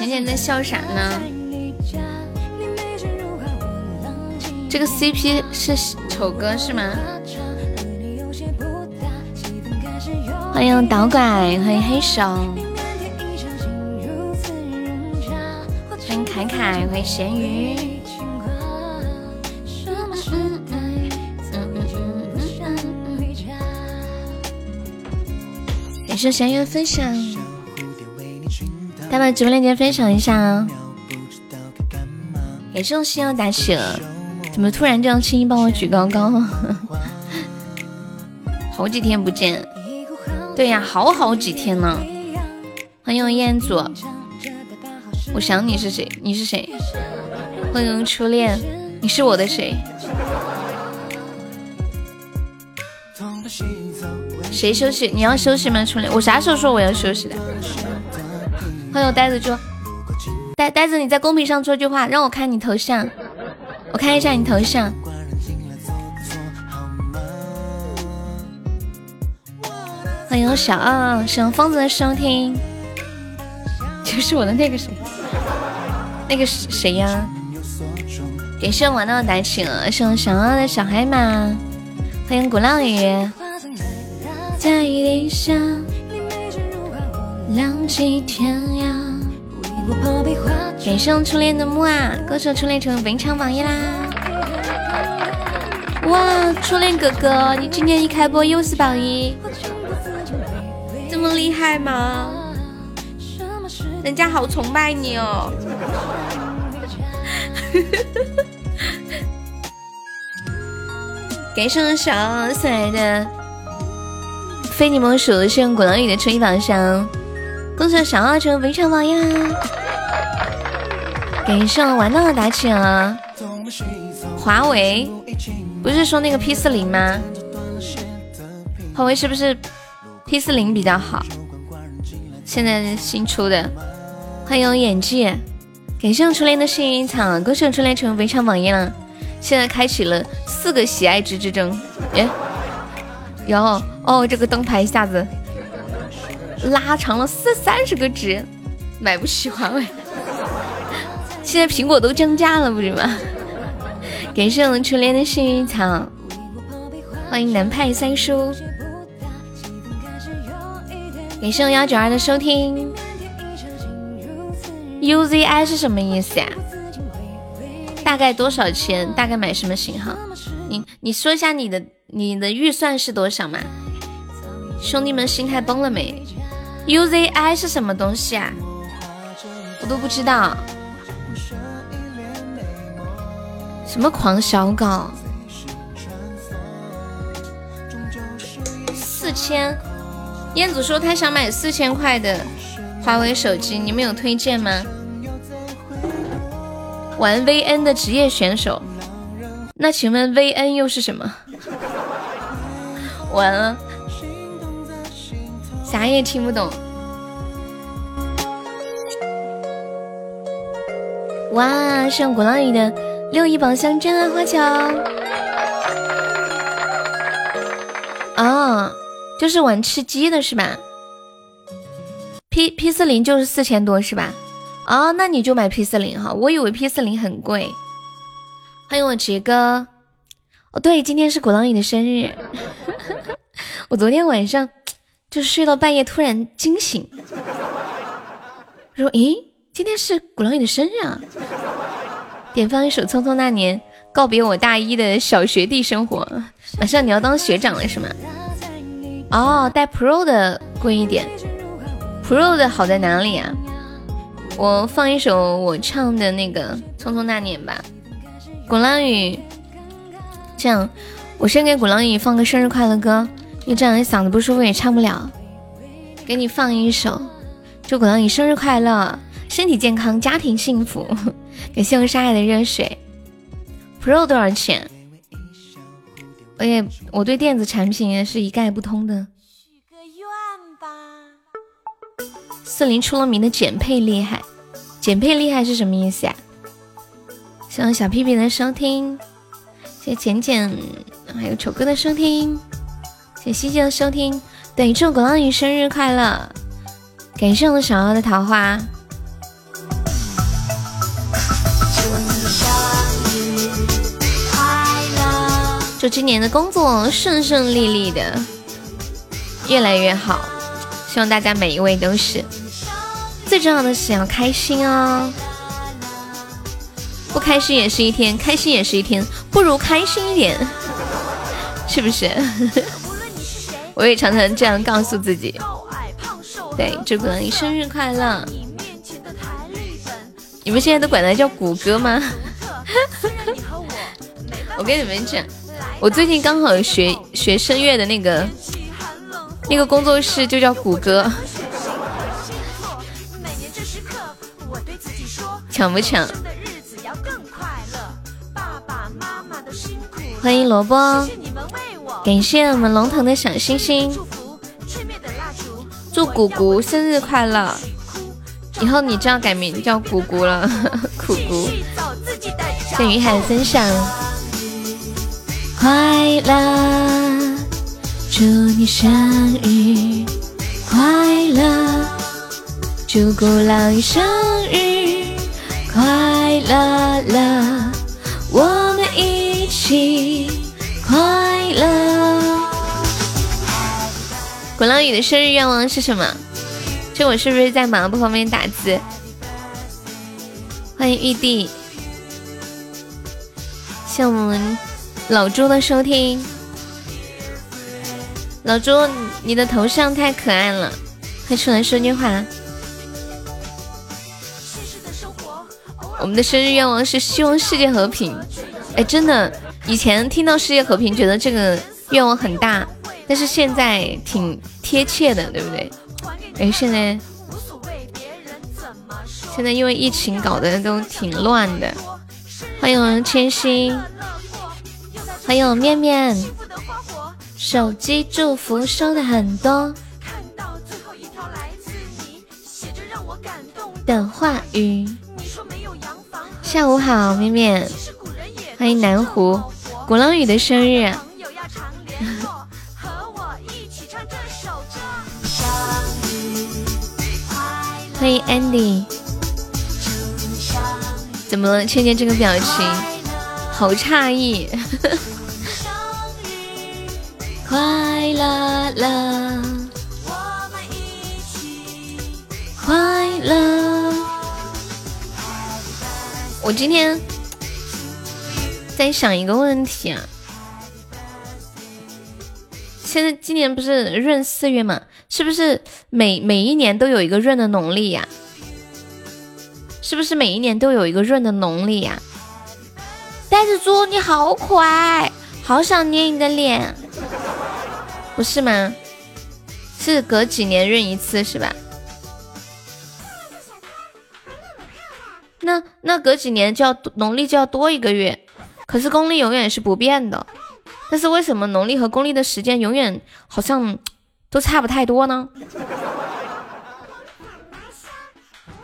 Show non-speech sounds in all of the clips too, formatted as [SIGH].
浅浅在笑啥呢？这个 CP 是丑哥是吗？欢迎导拐，欢迎黑手，欢迎凯凯，欢迎咸鱼。感谢咸鱼分享，大家把直播链接分享一下啊！感谢我心要打起了，怎么突然这样轻易帮我举高高？[LAUGHS] 好几天不见。对呀，好好几天呢。欢迎彦祖，我想你是谁？你是谁？欢迎初恋，你是我的谁？谁休息？你要休息吗？初恋，我啥时候说我要休息的？呆子猪，呆呆子，你在公屏上说句话，让我看你头像，我看一下你头像。欢迎小二，喜欢疯子的收听，就是我的那个谁，那个谁呀？感谢玩到打起了，谢我小二的小海马，欢迎鼓浪屿，在地下浪迹天涯。感谢我初恋的木啊，歌手初恋成为本场榜一啦！哇，初恋哥哥，你今天一开播又是榜一。这么厉害吗？人家好崇拜你哦！感谢我小二送来的非你莫属，是用鼓浪屿的初一宝箱，恭喜小二成为围场榜呀！感谢我玩到的打起了，华为不是说那个 P 四零吗？华为是不是？P 四零比较好，现在新出的。欢迎演技，感谢我初恋的幸运草，恭喜我初恋成为围场榜一了。现在开启了四个喜爱值之争，耶！然后哦，这个灯牌一下子拉长了四三十个值，买不起华为。现在苹果都降价了，不是吗？[LAUGHS] 感谢我们初恋的幸运草，欢迎南派三叔。感谢我幺九二的收听，UZI 是什么意思呀？大概多少钱？大概买什么型号？你你说一下你的你的预算是多少嘛？兄弟们心态崩了没？UZI 是什么东西啊？我都不知道。什么狂小狗？四千。燕子说他想买四千块的华为手机，你们有推荐吗？玩 VN 的职业选手，那请问 VN 又是什么？[LAUGHS] 完了，啥也听不懂。哇，像鼓浪屿的六一宝箱真爱花桥。啊。就是玩吃鸡的是吧？P P 四零就是四千多是吧？哦，那你就买 P 四零哈，我以为 P 四零很贵。欢迎我杰哥，哦对，今天是鼓浪屿的生日，[LAUGHS] 我昨天晚上就是睡到半夜突然惊醒，说咦，今天是鼓浪屿的生日啊！点放一首《匆匆那年》，告别我大一的小学弟生活，马上你要当学长了是吗？哦，带 Pro 的贵一点，Pro 的好在哪里啊？我放一首我唱的那个《匆匆那年》吧。鼓浪屿，这样，我先给鼓浪屿放个生日快乐歌，因为这样你嗓子不舒服也唱不了。给你放一首，祝鼓浪屿生日快乐，身体健康，家庭幸福。感谢我沙海的热水。Pro 多少钱？我也我对电子产品也是一概不通的。许个愿吧。四零出了名的减配厉害，减配厉害是什么意思呀？谢谢小屁屁的收听，谢谢浅浅，还有丑哥的收听，谢谢西西的收听。对，祝鼓浪屿生日快乐！感谢我小妖的桃花。祝今年的工作顺顺利利的，越来越好。希望大家每一位都是。最重要的是要开心哦，不开心也是一天，开心也是一天，不如开心一点，是不是？[LAUGHS] 我也常常这样告诉自己。对，祝哥你生日快乐！你们现在都管他叫谷歌吗？[LAUGHS] 我跟你们讲，我最近刚好学学声乐的那个那个工作室就叫谷歌。抢不抢？欢迎萝卜，感谢我们龙腾的小星星。祝谷谷生日快乐！以后你就要改名叫谷谷了，[LAUGHS] 苦谷。谢云海分享，快乐，祝你生日快乐，祝鼓浪屿生日。快乐了，我们一起快乐。鼓浪屿的生日愿望是什么？这我是不是在忙，不方便打字？欢迎玉帝，谢我们老朱的收听。老朱，你的头像太可爱了，快出来说句话。我们的生日愿望是希望世界和平。哎，真的，以前听到世界和平，觉得这个愿望很大，但是现在挺贴切的，对不对？哎，现在现在因为疫情搞得都挺乱的。欢迎千玺，欢迎面面，手机祝福收的很多的话语。下午好，面面，欢迎南湖鼓浪屿的生日。[LAUGHS] 欢迎 Andy，怎么了？倩倩这个表情，好诧异。快乐了，快乐。我今天在想一个问题啊，现在今年不是闰四月嘛？是不是每每一年都有一个闰的农历呀？是不是每一年都有一个闰的农历呀？呆子猪你好可爱，好想捏你的脸，[LAUGHS] 不是吗？是隔几年闰一次是吧？那那隔几年就要农历就要多一个月，可是公历永远是不变的。但是为什么农历和公历的时间永远好像都差不太多呢？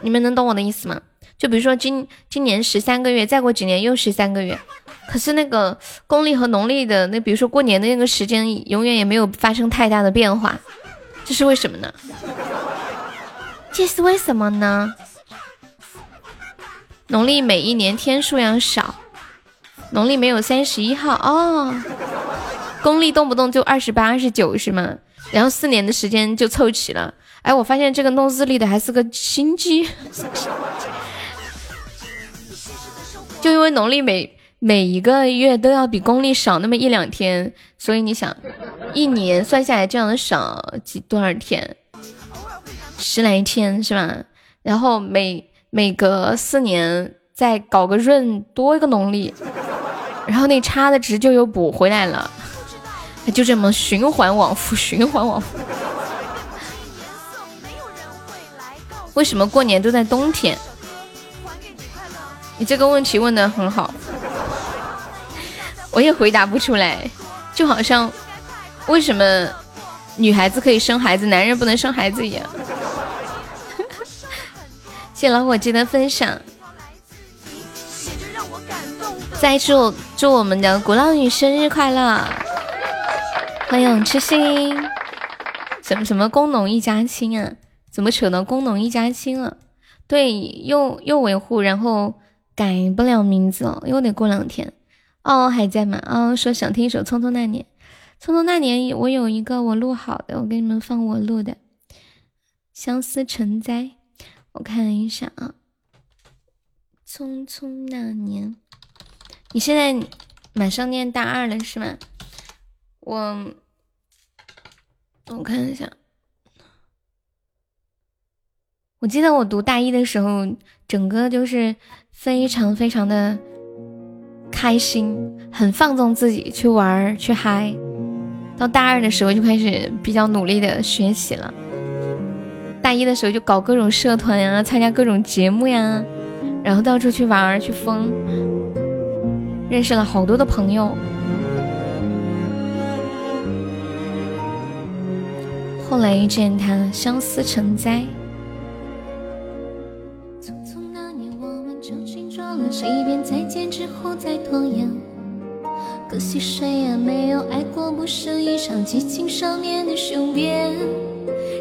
你们能懂我的意思吗？就比如说今今年十三个月，再过几年又十三个月，可是那个公历和农历的那比如说过年的那个时间永远也没有发生太大的变化，这是为什么呢？这是为什么呢？农历每一年天数要少，农历没有三十一号哦，公历动不动就二十八、二十九是吗？然后四年的时间就凑齐了。哎，我发现这个弄日历的还是个心机，就因为农历每每一个月都要比公历少那么一两天，所以你想，一年算下来这样的少几多少天？十来天是吧？然后每。每隔四年再搞个闰，多一个农历，然后那差的值就又补回来了，就这么循环往复，循环往复。为什么过年都在冬天？你这个问题问的很好，我也回答不出来。就好像为什么女孩子可以生孩子，男人不能生孩子一样。[LAUGHS] 谢老伙计的分享，再祝祝我们的鼓浪屿生日快乐！欢迎痴心，什么什么工农一家亲啊？怎么扯到工农一家亲了？对，又又维护，然后改不了名字了，又得过两天哦，还在吗？哦，说想听一首《匆匆那年》。《匆匆那年》我有一个我录好的，我给你们放我录的《相思成灾》。我看一下啊，《匆匆那年》。你现在马上念大二了是吗？我我看一下，我记得我读大一的时候，整个就是非常非常的。开心，很放纵自己去玩去嗨。到大二的时候就开始比较努力的学习了。大一的时候就搞各种社团呀，参加各种节目呀，然后到处去玩去疯，认识了好多的朋友。后来遇见他，相思成灾。说一遍再见之后再拖延，可惜谁也没有爱过，不是一场激情少年的雄辩。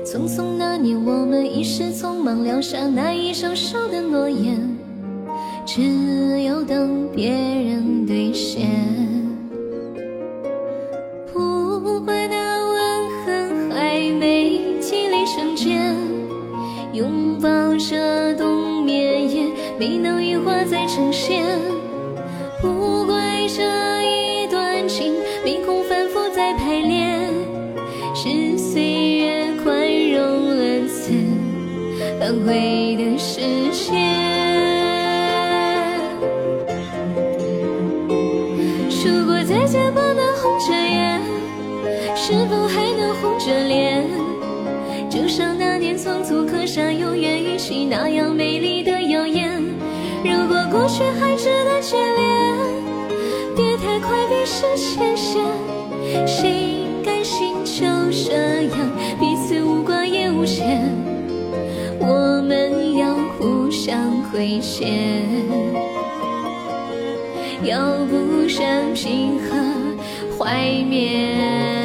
匆匆那年，我们一时匆忙撂下难以承受的诺言，只有等别人兑现。没能羽化再成仙，不怪这一段情迷空反复在排练，是岁月宽容了曾反悔的时间。如果再见不能红着眼，是否还能红着脸？就像那年匆促刻下永远一起那样美丽的。如果过去还值得眷恋，别太快冰释前嫌。谁甘心就这样彼此无挂也无牵？我们要互相亏欠，要不闪平和怀缅。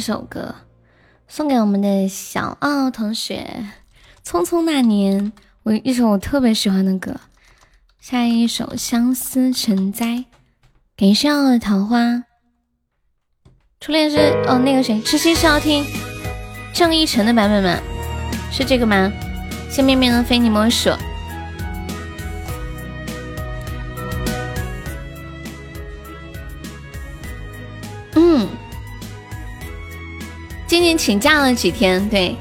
一首歌送给我们的小奥同学，《匆匆那年》，我一首我特别喜欢的歌。下一首《相思成灾》。感谢我的桃花，初恋是哦，那个谁，痴心是要听郑义成的版本吗？是这个吗？谢面面的非你莫属。请假了几天，对。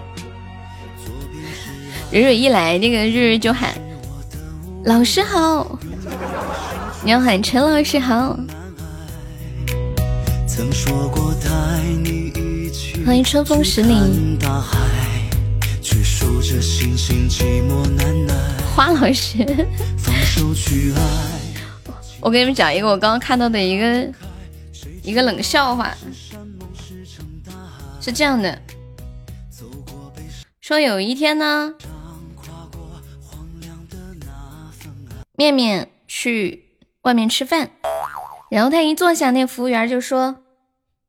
蕊蕊一来，那个日日就喊老师好。你要喊，陈老师好。欢迎春风十里。花老师。我给你们讲一个我刚刚看到的一个一个冷笑话，是这样的：说有一天呢，面面去外面吃饭，然后他一坐下，那服务员就说：“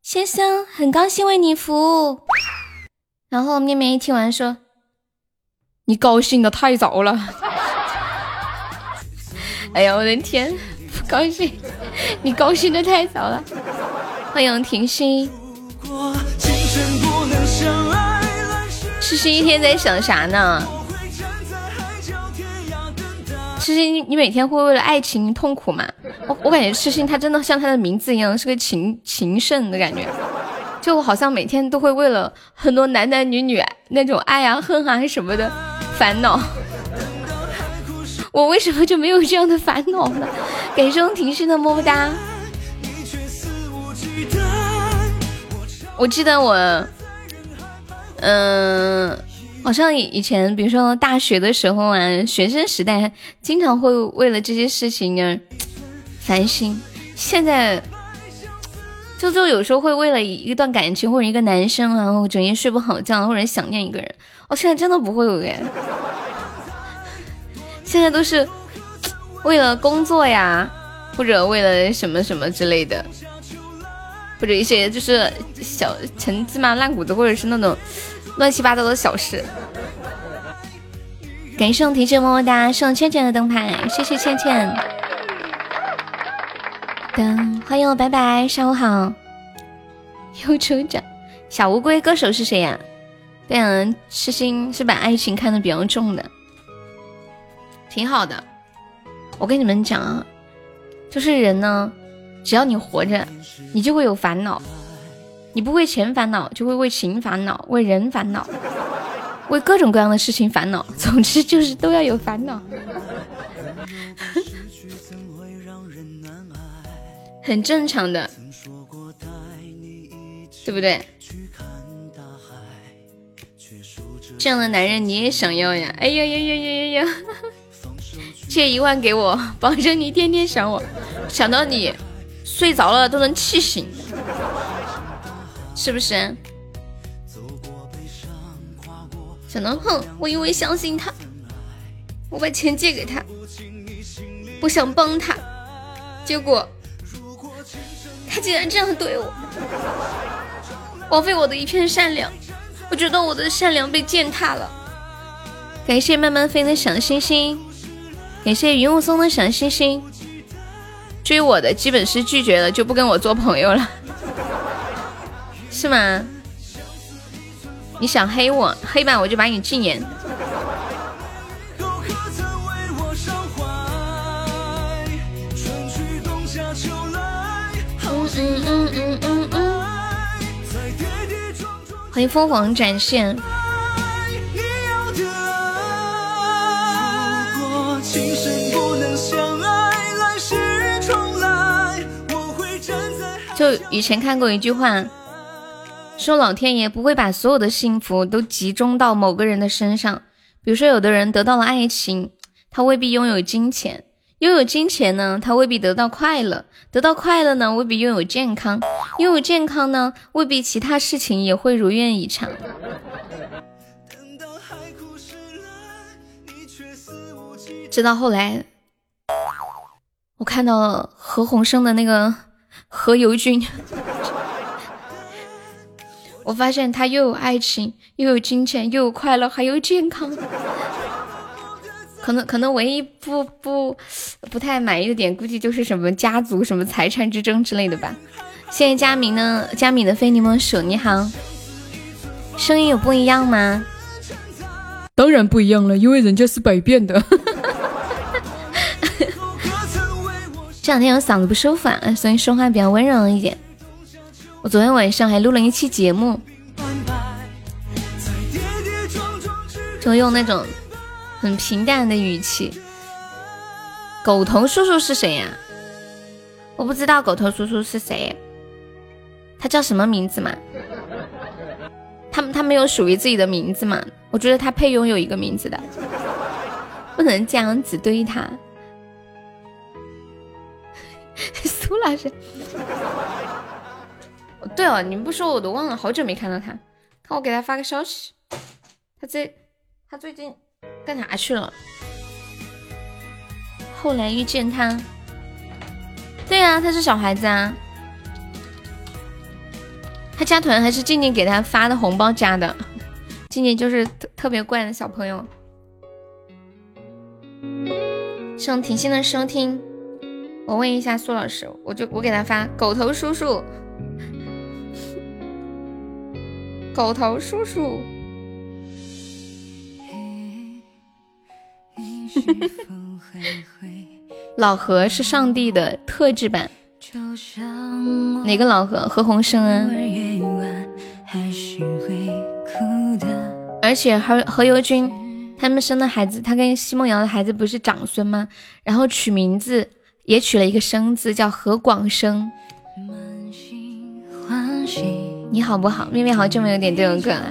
先生，很高兴为你服务。”然后面面一听完说：“你高兴的太早了。”哎呀，我的天！不高兴，你高兴的太早了。欢迎婷心。痴心一天在想啥呢？痴心，你你每天会为了爱情痛苦吗？我我感觉痴心他真的像他的名字一样，是个情情圣的感觉，就好像每天都会为了很多男男女女那种爱啊恨啊什么的烦恼。我为什么就没有这样的烦恼呢？感谢婷心的么么哒。我记得我，嗯，好像以前，比如说大学的时候啊，学生时代，经常会为了这些事情而烦心。现在，就就有时候会为了一段感情或者一个男生啊，我整夜睡不好觉，或者想念一个人。我现在真的不会有哎。现在都是为了工作呀，或者为了什么什么之类的，或者一些就是小陈芝麻烂谷子，或者是那种乱七八糟的小事。感谢我提示么么哒，送倩倩的灯牌，谢谢倩倩。噔，欢迎我白白，上午好。又抽奖，小乌龟歌手是谁呀？对呀，痴心是把爱情看得比较重的。挺好的，我跟你们讲啊，就是人呢，只要你活着，你就会有烦恼，你不为钱烦恼，就会为情烦恼，为人烦恼，为各种各样的事情烦恼。[LAUGHS] 总之就是都要有烦恼，[LAUGHS] 很正常的，对不对？这样的男人你也想要呀？哎呀呀呀呀呀呀！[LAUGHS] 借一万给我，保证你天天想我，想到你睡着了都能气醒，是不是？想到哼，我因为相信他，我把钱借给他，不想帮他，结果他竟然这样对我，枉费我的一片善良，我觉得我的善良被践踏了。感谢慢慢飞的小星星。感谢云雾松的小星星，追我的基本是拒绝了，就不跟我做朋友了，是吗？你想黑我，黑吧，我就把你禁言。欢迎疯狂展现。就以前看过一句话，说老天爷不会把所有的幸福都集中到某个人的身上。比如说，有的人得到了爱情，他未必拥有金钱；拥有金钱呢，他未必得到快乐；得到快乐呢，未必拥有健康；拥有健康呢，未必其他事情也会如愿以偿。直到后来，我看到了何鸿燊的那个。何猷君，我发现他又有爱情，又有金钱，又有快乐，还有健康。[LAUGHS] 可能可能唯一不不不太满意的点，估计就是什么家族什么财产之争之类的吧。谢谢佳明呢，佳敏的非柠檬鼠，你好。声音有不一样吗？当然不一样了，因为人家是百变的。[LAUGHS] 这两天我嗓子不舒服啊，所以说话比较温柔一点。我昨天晚上还录了一期节目，就用那种很平淡的语气。狗头叔叔是谁呀？我不知道狗头叔叔是谁，他叫什么名字嘛？他他没有属于自己的名字嘛？我觉得他配拥有一个名字的，不能这样子对他。苏老师，对哦，你们不说我都忘了，好久没看到他，看我给他发个消息，他最他最近干啥去了？后来遇见他，对呀，他是小孩子啊，他加团还是静静给他发的红包加的，静静就是特特别怪的小朋友。谢挺心的收听，我问一下苏老师，我就我给他发狗头叔叔，狗头叔叔。老何是上帝的特制版，哪个老何？何鸿燊啊！而且何何猷君他们生的孩子，他跟奚梦瑶的孩子不是长孙吗？然后取名字也取了一个生字，叫何广生。你好不好？妹妹好久没有点这首歌了。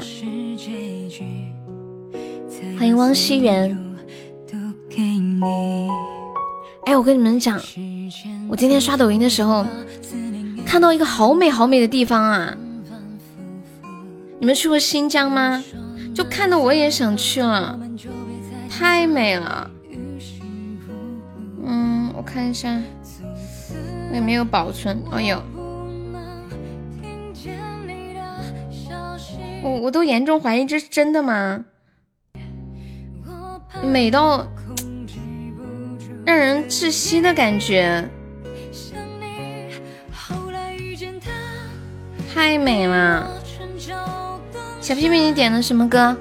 欢迎汪熙元。哎，我跟你们讲，我今天刷抖音的时候，看到一个好美好美的地方啊！你们去过新疆吗？就看的我也想去了，太美了。嗯，我看一下，我也没有保存。哦有，我我都严重怀疑这是真的吗？美到。让人窒息的感觉，太美了。小屁屁，你点的什么歌？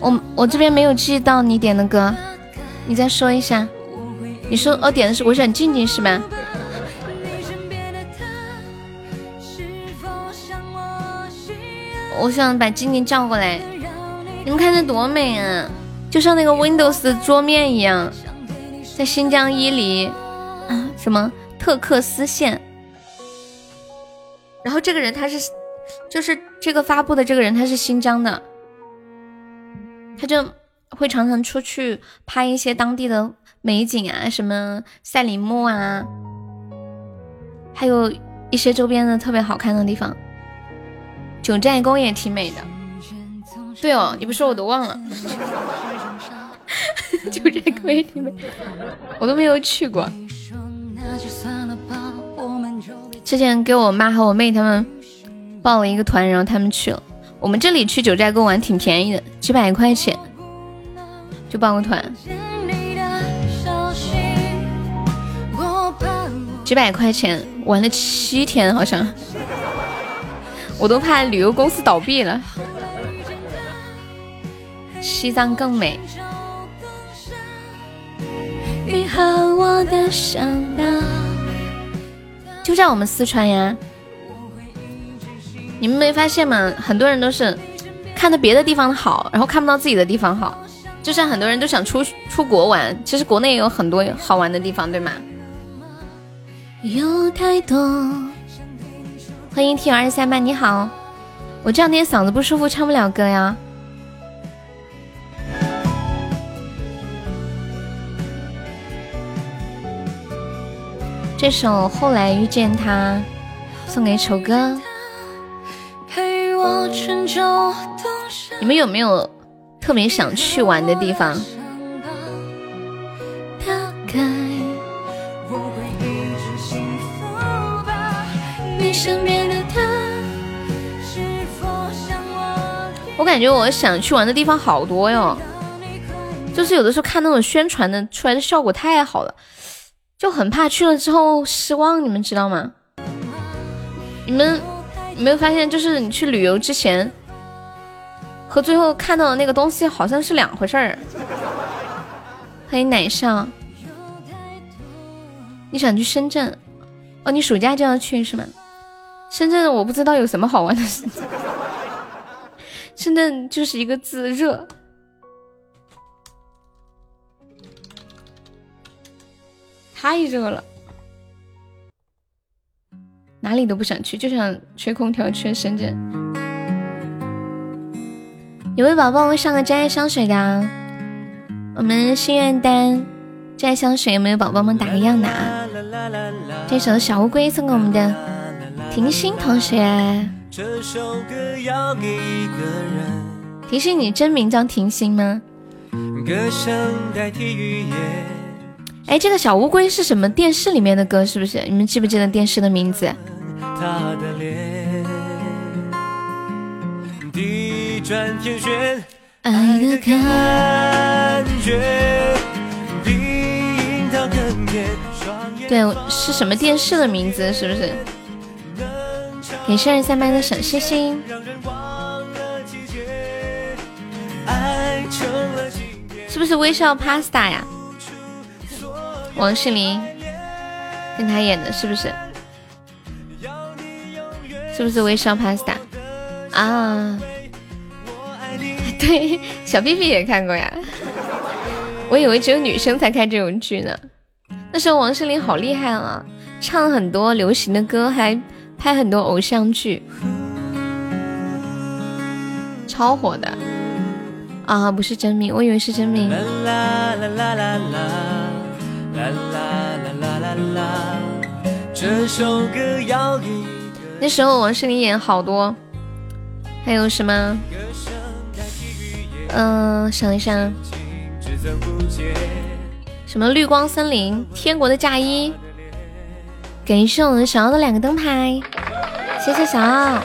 我我这边没有记到你点的歌，你再说一下。你说我点的是我想静静是吧？我想把精灵叫过来，你们看这多美啊！就像那个 Windows 桌面一样，在新疆伊犁啊，什么特克斯县。然后这个人他是，就是这个发布的这个人他是新疆的，他就会常常出去拍一些当地的美景啊，什么赛里木啊，还有一些周边的特别好看的地方。九寨沟也挺美的。对哦，你不说我都忘了。九寨沟也挺美，我都没有去过。之前给我妈和我妹他们报了一个团，然后他们去了。我们这里去九寨沟玩挺便宜的，几百块钱就报个团，几百块钱玩了七天，好像我都怕旅游公司倒闭了。西藏更美。你和我的就在我们四川呀，你们没发现吗？很多人都是看着别的地方好，然后看不到自己的地方好。就像很多人都想出出国玩，其实国内也有很多好玩的地方，对吗？有太多。欢迎 T 二三八，你好，我这两天嗓子不舒服，唱不了歌呀。这首后来遇见他，送给丑哥。你们有没有特别想去玩的地方？我感觉我想去玩的地方好多哟，就是有的时候看那种宣传的出来的效果太好了。就很怕去了之后失望，你们知道吗？你们有没有发现，就是你去旅游之前和最后看到的那个东西好像是两回事儿。欢迎奶上，你想去深圳？哦，你暑假就要去是吗？深圳我不知道有什么好玩的，深圳就是一个字热。太热了，哪里都不想去，就想吹空调去深圳。有位宝宝上个真爱香水的，我们心愿单真爱香水有没有宝宝们打个样的啊？这首小乌龟送给我们的婷心同学。婷心，你真名叫婷心吗？歌声代替语言哎，这个小乌龟是什么电视里面的歌？是不是？你们记不记得电视的名字？他的脸，地转天旋爱的感觉。对，是什么电视的名字？是不是？给生日三麦的小星星。是不是微笑 Pasta 呀？王心凌跟他演的，是不是？是不是微笑 Pasta 啊？对，小屁屁也看过呀。我以为只有女生才看这种剧呢。那时候王心凌好厉害啊，唱很多流行的歌，还拍很多偶像剧，超火的。啊，不是真名，我以为是真名。那时候王诗龄演好多，还有什么？嗯，想一想，什么绿光森林、天国的嫁衣，感谢我们小奥的两个灯牌，谢谢小奥。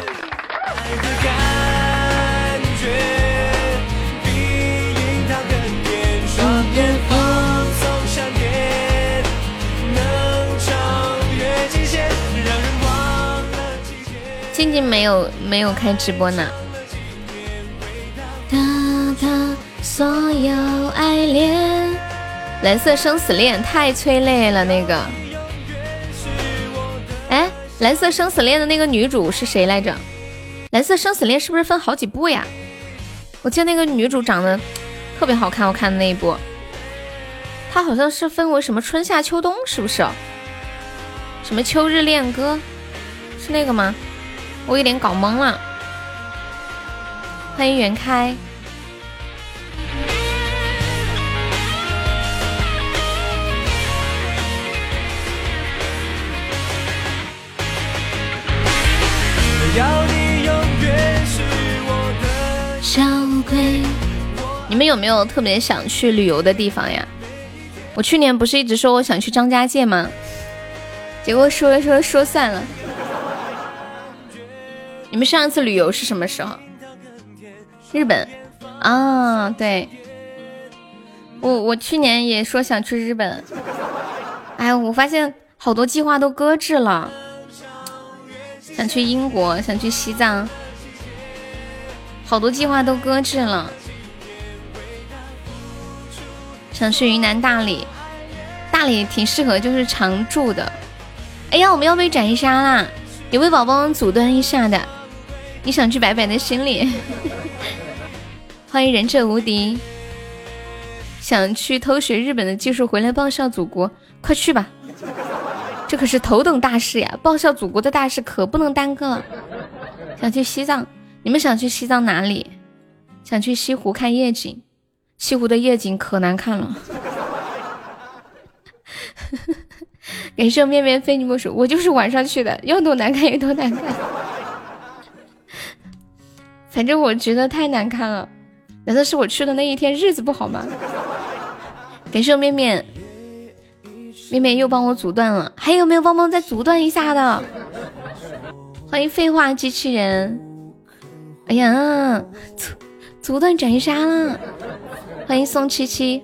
静静没有没有开直播呢。所有爱恋，蓝色生死恋太催泪了那个。蓝色生死恋的那个女主是谁来着？蓝色生死恋是不是分好几部呀？我记得那个女主长得特别好看，我看的那一部，她好像是分为什么春夏秋冬，是不是？什么秋日恋歌，是那个吗？我有点搞懵了。欢迎袁开。要你永远是我的小龟，你们有没有特别想去旅游的地方呀？我去年不是一直说我想去张家界吗？结果说了说说算了。你们上一次旅游是什么时候？日本啊，对，我我去年也说想去日本，哎，我发现好多计划都搁置了，想去英国，想去西藏，好多计划都搁置了，想去云南大理，大理挺适合就是常住的。哎呀，我们要被斩杀啦！有位宝宝阻断一下的。你想去白白的心里，[LAUGHS] 欢迎忍者无敌。想去偷学日本的技术回来报效祖国，快去吧！这可是头等大事呀，报效祖国的大事可不能耽搁了。想去西藏，你们想去西藏哪里？想去西湖看夜景，西湖的夜景可难看了。感谢我面面非你莫属，我就是晚上去的，要多难看有多难看。反正我觉得太难看了，难道是我去的那一天日子不好吗？感谢我面面，妹妹又帮我阻断了，还有没有帮忙再阻断一下的？欢迎废话机器人，哎呀，阻阻断斩杀了！欢迎宋七七，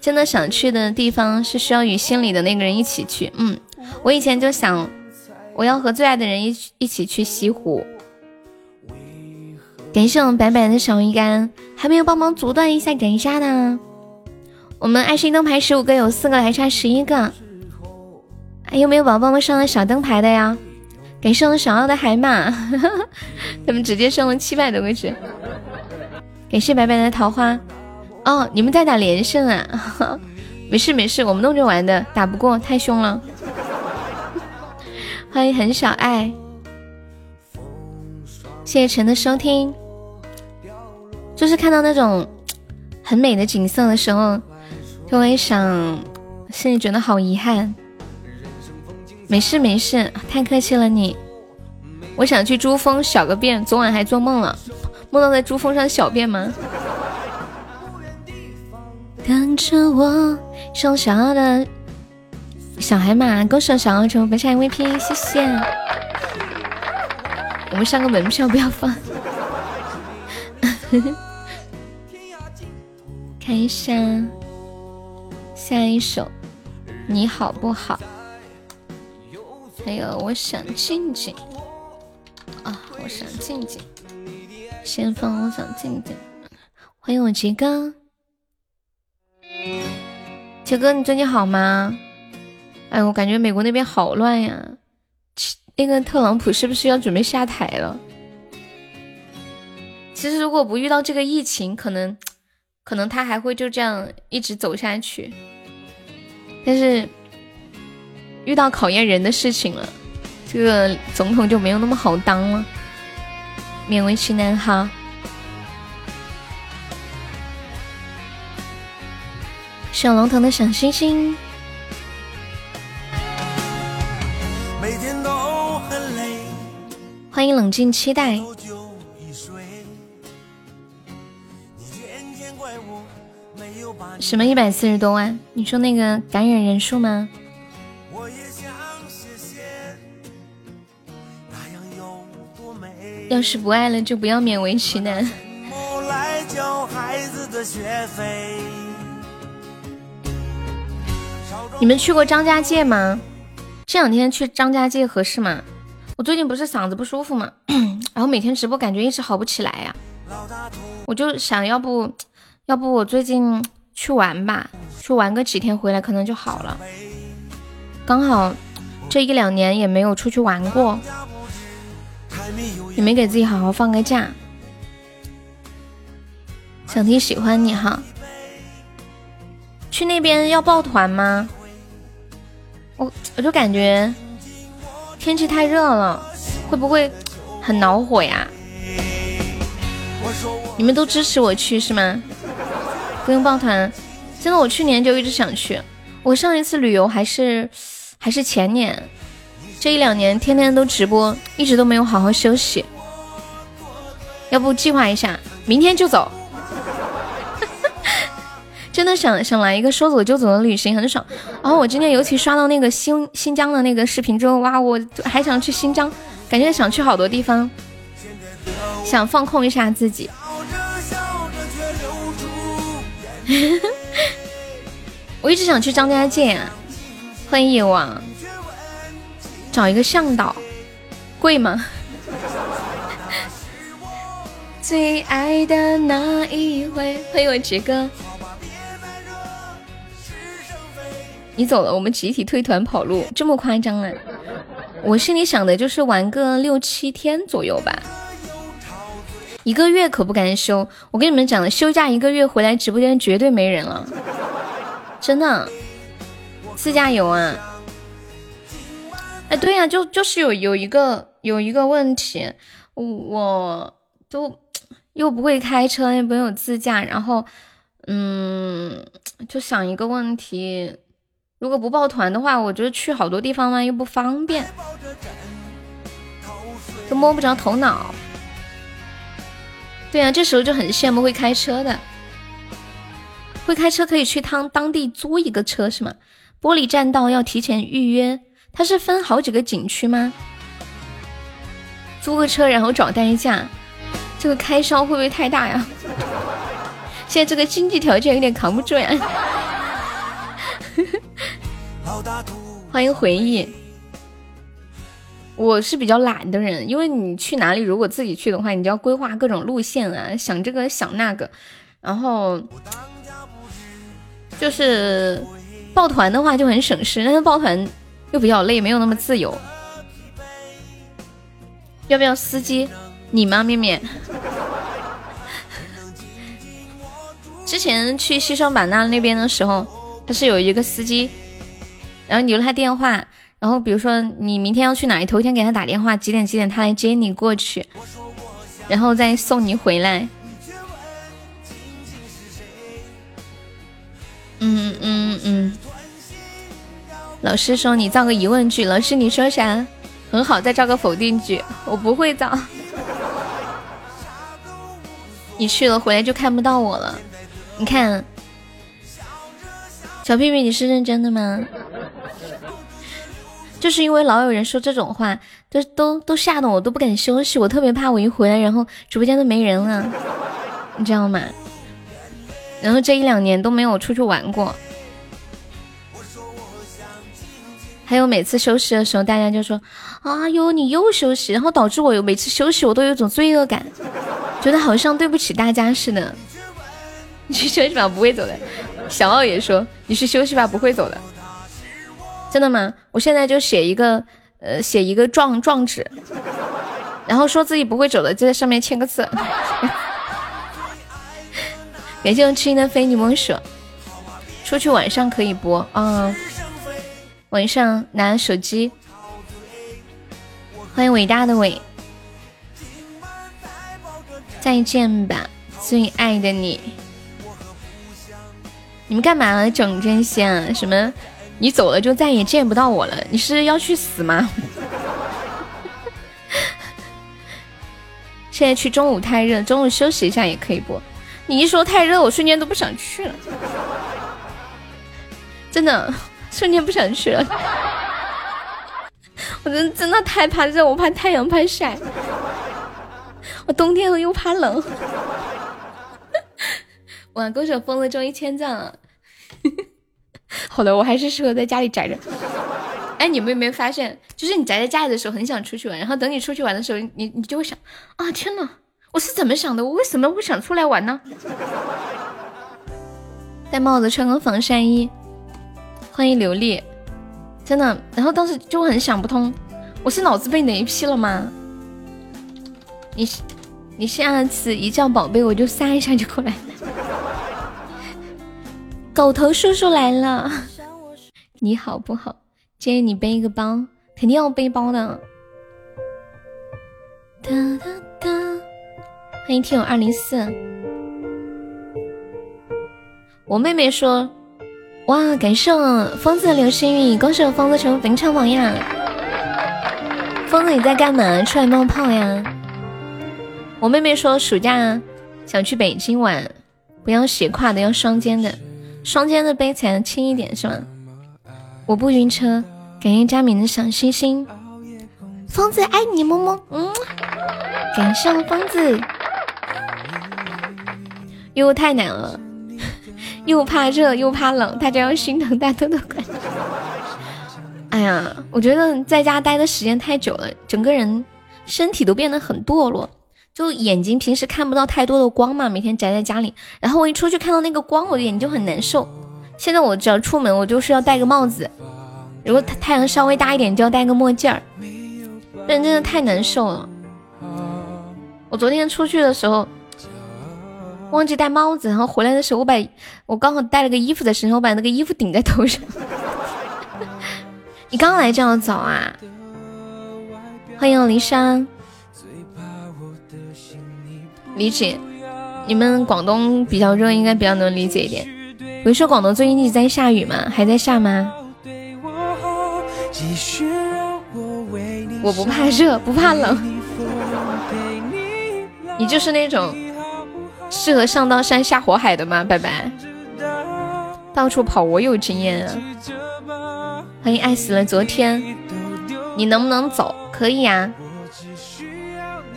真的想去的地方是需要与心里的那个人一起去。嗯，我以前就想，我要和最爱的人一一起去西湖。感谢我们白白的小鱼干，还没有帮忙阻断一下斩杀呢。我们爱心灯牌十五个，有四个还差十一个。还有没有宝宝们上了小灯牌的呀？感谢我们小奥的海马，[LAUGHS] 他们直接上了七百多个值。感谢白白的桃花。哦，你们在打连胜啊？[LAUGHS] 没事没事，我们弄着玩的，打不过太凶了。[LAUGHS] 欢迎很小爱，谢谢陈的收听。就是看到那种很美的景色的时候，就会想，心里觉得好遗憾。没事没事，太客气了你。我想去珠峰小个便，昨晚还做梦了，梦到在珠峰上小便吗？跟着我，小小的小海马，恭喜小澳洲本场 MVP，谢谢。我们上个门票不要放。[LAUGHS] 看一下下一首，你好不好？还有我想静静啊，我想静静。先放我想静静。欢迎我杰哥，杰哥你最近好吗？哎，我感觉美国那边好乱呀。那个特朗普是不是要准备下台了？其实如果不遇到这个疫情，可能。可能他还会就这样一直走下去，但是遇到考验人的事情了，这个总统就没有那么好当了。勉为其难哈。小龙腾的小星星。欢迎冷静期待。什么一百四十多万？你说那个感染人数吗？要是不爱了，就不要勉为其难。你们去过张家界吗？这两天去张家界合适吗？我最近不是嗓子不舒服吗？[CLEARS THROAT] 然后每天直播感觉一直好不起来呀。我就想要不，要不我最近。去玩吧，去玩个几天回来可能就好了。刚好这一两年也没有出去玩过，也没给自己好好放个假。想听喜欢你哈，去那边要抱团吗？我我就感觉天气太热了，会不会很恼火呀？你们都支持我去是吗？不用抱团，真的，我去年就一直想去。我上一次旅游还是还是前年，这一两年天天都直播，一直都没有好好休息。要不计划一下，明天就走。[LAUGHS] 真的想想来一个说走就走的旅行，很爽。然后我今天尤其刷到那个新新疆的那个视频之后，哇，我还想去新疆，感觉想去好多地方，想放空一下自己。[LAUGHS] 我一直想去张家界，啊欢迎野王，找一个向导，贵吗？[LAUGHS] 最爱的那一回，欢迎我杰哥，你走了，我们集体退团跑路，这么夸张啊？我心里想的就是玩个六七天左右吧。一个月可不敢休，我跟你们讲了，休假一个月回来，直播间绝对没人了，真的。自驾游啊？哎，对呀，就就是有有一个有一个问题，我都又不会开车，又没有自驾，然后嗯，就想一个问题，如果不报团的话，我觉得去好多地方嘛又不方便，都摸不着头脑。对啊，这时候就很羡慕会开车的，会开车可以去当当地租一个车是吗？玻璃栈道要提前预约，它是分好几个景区吗？租个车然后找代驾，这个开销会不会太大呀？[LAUGHS] 现在这个经济条件有点扛不住呀。[LAUGHS] 欢迎回忆。我是比较懒的人，因为你去哪里，如果自己去的话，你就要规划各种路线啊，想这个想那个，然后就是抱团的话就很省事，但是抱团又比较累，没有那么自由。要不要司机？你吗，面面？[LAUGHS] 之前去西双版纳那边的时候，他是有一个司机，然后留了他电话。然后比如说你明天要去哪里，头一天给他打电话，几点几点他来接你过去，然后再送你回来。嗯嗯嗯。老师说你造个疑问句，老师你说啥？很好，再造个否定句。我不会造。你去了回来就看不到我了。你看，小屁屁，你是认真的吗？就是因为老有人说这种话，都都都吓得我都不敢休息。我特别怕我一回来，然后直播间都没人了，你知道吗？然后这一两年都没有出去玩过。还有每次休息的时候，大家就说：“啊哟，你又休息。”然后导致我有每次休息，我都有种罪恶感，觉得好像对不起大家似的。你去休息吧，不会走的。小奥也说：“你去休息吧，不会走的。”真的吗？我现在就写一个，呃，写一个状状纸，然后说自己不会走的，就在上面签个字。[LAUGHS] 感谢我痴心的非你莫属。出去晚上可以播啊。晚上拿手机，欢迎伟大的伟，再见吧，最爱的你。你们干嘛整这些啊？什么？你走了就再也见不到我了？你是要去死吗？[LAUGHS] 现在去中午太热，中午休息一下也可以不。你一说太热，我瞬间都不想去了，真的。瞬间不想去了，[LAUGHS] 我真真的太怕热，我怕太阳怕晒，我冬天了又怕冷。[LAUGHS] 哇，歌手疯了中一千赞了，[LAUGHS] 好的，我还是适合在家里宅着。哎，你们有没有发现，就是你宅在家里的时候很想出去玩，然后等你出去玩的时候，你你就会想啊，天呐，我是怎么想的？我为什么会想出来玩呢？戴帽子，穿个防晒衣。欢迎刘丽，真的，然后当时就很想不通，我是脑子被雷劈了吗？你你下次一叫宝贝，我就撒一下就过来。狗头叔叔来了，你好不好？建议你背一个包，肯定要背包的。哒哒哒，欢迎听友二零四，我妹妹说。哇！感谢疯子的流星雨，恭喜我疯子成为本场榜呀！疯子你在干嘛？出来冒泡呀！我妹妹说暑假想去北京玩，不要斜挎的，要双肩的，双肩的背起来轻一点是吗？我不晕车，感谢佳敏的小心心，疯子爱你么么，嗯，感谢我疯子，又太难了。又怕热又怕冷，大家要心疼大豆豆快。哎呀，我觉得在家待的时间太久了，整个人身体都变得很堕落，就眼睛平时看不到太多的光嘛，每天宅在家里，然后我一出去看到那个光，我的眼睛就很难受。现在我只要出门，我就是要戴个帽子，如果太太阳稍微大一点，就要戴个墨镜儿，人真的太难受了。我昨天出去的时候。忘记戴帽子，然后回来的时候，我把我刚好带了个衣服在身上，我把那个衣服顶在头上。[LAUGHS] 你刚来这样早啊？欢迎离山，理解。你们广东比较热，应该比较能理解一点。不是说广东最近一直在下雨吗？还在下吗？我不怕热，不怕冷。你就是那种。适合上刀山下火海的吗？拜拜，到处跑我有经验啊！欢迎爱死了昨天，你能不能走？可以呀。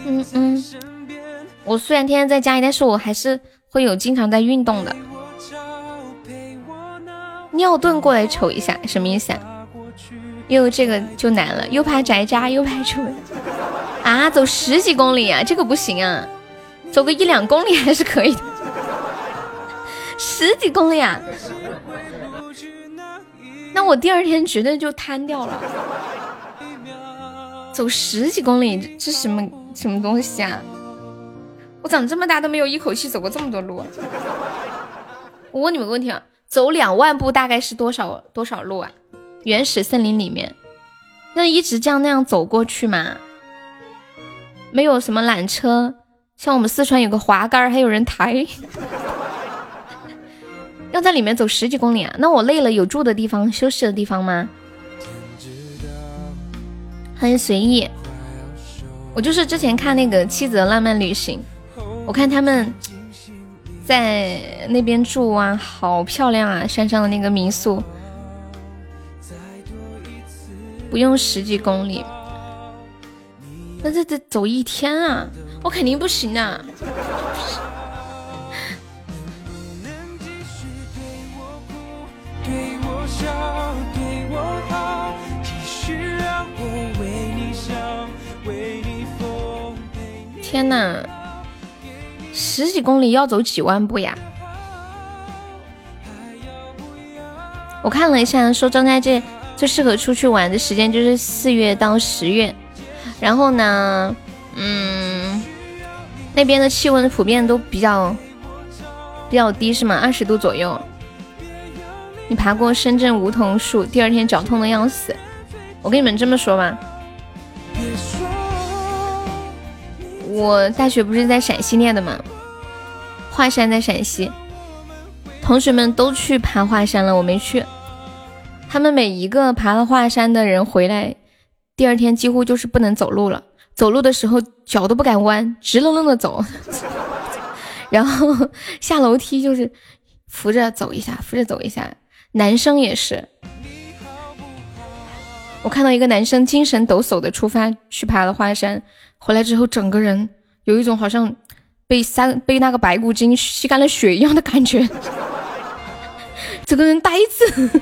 嗯嗯，我虽然天天在家里，但是我还是会有经常在运动的。尿遁过来瞅一下，什么意思啊？又这个就难了，又怕宅家，又怕出门啊！走十几公里啊，这个不行啊！走个一两公里还是可以的，十几公里啊，那我第二天绝对就瘫掉了。走十几公里，这什么什么东西啊？我长这么大都没有一口气走过这么多路。我问你们个问题啊，走两万步大概是多少多少路啊？原始森林里面那一直这样那样走过去嘛？没有什么缆车，像我们四川有个滑杆，还有人抬，[LAUGHS] 要在里面走十几公里啊？那我累了有住的地方、休息的地方吗？很随意，我就是之前看那个《妻子的浪漫旅行》，我看他们在那边住啊，好漂亮啊！山上的那个民宿，不用十几公里，那这得走一天啊！我肯定不行的。天呐，十几公里要走几万步呀！我看了一下，说张家界最适合出去玩的时间就是四月到十月，然后呢，嗯，那边的气温普遍都比较比较低，是吗？二十度左右。你爬过深圳梧桐树，第二天脚痛的要死。我跟你们这么说吧。我大学不是在陕西念的吗？华山在陕西，同学们都去爬华山了，我没去。他们每一个爬了华山的人回来，第二天几乎就是不能走路了，走路的时候脚都不敢弯，直愣愣的走。[LAUGHS] 然后下楼梯就是扶着走一下，扶着走一下。男生也是，我看到一个男生精神抖擞的出发去爬了华山。回来之后，整个人有一种好像被三被那个白骨精吸干了血一样的感觉，[LAUGHS] 整个人呆滞。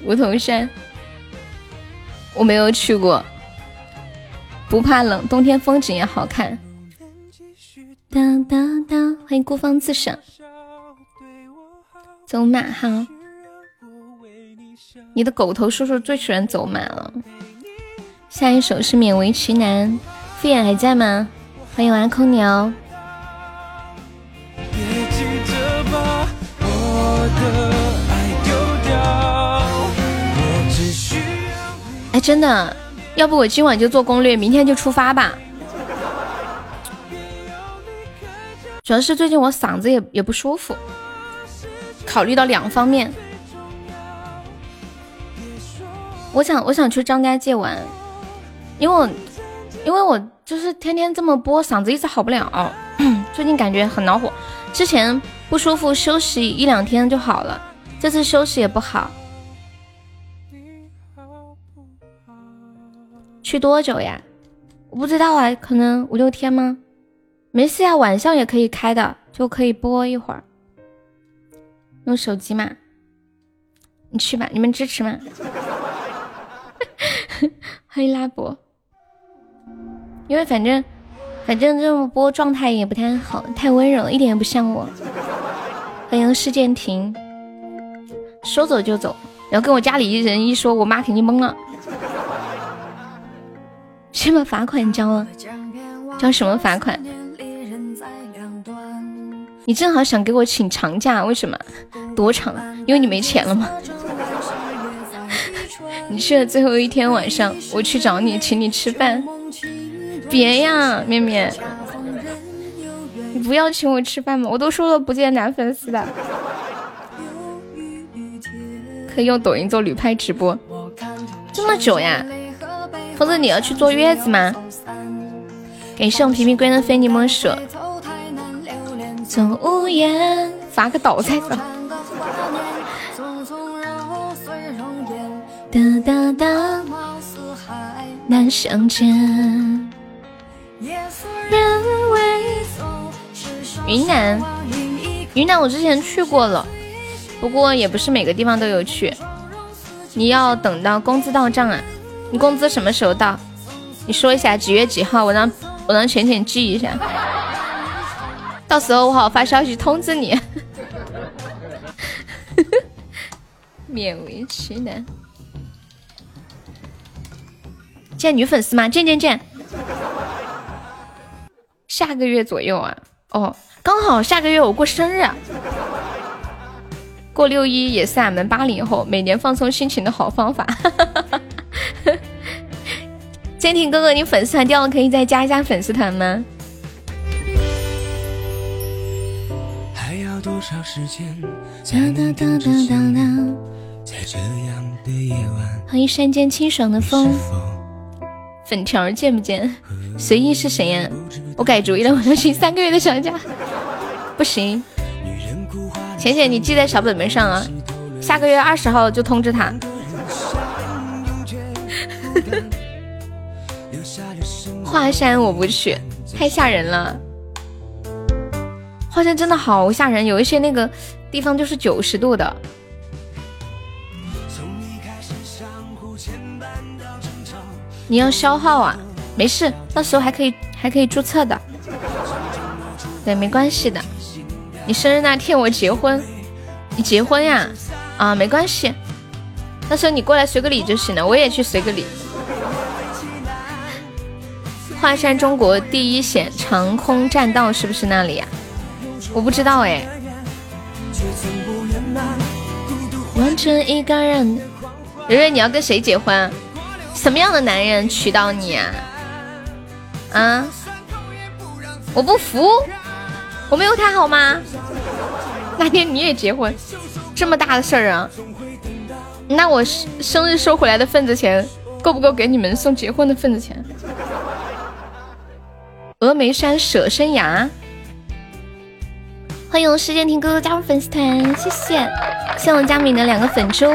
[LAUGHS] 梧桐山我没有去过，不怕冷，冬天风景也好看。当当当，欢迎孤芳自赏。走马哈，你的狗头叔叔最喜欢走马了。下一首是勉为其难，敷衍还在吗？欢迎玩空调。哎，真的，要不我今晚就做攻略，明天就出发吧。主要是最近我嗓子也也不舒服，考虑到两方面，我想我想去张家界玩。因为我，因为我就是天天这么播，嗓子一直好不了。[CLEARS THROAT] 最近感觉很恼火，之前不舒服休息一两天就好了，这次休息也不好。去多久呀？我不知道啊，可能五六天吗？没事呀，晚上也可以开的，就可以播一会儿。用手机嘛？你去吧，你们支持吗？欢迎拉博。因为反正，反正这么播状态也不太好，太温柔，一点也不像我。欢迎施建廷，说走就走，然后跟我家里人一说，我妈肯定懵了。先把罚款交了，交什么罚款？你正好想给我请长假，为什么？多长？因为你没钱了吗？[LAUGHS] 你去了最后一天晚上，我去找你，请你吃饭。别呀，面面，你不要请我吃饭嘛！我都说了不见男粉丝的，可以用抖音做旅拍直播，这么久呀？疯子，你要去坐月子吗？给送皮皮龟的非你莫属。走无言，发个倒彩吧。哒哒哒，难相见。云南，云南我之前去过了，不过也不是每个地方都有去。你要等到工资到账啊？你工资什么时候到？你说一下几月几号，我让我让浅浅记一下，到时候我好发消息通知你。[LAUGHS] 勉为其难，见女粉丝吗？见见见。下个月左右啊，哦，刚好下个月我过生日，过六一也是俺们八零后每年放松心情的好方法。[LAUGHS] 坚挺哥哥，你粉丝团掉了，可以再加一下粉丝团吗？还要多少时间才能等着等等？在这样的夜晚，欢迎山间清爽的风。粉条见不见？随意是谁呀？我改主意了，我要请三个月的小假。不行，浅浅你记在小本本上啊，下个月二十号就通知他。[LAUGHS] 华山我不去，太吓人了。华山真的好吓人，有一些那个地方就是九十度的。你要消耗啊，没事，到时候还可以还可以注册的。对，没关系的。你生日那天我结婚，你结婚呀？啊，没关系，到时候你过来随个礼就行了，我也去随个礼。华山中国第一险长空栈道是不是那里呀？我不知道哎。完成一个人，蕊蕊你要跟谁结婚？什么样的男人娶到你啊？啊？我不服，我没有他好吗？那天你也结婚，这么大的事儿啊？那我生日收回来的份子钱够不够给你们送结婚的份子钱？峨眉山舍身崖，欢迎我时间听哥哥加入粉丝团，谢谢，谢谢我佳敏的两个粉猪，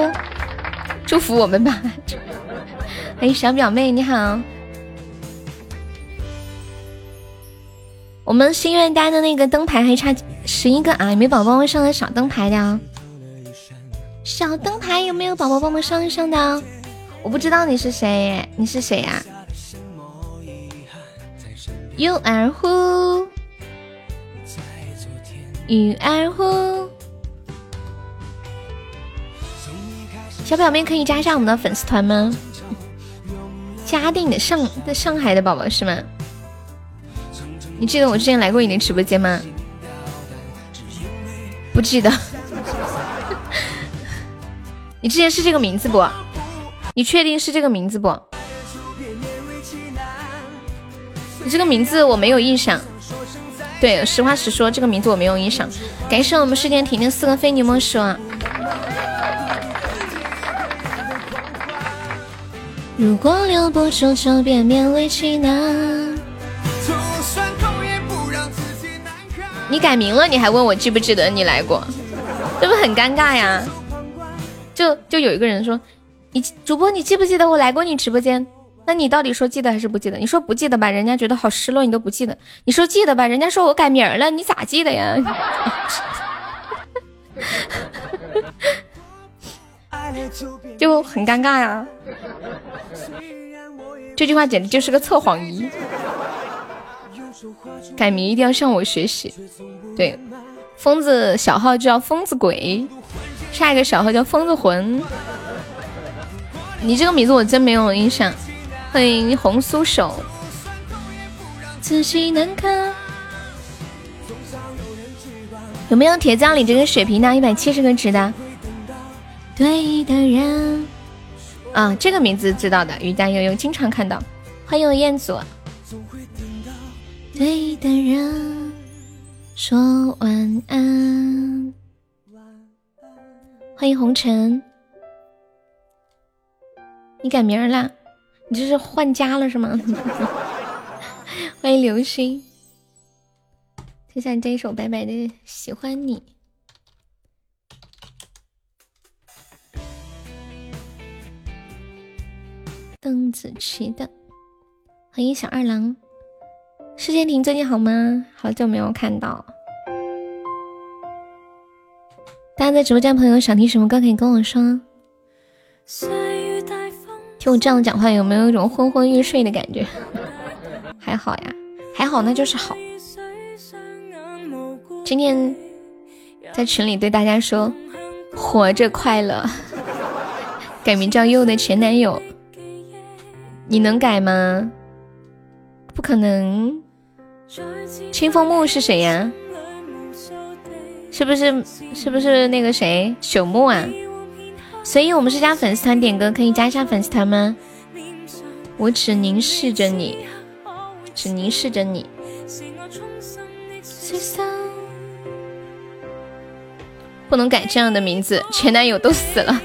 祝福我们吧。哎，小表妹你好，我们心愿单的那个灯牌还差十一个啊，有没有宝宝帮我上个小灯牌的啊？小灯牌有没有宝宝帮忙上一上的？我不知道你是谁，你是谁呀？有二虎，有二虎，小表妹可以加一下我们的粉丝团吗？嘉定的上在上海的宝宝是吗？你记得我之前来过你的直播间吗？不记得。[LAUGHS] 你之前是这个名字不？你确定是这个名字不？你这个名字我没有印象，对，实话实说，这个名字我没有印象。感谢我们世间停的四个非你莫属。如果留不住，就别勉为其难。你改名了，你还问我记不记得你来过，这不很尴尬呀？就就有一个人说，你主播你记不记得我来过你直播间？那你到底说记得还是不记得？你说不记得吧，人家觉得好失落，你都不记得；你说记得吧，人家说我改名了，你咋记得呀？[LAUGHS] 就很尴尬呀。这句话简直就是个测谎仪。改名一定要向我学习。对，疯子小号叫疯子鬼，下一个小号叫疯子魂。你这个名字我真没有印象。欢迎红酥手，有没有铁匠里这个血瓶呢？一百七十个值的。对的人，啊，这个名字知道的，瑜伽悠悠经常看到。欢迎彦祖。对的人说晚安。欢迎红尘，你改名了？你这是换家了是吗？[LAUGHS] 欢迎流星，听下这一首白白的喜欢你。邓紫棋的，欢迎小二郎。世界亭最近好吗？好久没有看到。大家在直播间朋友想听什么歌可以跟我说。听我这样讲话，有没有一种昏昏欲睡的感觉？[LAUGHS] 还好呀，还好，那就是好。今天在群里对大家说，活着快乐，[LAUGHS] 改名叫佑的前男友，你能改吗？不可能。清风木是谁呀？是不是是不是那个谁朽木啊？所以我们是加粉丝团点歌，可以加一下粉丝团吗？我只凝视着你，只凝视着你。不能改这样的名字，前男友都死了。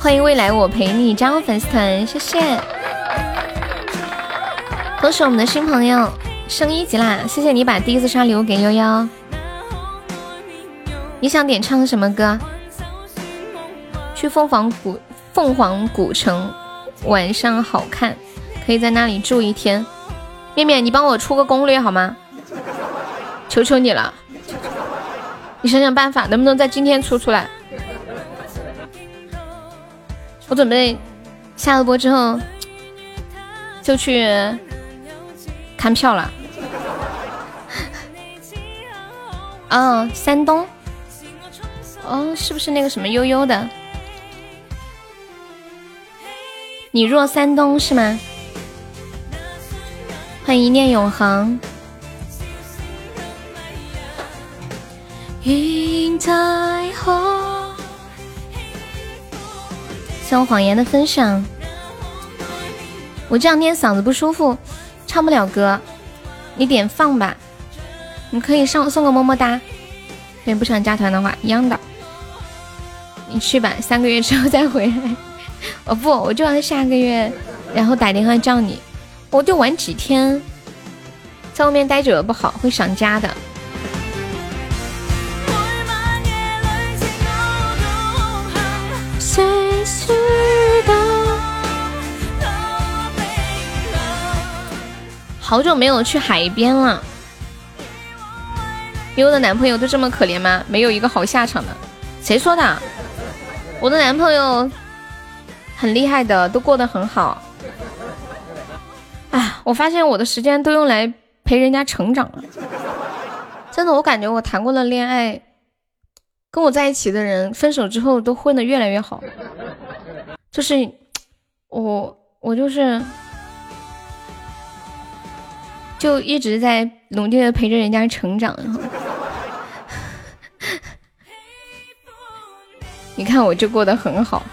欢迎未来我陪你加入粉丝团，谢谢。恭喜我们的新朋友升一级啦！谢谢你把第一次刷礼物给悠悠。你想点唱什么歌？去凤凰古凤凰古城，晚上好看，可以在那里住一天。面面，你帮我出个攻略好吗？求求你了，你想想办法，能不能在今天出出来？我准备下了播之后就去看票了。[LAUGHS] 哦，山东。哦，是不是那个什么悠悠的？你若山东是吗？欢迎一念永恒。云太后。谢谎言的分享。我这两天嗓子不舒服，唱不了歌，你点放吧。你可以上送个么么哒。对，不想加团的话，一样的。你去吧，三个月之后再回来。哦不，我就要下个月，然后打电话叫你。我就玩几天，在外面待久了不好，会想家的。好久没有去海边了，你我的男朋友都这么可怜吗？没有一个好下场的？谁说的？我的男朋友很厉害的，都过得很好。哎，我发现我的时间都用来陪人家成长了。真的，我感觉我谈过的恋爱，跟我在一起的人分手之后都混得越来越好。就是我，我就是。就一直在努力的陪着人家成长，你看我就过得很好，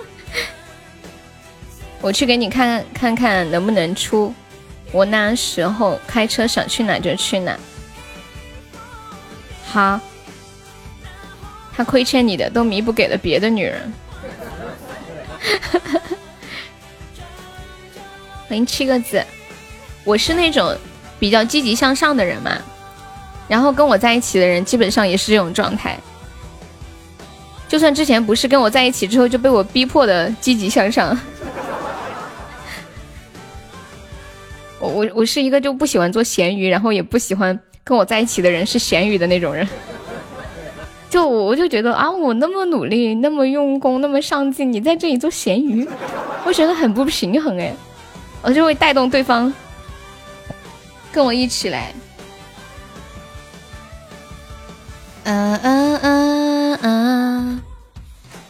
[LAUGHS] 我去给你看看看能不能出，我那时候开车想去哪就去哪，好，他亏欠你的都弥补给了别的女人，[LAUGHS] 欢迎七个字。我是那种比较积极向上的人嘛，然后跟我在一起的人基本上也是这种状态。就算之前不是跟我在一起之后就被我逼迫的积极向上，我我我是一个就不喜欢做咸鱼，然后也不喜欢跟我在一起的人是咸鱼的那种人。就我就觉得啊，我那么努力，那么用功，那么上进，你在这里做咸鱼，我觉得很不平衡哎，我就会带动对方。跟我一起来，嗯嗯嗯嗯，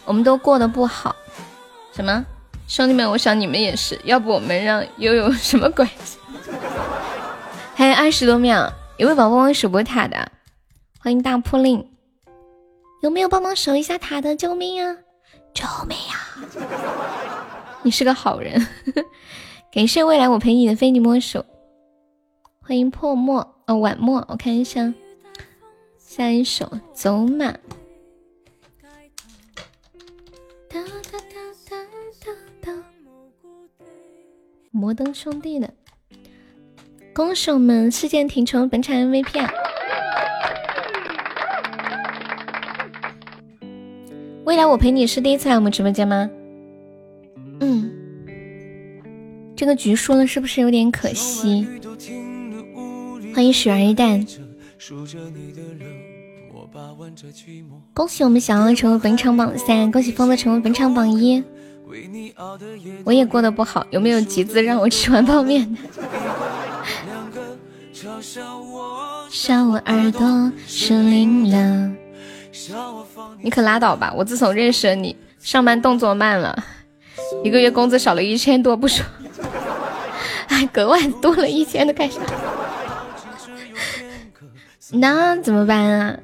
我们都过得不好，什么兄弟们？我想你们也是，要不我们让悠悠 [LAUGHS] 什么关系？[LAUGHS] 还有二十多秒，有位宝宝守波塔的，欢迎大扑令，有没有帮忙守一下塔的？救命啊！救命啊！[LAUGHS] 你是个好人，[LAUGHS] 感谢未来我陪你的非你莫属。欢迎破墨哦，晚墨，我看一下，下一首走马。摩登兄弟的，恭喜我们事件停成本场 MVP 啊！未来我陪你是第一次来我们直播间吗？嗯，这个局输了是不是有点可惜？欢迎雪儿一蛋，恭喜我们小奥成为本场榜三，恭喜疯子成为本场榜一。我也过得不好，有没有集资让我吃碗泡面？笑我耳朵失灵了，你可拉倒吧！我自从认识了你，上班动作慢了，一个月工资少了一千多不说，还格外多了一千的干啥？[LAUGHS] 那怎么办啊？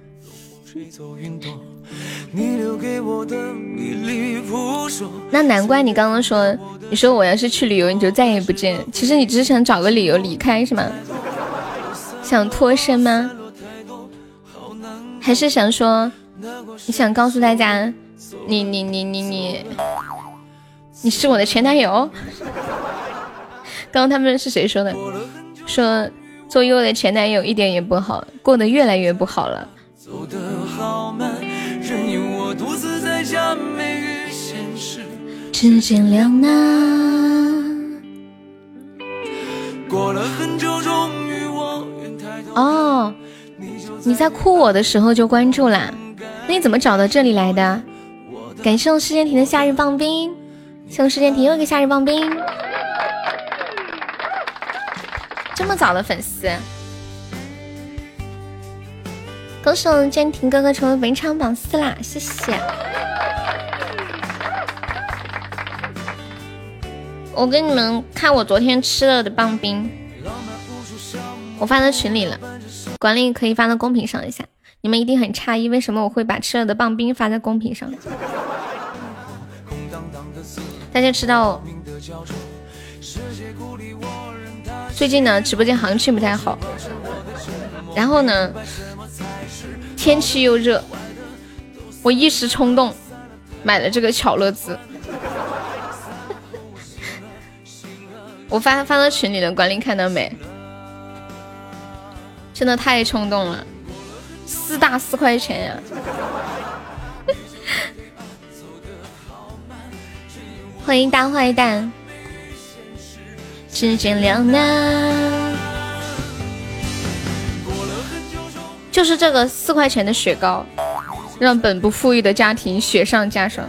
那难怪你刚刚说，你说我要是去旅游，你就再也不见。其实你只是想找个理由离开，是吗？想脱身吗？还是想说，你想告诉大家，你你你你你，你是我的前男友？[LAUGHS] 刚刚他们是谁说的？说做优的前男友一点也不好，过得越来越不好了。只见两难。过了很久，终于我愿抬头哦，你在哭我的时候就关注啦？那你怎么找到这里来的？感谢我世间亭的夏日棒冰，谢我世间亭又一个夏日棒冰。这么早的粉丝，恭喜我们剑亭哥哥成为本场榜四啦！谢谢。我给你们看我昨天吃了的棒冰，我发到群里了，管理可以发到公屏上一下。你们一定很诧异，为什么我会把吃了的棒冰发在公屏上？大家知道，最近呢直播间行情不太好，然后呢天气又热，我一时冲动买了这个巧乐兹。[LAUGHS] 我发发到群里了，管理看到没？真的太冲动了，四大四块钱呀！[LAUGHS] 欢迎大坏蛋，只见两难。就是这个四块钱的雪糕，让本不富裕的家庭雪上加霜。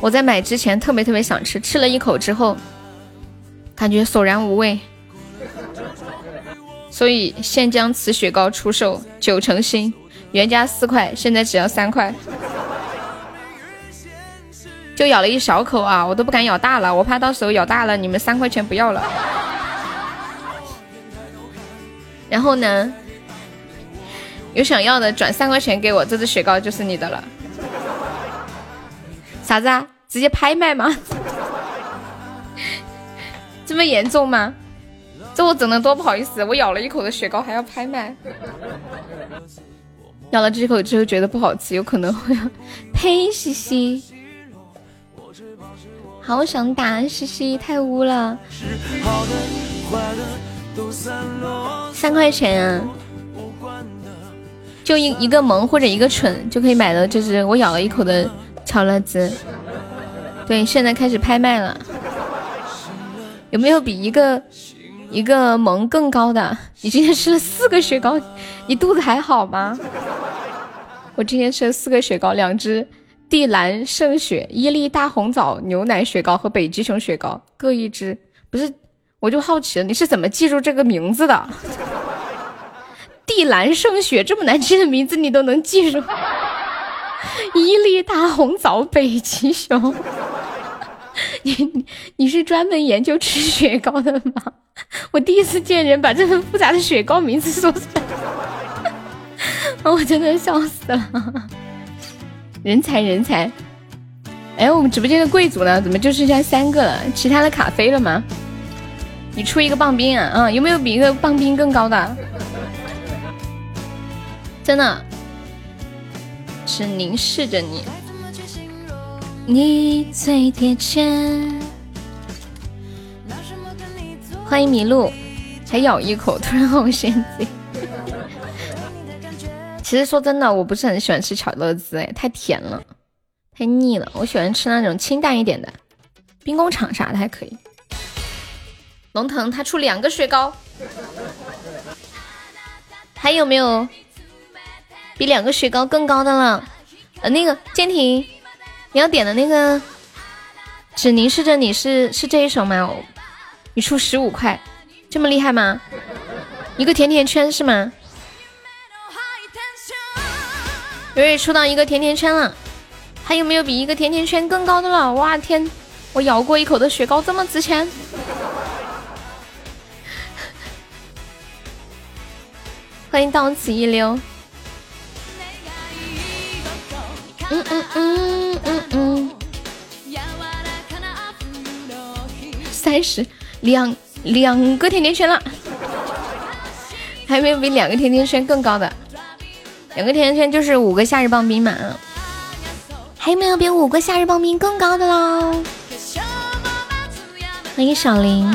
我在买之前特别特别想吃，吃了一口之后，感觉索然无味，所以现将此雪糕出售九成新，原价四块，现在只要三块。就咬了一小口啊，我都不敢咬大了，我怕到时候咬大了你们三块钱不要了。然后呢，有想要的转三块钱给我，这只雪糕就是你的了。啥子啊？直接拍卖吗？这么严重吗？这我整的多不好意思！我咬了一口的雪糕还要拍卖，[LAUGHS] 咬了这口之后觉得不好吃，有可能会呸！西西，好想打西西，太污了！三块钱啊，就一一个萌或者一个蠢就可以买到这只我咬了一口的。巧乐兹，对，现在开始拍卖了。有没有比一个一个萌更高的？你今天吃了四个雪糕，你肚子还好吗？我今天吃了四个雪糕，两只地蓝圣雪、伊利大红枣牛奶雪糕和北极熊雪糕各一只。不是，我就好奇了，你是怎么记住这个名字的？地蓝圣雪这么难记的名字，你都能记住？伊利大红枣北极熊，[LAUGHS] 你你是专门研究吃雪糕的吗？我第一次见人把这么复杂的雪糕名字说出来，我真的笑死了。人才人才，哎，我们直播间的贵族呢？怎么就剩下三个了？其他的卡飞了吗？你出一个棒冰啊！嗯，有没有比一个棒冰更高的？真的。是凝视着你，你最贴切。欢迎麋鹿，才咬一口，突然好生气。[LAUGHS] 其实说真的，我不是很喜欢吃巧乐兹，哎，太甜了，太腻了。我喜欢吃那种清淡一点的，兵工厂啥的还可以。龙腾他出两个雪糕，还有没有？比两个雪糕更高的了，呃，那个剑婷，你要点的那个，只凝视着你是是这一首吗？你出十五块，这么厉害吗？一个甜甜圈是吗？有蕊出到一个甜甜圈了，还有没有比一个甜甜圈更高的了？哇天，我咬过一口的雪糕这么值钱？欢迎到此一溜。嗯嗯嗯嗯嗯。三十两两个甜甜圈了，还有没有比两个甜甜圈更高的？两个甜甜圈就是五个夏日棒冰嘛。还有没有比五个夏日棒冰更高的喽？欢迎小林。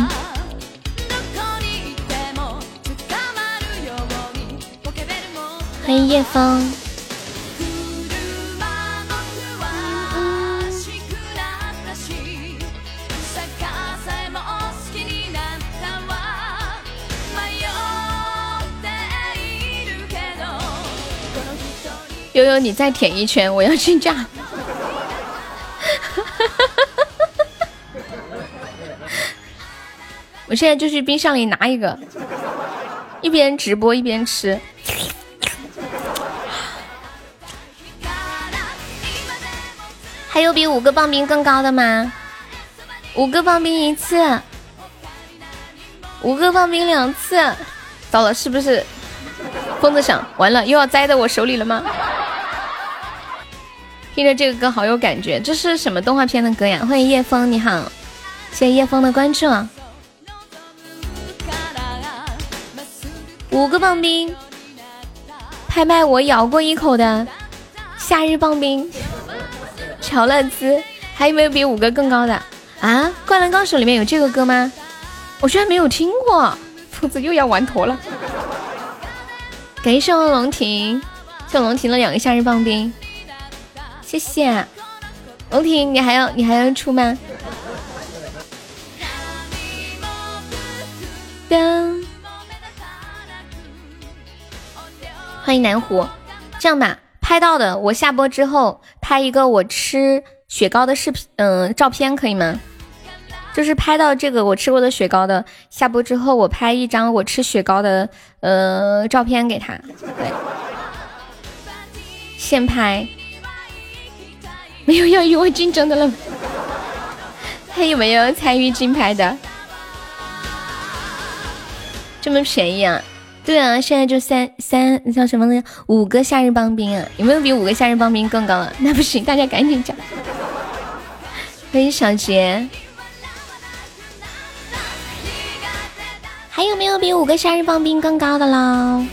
欢迎叶枫。悠悠，你再舔一圈，我要去炸。[LAUGHS] 我现在就去冰箱里拿一个，一边直播一边吃。还有比五个棒冰更高的吗？五个棒冰一次，五个棒冰两次，糟了，是不是？疯子想，完了又要栽在我手里了吗？听着这个歌好有感觉，这是什么动画片的歌呀？欢迎叶枫，你好，谢谢叶枫的关注。五个棒冰，拍卖我咬过一口的夏日棒冰，乔乐兹，还有没有比五个更高的啊？灌篮高手里面有这个歌吗？我居然没有听过，兔子又要玩坨了。感谢我龙庭，谢龙婷的两个夏日棒冰。谢谢，龙婷，你还要你还要出吗？噔，欢迎南湖。这样吧，拍到的我下播之后拍一个我吃雪糕的视频，嗯，照片可以吗？就是拍到这个我吃过的雪糕的，下播之后我拍一张我吃雪糕的呃照片给他，对，现拍。没有要与我竞争的了，还有没有参与竞拍的？这么便宜啊？对啊，现在就三三叫什么呢？五个夏日棒冰啊！有没有比五个夏日棒冰更高的？[LAUGHS] 那不行，大家赶紧讲。欢迎小杰，还有没有比五个夏日棒冰更高的喽？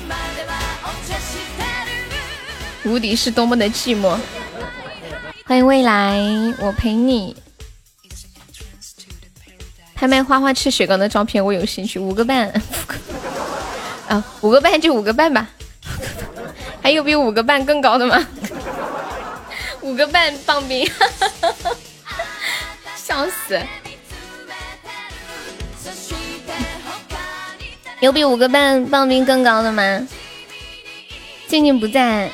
无敌是多么的寂寞。欢迎未来，我陪你。拍卖花花吃雪糕的照片，我有兴趣。五个半，[LAUGHS] 啊，五个半就五个半吧。[LAUGHS] 还有比五个半更高的吗？[LAUGHS] 五个半棒冰，笑死！有比五个半棒冰更高的吗？静静不在。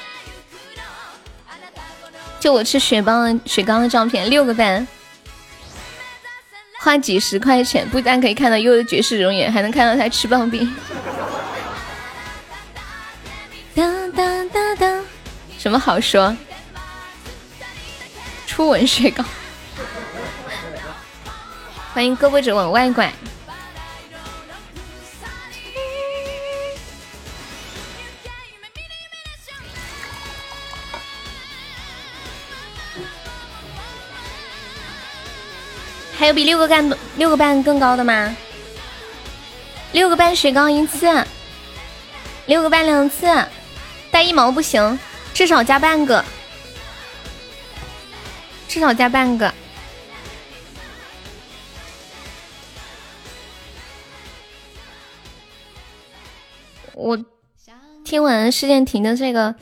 就我吃雪糕的雪糕的照片，六个赞，花几十块钱，不但可以看到优的绝世容颜，还能看到他吃棒冰。当当当当，什么好说？初吻雪糕，欢迎胳膊肘往外拐。还有比六个半六个半更高的吗？六个半雪糕一次，六个半两次，带一毛不行，至少加半个，至少加半个。我听完事件亭的这个，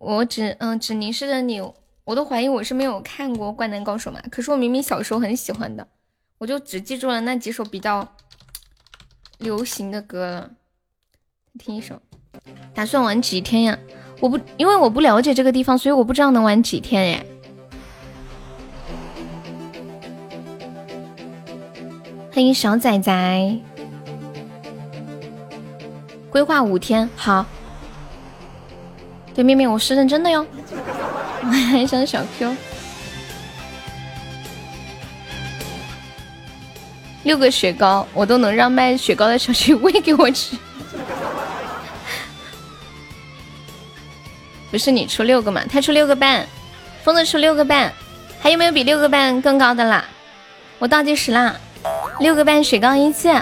我只嗯只凝视着你，我都怀疑我是没有看过《灌篮高手》嘛？可是我明明小时候很喜欢的。我就只记住了那几首比较流行的歌了，听一首。打算玩几天呀？我不，因为我不了解这个地方，所以我不知道能玩几天耶。欢迎小仔仔，规划五天，好。对面面，我是认真的哟。[LAUGHS] 我还想小 Q。六个雪糕，我都能让卖雪糕的小区 [LAUGHS] 喂给我吃。不是你出六个嘛？他出六个半，疯子出六个半，还有没有比六个半更高的啦？我倒计时啦，六个半雪糕一次，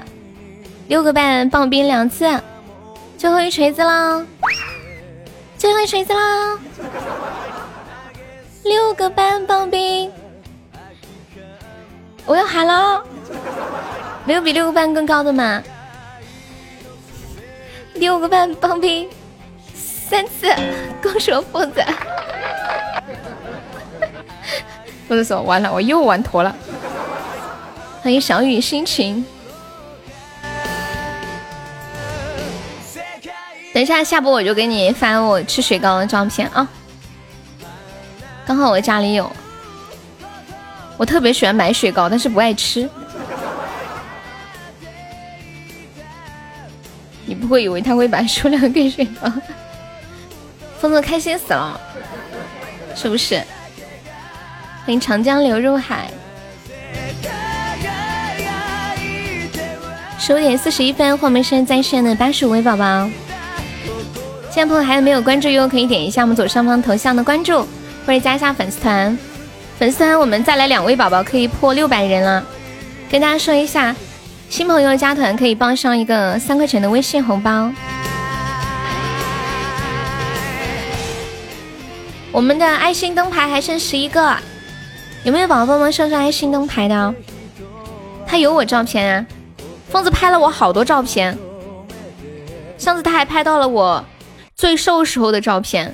六个半棒冰两次，最后一锤子啦，最后一锤子啦，六个半棒冰，我要喊了，[LAUGHS] 没有比六个半更高的吗？六个半棒冰。三次，恭喜 [LAUGHS] 我疯子！疯子说完了，我又玩脱了。欢迎小雨心情。等一下下播我就给你发我吃雪糕的照片啊！刚好我家里有。我特别喜欢买雪糕，但是不爱吃。你不会以为他会把数量给雪糕？[LAUGHS] 疯子开心死了，是不是？欢迎长江流入海。十五点四十一分，黄梅山在线的八十五位宝宝，现在朋友还有没有关注哟？可以点一下我们左上方头像的关注，或者加一下粉丝团。粉丝团我们再来两位宝宝，可以破六百人了。跟大家说一下，新朋友加团可以报上一个三块钱的微信红包。我们的爱心灯牌还剩十一个，有没有宝宝帮忙上上爱心灯牌的？他有我照片啊，疯子拍了我好多照片，上次他还拍到了我最瘦时候的照片，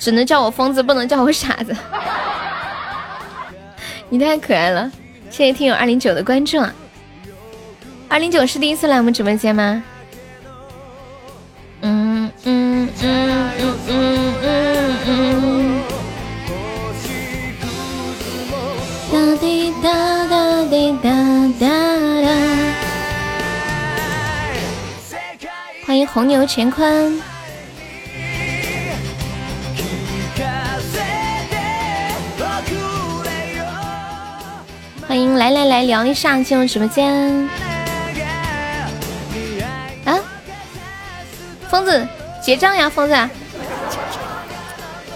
只能叫我疯子，不能叫我傻子。[LAUGHS] 你太可爱了，谢谢听友二零九的关注啊。二零九是第一次来我们直播间吗？嗯嗯嗯嗯嗯嗯嗯。哒滴哒哒滴哒哒哒。欢迎红牛乾坤。欢迎来来来聊一下进入直播间。疯子结账呀，疯子！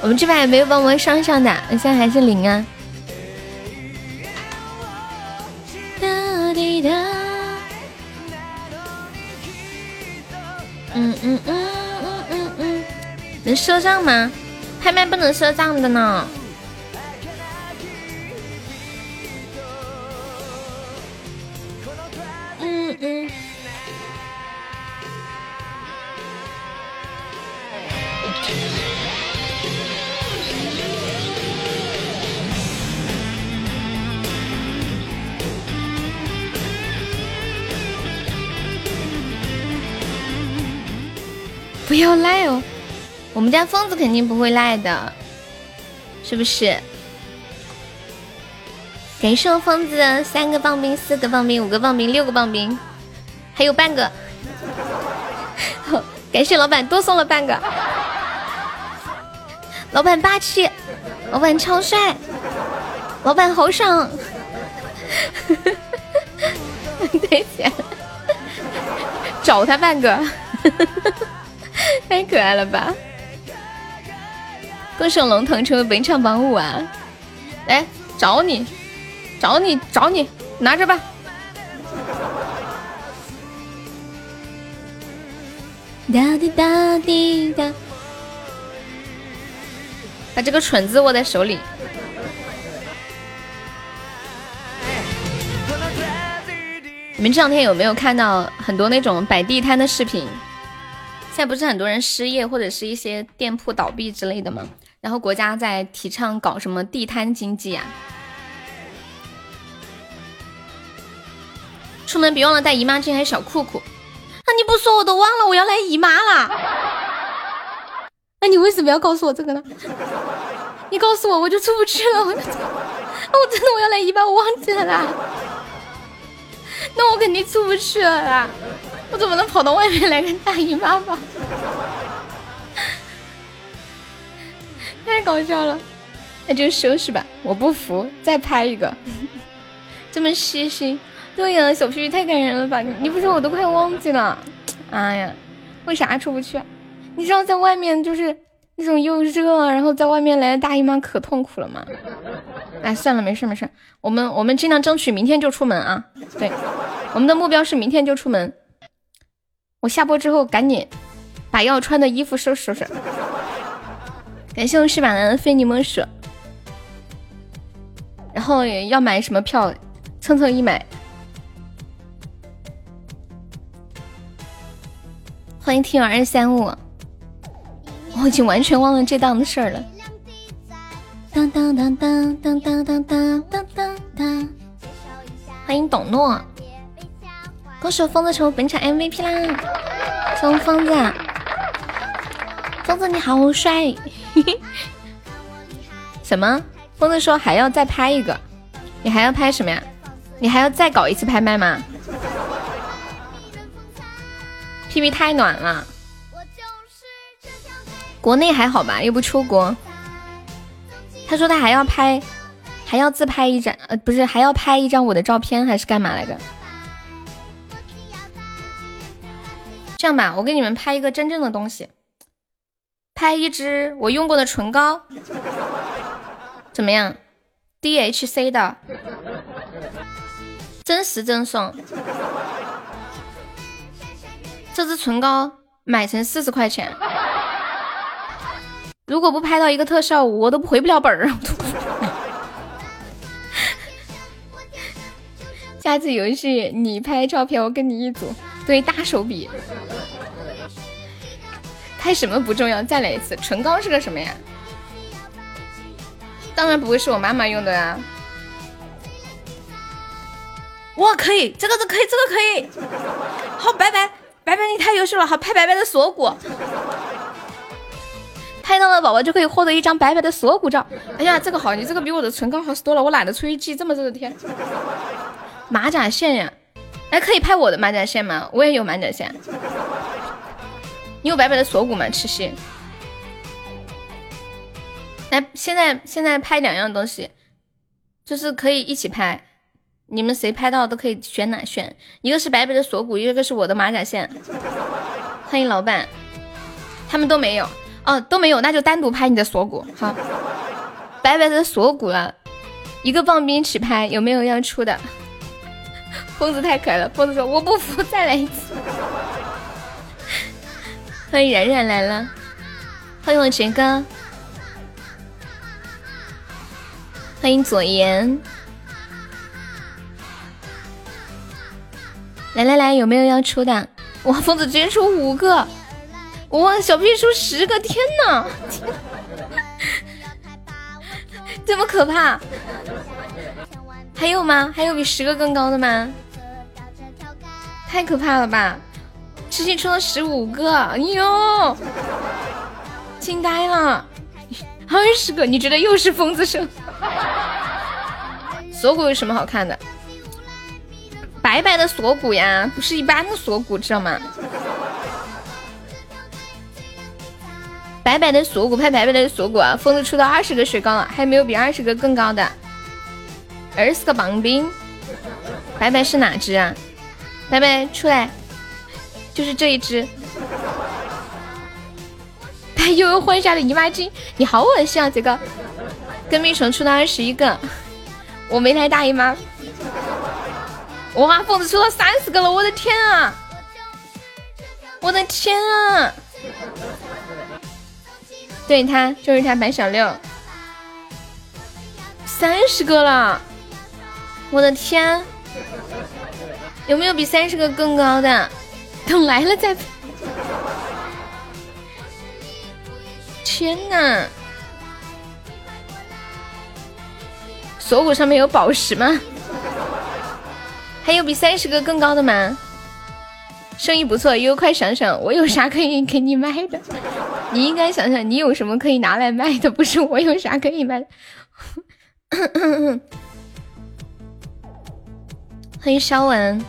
我们这边也没有帮忙上上的，现在还是零啊。哒滴哒。嗯嗯嗯嗯嗯嗯，能赊账吗？拍卖不能赊账的呢。不要赖哦，我们家疯子肯定不会赖的，是不是？感谢我疯子三个棒冰、四个棒冰、五个棒冰、六个棒冰，还有半个。[LAUGHS] 感谢老板多送了半个，老板霸气，老板超帅，老板好爽，[LAUGHS] 对钱，[LAUGHS] 找他半个，[LAUGHS] 太可爱了吧！恭喜龙腾成为本场榜五啊！来找你，找你，找你，拿着吧。哒滴哒滴哒，把这个蠢字握在手里。你们这两天有没有看到很多那种摆地摊的视频？现在不是很多人失业或者是一些店铺倒闭之类的吗？然后国家在提倡搞什么地摊经济啊？出门别忘了带姨妈巾还有小裤裤。那你不说我都忘了，我要来姨妈了。那你为什么要告诉我这个呢？你告诉我，我就出不去了。我我真的我要来姨妈，我忘记了啦。那我肯定出不去了啦。我怎么能跑到外面来跟大姨妈吧？[LAUGHS] 太搞笑了。那就收拾吧，我不服，再拍一个。这么细心。对呀，小皮皮太感人了吧！你不说我都快忘记了。哎呀，为啥出不去？你知道在外面就是那种又热，然后在外面来的大姨妈可痛苦了嘛。哎，算了，没事没事，我们我们尽量争取明天就出门啊。对，我们的目标是明天就出门。我下播之后赶紧把要穿的衣服收拾收拾。感谢我翅膀的非你莫属。然后要买什么票，蹭蹭一买。欢迎听友二三五，我已经完全忘了这档子事儿了。当当当当当当当当当当！欢迎董诺，恭喜我疯子成为本场 MVP 啦！送疯子，疯子你好帅！[LAUGHS] 什么？疯子说还要再拍一个？你还要拍什么呀？你还要再搞一次拍卖吗？P P 太暖了，国内还好吧？又不出国。他说他还要拍，还要自拍一张，呃，不是，还要拍一张我的照片，还是干嘛来着？这样吧，我给你们拍一个真正的东西，拍一支我用过的唇膏，怎么样？D H C 的，真实赠送。这支唇膏买成四十块钱，如果不拍到一个特效，我都回不了本儿。[LAUGHS] 下次游戏你拍照片，我跟你一组，对，大手笔。拍什么不重要，再来一次。唇膏是个什么呀？当然不会是我妈妈用的呀。哇，可以，这个是可以，这个可以。好，拜拜。白白你太优秀了，好拍白白的锁骨，拍到了宝宝就可以获得一张白白的锁骨照。哎呀，这个好，你这个比我的唇膏好使多了，我懒得出去寄，这么热的天。马甲线呀，哎，可以拍我的马甲线吗？我也有马甲线。你有白白的锁骨吗？吃西。来，现在现在拍两样东西，就是可以一起拍。你们谁拍到都可以选哪选，一个是白白的锁骨，一个是我的马甲线。欢迎老板，他们都没有哦，都没有，那就单独拍你的锁骨。好，白白的锁骨了，一个棒冰起拍，有没有要出的？疯子太可爱了，疯子说我不服，[LAUGHS] 再来一次。[LAUGHS] 欢迎冉冉来了，欢迎我杰哥，欢迎左岩。来来来，有没有要出的？哇，疯子直接出五个，哇，小屁出十个，天哪，[LAUGHS] 这么可怕？还有吗？还有比十个更高的吗？太可怕了吧！直接出了十五个，哎呦，惊呆了！二十个，你觉得又是疯子生？[LAUGHS] 锁骨有什么好看的？白白的锁骨呀，不是一般的锁骨，知道吗？白白的锁骨拍白白的锁骨啊！疯子出到二十个雪糕了，还有没有比二十个更高的？二十个棒冰，白白是哪只啊？白白出来，就是这一只。他又换下了姨妈巾，你好恶心啊！这个跟蜜虫出到二十一个，我没来大姨妈。哇，疯子出了三十个了！我的天啊！我的天啊！对他就是他白小六，三十个了！我的天，有没有比三十个更高的？等来了再。天呐！锁骨上面有宝石吗？还有比三十个更高的吗？生意不错，悠悠快想想，我有啥可以给你卖的？你应该想想，你有什么可以拿来卖的？不是我有啥可以卖的？[LAUGHS] 欢迎肖文，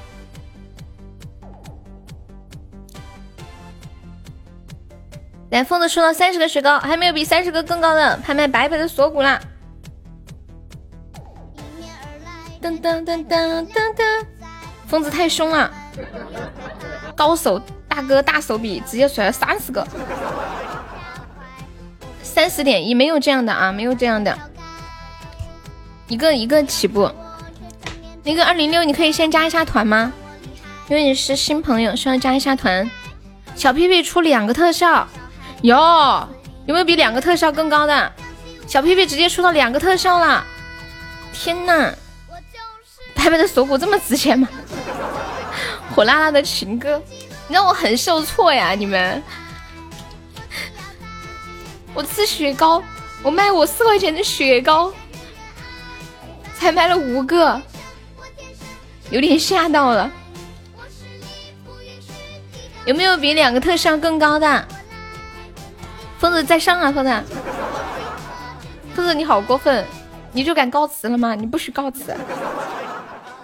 来疯子出了三十个雪糕，还没有比三十个更高的，拍卖白白的锁骨啦！噔噔噔噔噔噔，疯子太凶了，高手大哥大手笔，直接甩了三十个。三十点一没有这样的啊，没有这样的，一个一个起步。那个二零六，你可以先加一下团吗？因为你是新朋友，需要加一下团。小屁屁出两个特效，有有没有比两个特效更高的？小屁屁直接出到两个特效了，天呐！白白的锁骨这么值钱吗？[LAUGHS] 火辣辣的情歌，你让我很受挫呀！你们，我吃雪糕，我卖我四块钱的雪糕，才卖了五个。有点吓到了，有没有比两个特效更高的？疯子在上啊，疯子！疯子你好过分，你就敢告辞了吗？你不许告辞！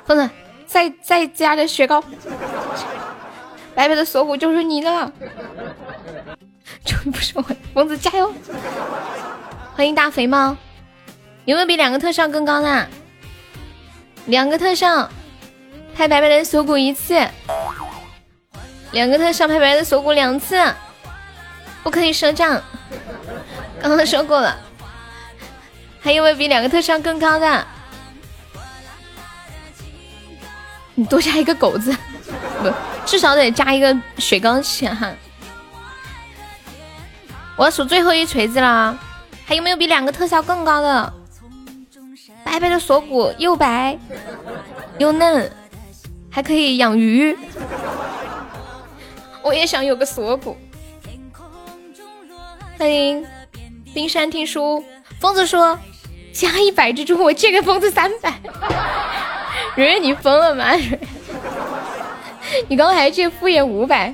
疯子，再再加点雪糕，白白的锁骨就是你的，终于不是我！疯子加油！欢迎大肥猫，有没有比两个特效更高的？两个特效。拍白白的锁骨一次，两个特效拍白白的锁骨两次，不可以赊账。刚刚说过了，还有没有比两个特效更高的？你多加一个狗子，不，至少得加一个雪糕钱哈。我要数最后一锤子了，还有没有比两个特效更高的？白白的锁骨又白又嫩。还可以养鱼，我也想有个锁骨。欢迎冰山听书，疯子说加一百只猪，我借给疯子三百。[LAUGHS] 蕊蕊你疯了吗？你刚刚还借敷衍五百。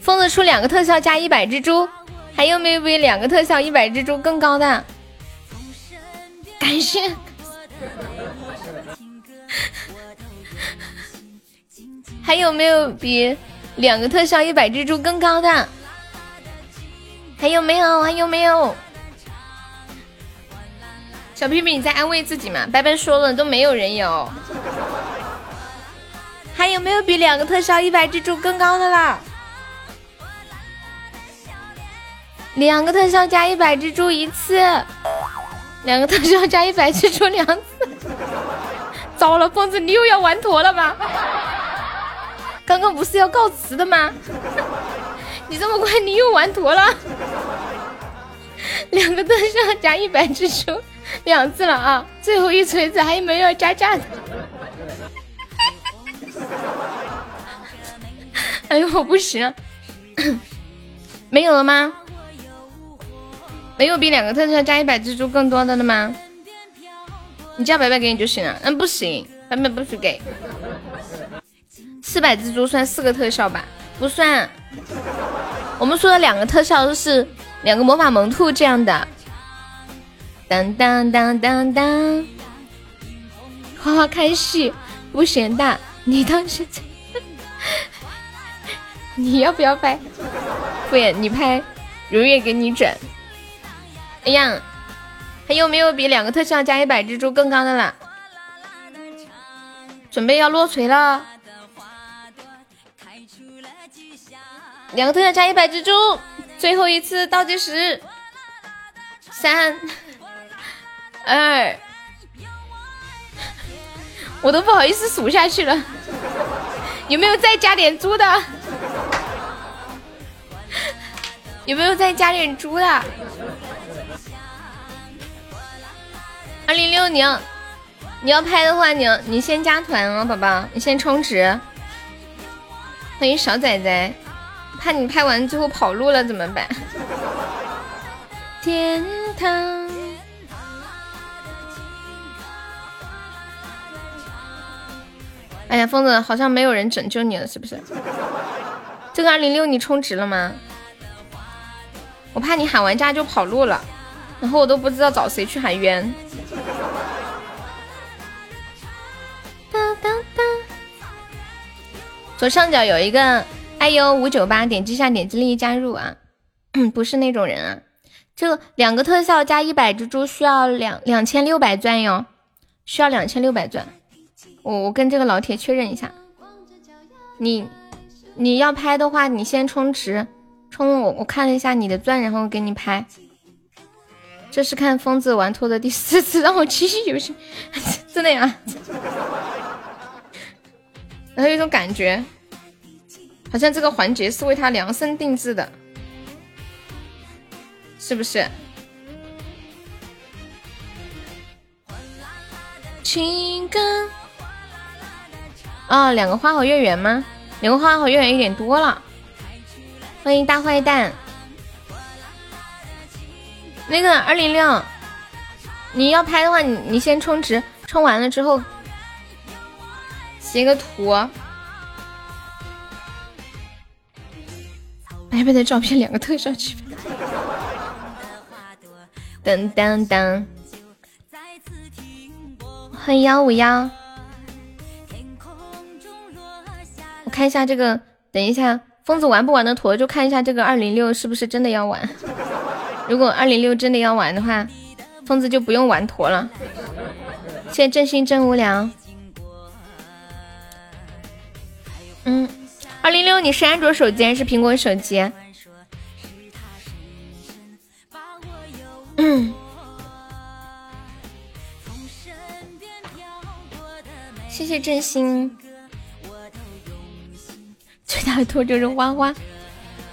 疯子出两个特效加一百只猪，还有没有比两个特效一百只猪更高的？感谢。还有没有比两个特效一百只猪更高的？还有没有？还有没有？小屁屁，你在安慰自己吗？白白说了，都没有人有。[LAUGHS] 还有没有比两个特效一百蜘蛛更高的啦？两个特效加一百蜘蛛一次，两个特效加一百蜘蛛两次。[LAUGHS] 糟了，疯子，你又要玩坨了吗？刚刚不是要告辞的吗？你这么快，你又玩坨了。[LAUGHS] 两个特效加一百支出两次了啊！最后一锤子还有没有要加价的？[LAUGHS] 哎呦，我不行，[COUGHS] 没有了吗？没有比两个特效加一百蜘蛛更多的了吗？你叫白白给你就行了。嗯，不行，白白不许给。四百蜘蛛算四个特效吧？不算。我们说的两个特效都是两个魔法萌兔这样的。当当当当当，花花开戏不嫌大，你当时在 [LAUGHS] 你要不要拍？敷衍你拍，如月给你整。哎呀，还有没有比两个特效加一百蜘蛛更高的啦？准备要落锤了。两个特效加一百蜘蛛，最后一次倒计时，三二，我都不好意思数下去了。有没有再加点猪的？有没有再加点猪的？二零六，你要你要拍的话，你要你先加团哦，宝宝，你先充值。欢迎小仔仔。怕你拍完之后跑路了怎么办？天堂。哎呀，疯子，好像没有人拯救你了，是不是？这个二零六你充值了吗？我怕你喊完价就跑路了，然后我都不知道找谁去喊冤。当当当。左上角有一个。哎呦，五九八，点击一下，点击立即加入啊！不是那种人啊，这两个特效加一百只猪需要两两千六百钻哟，需要两千六百钻。我我跟这个老铁确认一下，你你要拍的话，你先充值，充我我看了一下你的钻，然后给你拍。这是看疯子玩脱的第四次，[LAUGHS] 让我继续游戏，真的呀。然 [LAUGHS] 后有种感觉，好像这个环节是为他量身定制的，是不是？情歌啊，两个花好月圆吗？两个花好月圆有点多了。欢迎大坏蛋。那个二零六，你要拍的话，你你先充值，充完了之后截个图，白白的照片两个特效区别。噔噔噔，欢迎幺五幺，我看一下这个，等一下疯子玩不玩的坨，就看一下这个二零六是不是真的要玩。如果二零六真的要玩的话，疯子就不用玩坨了。谢谢真心真无聊。嗯，二零六，你是安卓手机还是苹果手机？嗯。谢谢真心。最大的托就是花花，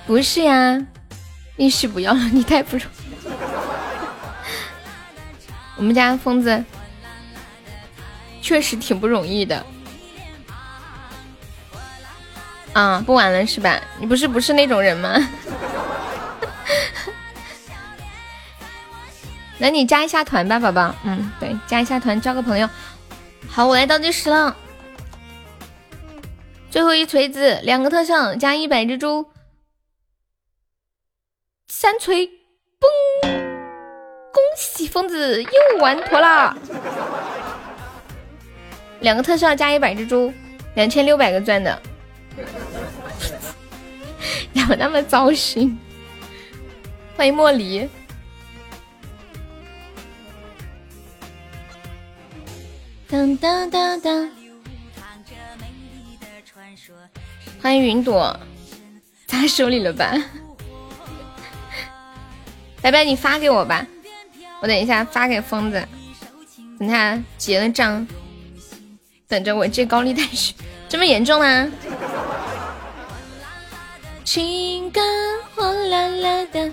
不是呀。允许不要了，你太不容易。我们家疯子确实挺不容易的。啊，不玩了是吧？你不是不是那种人吗？[LAUGHS] 那你加一下团吧，宝宝。嗯，对，加一下团，交个朋友。好，我来倒计时了。最后一锤子，两个特效加一百只猪。三锤，嘣！恭喜疯子又玩脱啦！两个特效加一百只猪，两千六百个钻的，怎么那么糟心？欢迎莫离，当当当当，欢迎云朵，砸手里了吧？[LAUGHS] 白白，你发给我吧，我等一下发给疯子，等他结了账，等着我借高利贷去，这么严重吗？情歌火辣辣的，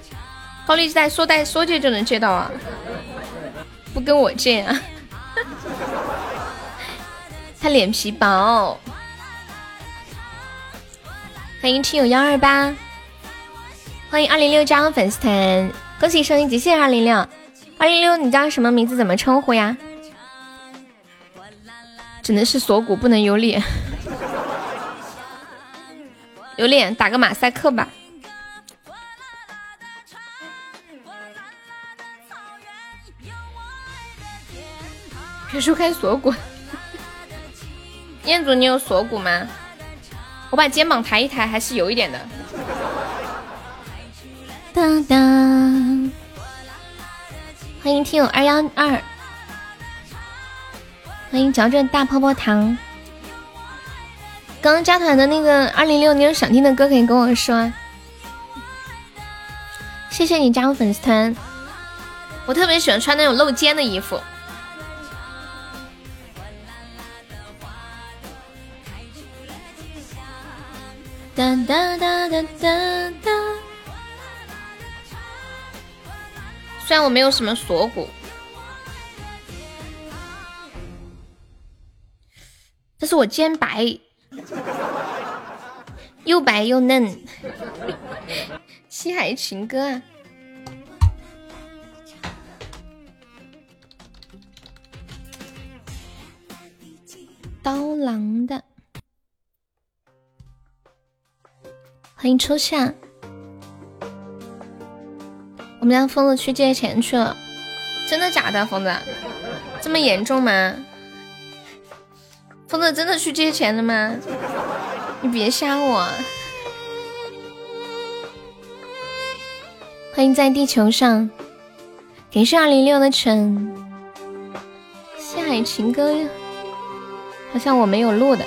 高利贷说贷说借就能借到啊？不跟我借啊？[LAUGHS] 他脸皮薄。欢迎听友幺二八，欢迎二零六加入粉丝团。恭喜升一级，谢谢二零六，二零六，你叫什么名字？怎么称呼呀？只能是锁骨，不能有脸。有脸打个马赛克吧。别说开锁骨，[LAUGHS] 彦祖，你有锁骨吗？我把肩膀抬一抬，还是有一点的。当当，欢迎听友二幺二，欢迎嚼着大泡泡糖。刚刚加团的那个二零六，你有想听的歌可以跟我说啊。谢谢你加入粉丝团，我特别喜欢穿那种露肩的衣服。哒哒哒哒哒哒。虽然我没有什么锁骨，但是我肩白，[LAUGHS] 又白又嫩。[LAUGHS] 西海情歌，刀郎的，欢迎初夏。我们家疯子去借钱去了，真的假的？疯子，这么严重吗？疯子真的去借钱了吗？你别吓我！欢迎在地球上，感谢二零六的橙，西海情歌，好像我没有录的，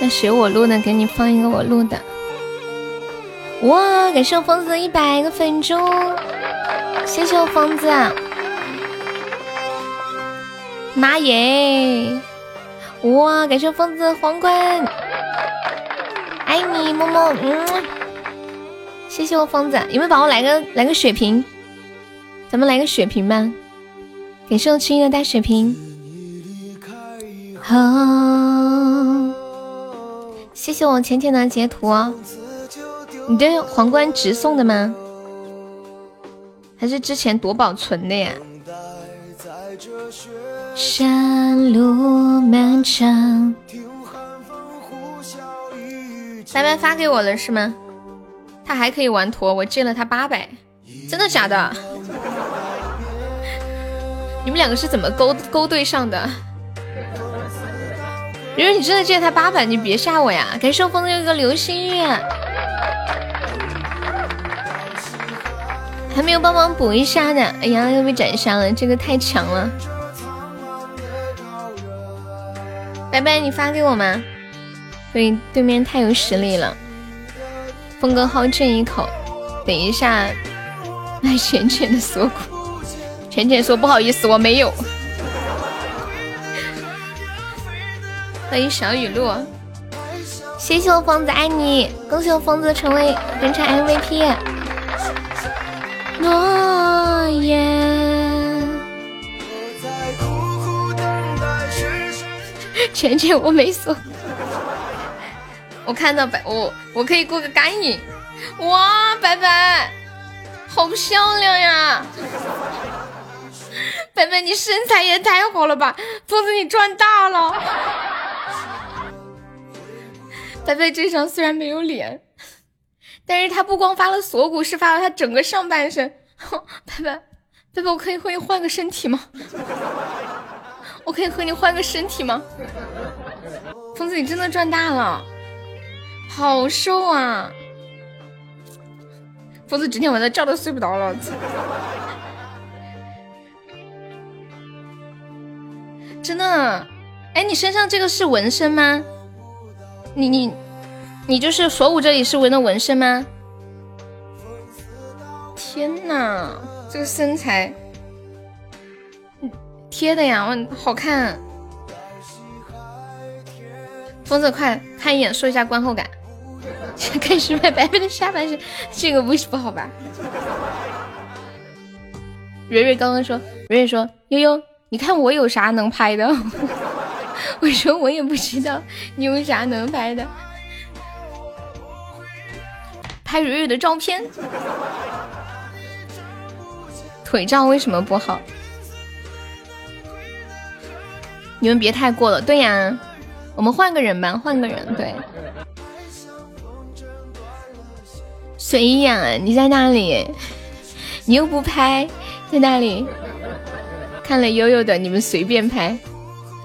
那谁我录的，给你放一个我录的。哇！感谢我疯子一百个粉猪。谢谢我疯子，妈耶！哇，感谢疯子皇冠，爱你么么，嗯，谢谢我疯子，有没有帮我来个来个血瓶？咱们来个血瓶吧，感谢我青音的大血瓶。好，谢谢我浅浅的截图。你这皇冠直送的吗？还是之前夺宝存的呀？山路漫长。白白发给我了是吗？他还可以玩驼，我借了他八百，真的假的？[LAUGHS] 你们两个是怎么勾勾对上的？如果你真的借他八百，你别吓我呀！感谢风的一个流星雨，还没有帮忙补一下的，哎呀，又被斩杀了，这个太强了。拜拜，你发给我吗？对，对面太有实力了。峰哥好这一口，等一下卖浅浅的锁骨。浅浅说不好意思，我没有。欢迎小雨露，谢谢我疯子爱你，恭喜我疯子成为本场 MVP。诺言。浅浅我没锁，我看到白我我可以过个干瘾。哇，白白，好漂亮呀！白白你身材也太好了吧，疯子你赚大了。白白这张虽然没有脸，但是他不光发了锁骨，是发了他整个上半身。[LAUGHS] 白白，白白，我可以和你换个身体吗？我可以和你换个身体吗？疯子，你真的赚大了，好瘦啊！疯子今天晚上觉都睡不着了。真的？哎，你身上这个是纹身吗？你你你就是锁骨这里是纹的纹身吗？天呐，这个身材贴的呀，我好看。疯子，快看一眼，说一下观后感。[LAUGHS] 开始卖白白的下半身，这个不是不好吧？蕊蕊刚刚说，蕊蕊说，悠悠，你看我有啥能拍的？[LAUGHS] 我说我也不知道你有啥能拍的，拍蕊蕊的照片，腿照为什么不好？你们别太过了。对呀，我们换个人吧，换个人。对，随意啊，你在那里？你又不拍，在那里看了悠悠的，你们随便拍。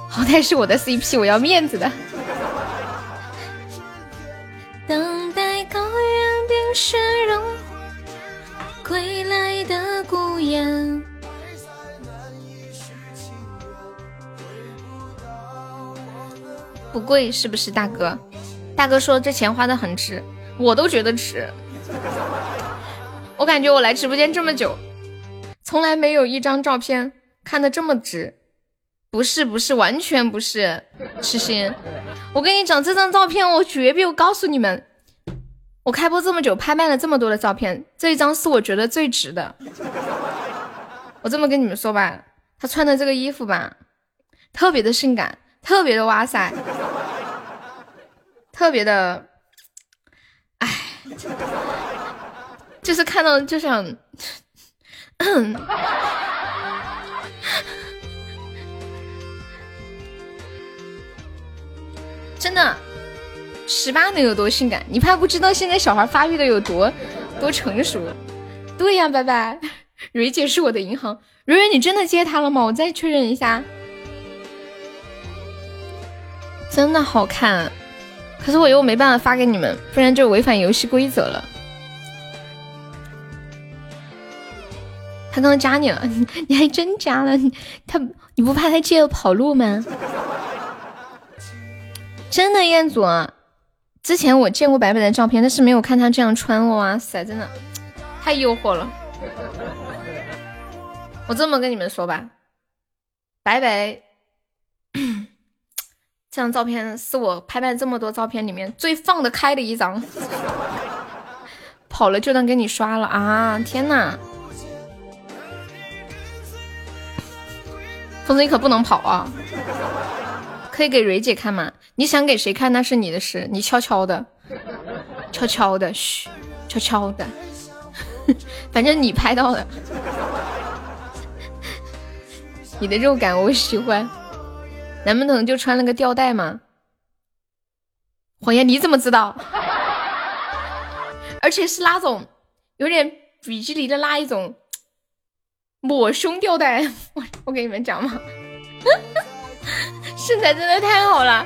好歹是我的 CP，我要面子的。等待高原冰雪融化归来的孤雁。不贵是不是大哥？大哥说这钱花的很值，我都觉得值。[LAUGHS] 我感觉我来直播间这么久，从来没有一张照片看的这么值。不是不是，完全不是，痴心。我跟你讲，这张照片我绝逼，我告诉你们，我开播这么久，拍卖了这么多的照片，这一张是我觉得最值的。我这么跟你们说吧，他穿的这个衣服吧，特别的性感，特别的哇塞，特别的，哎，就是看到就想。[COUGHS] 真的，十八能有多性感？你怕不知道现在小孩发育的有多多成熟？对呀，拜拜，蕊姐是我的银行。蕊蕊，你真的接他了吗？我再确认一下。真的好看，可是我又没办法发给你们，不然就违反游戏规则了。他刚刚加你了，[LAUGHS] 你还真加了？他你不怕他借了跑路吗？真的彦祖，之前我见过白白的照片，但是没有看他这样穿。哇塞，真的太诱惑了！我这么跟你们说吧，白白这张照片是我拍卖这么多照片里面最放得开的一张，[LAUGHS] 跑了就能给你刷了啊！天呐！风子你可不能跑啊！可以给蕊姐看吗？你想给谁看那是你的事，你悄悄的，悄悄的，嘘，悄悄的，[LAUGHS] 反正你拍到了。[LAUGHS] 你的肉感我喜欢，难不能就穿了个吊带吗？黄爷你怎么知道？[LAUGHS] 而且是那种有点比基尼的那一种抹胸吊带，[LAUGHS] 我我给你们讲嘛，[LAUGHS] 身材真的太好了，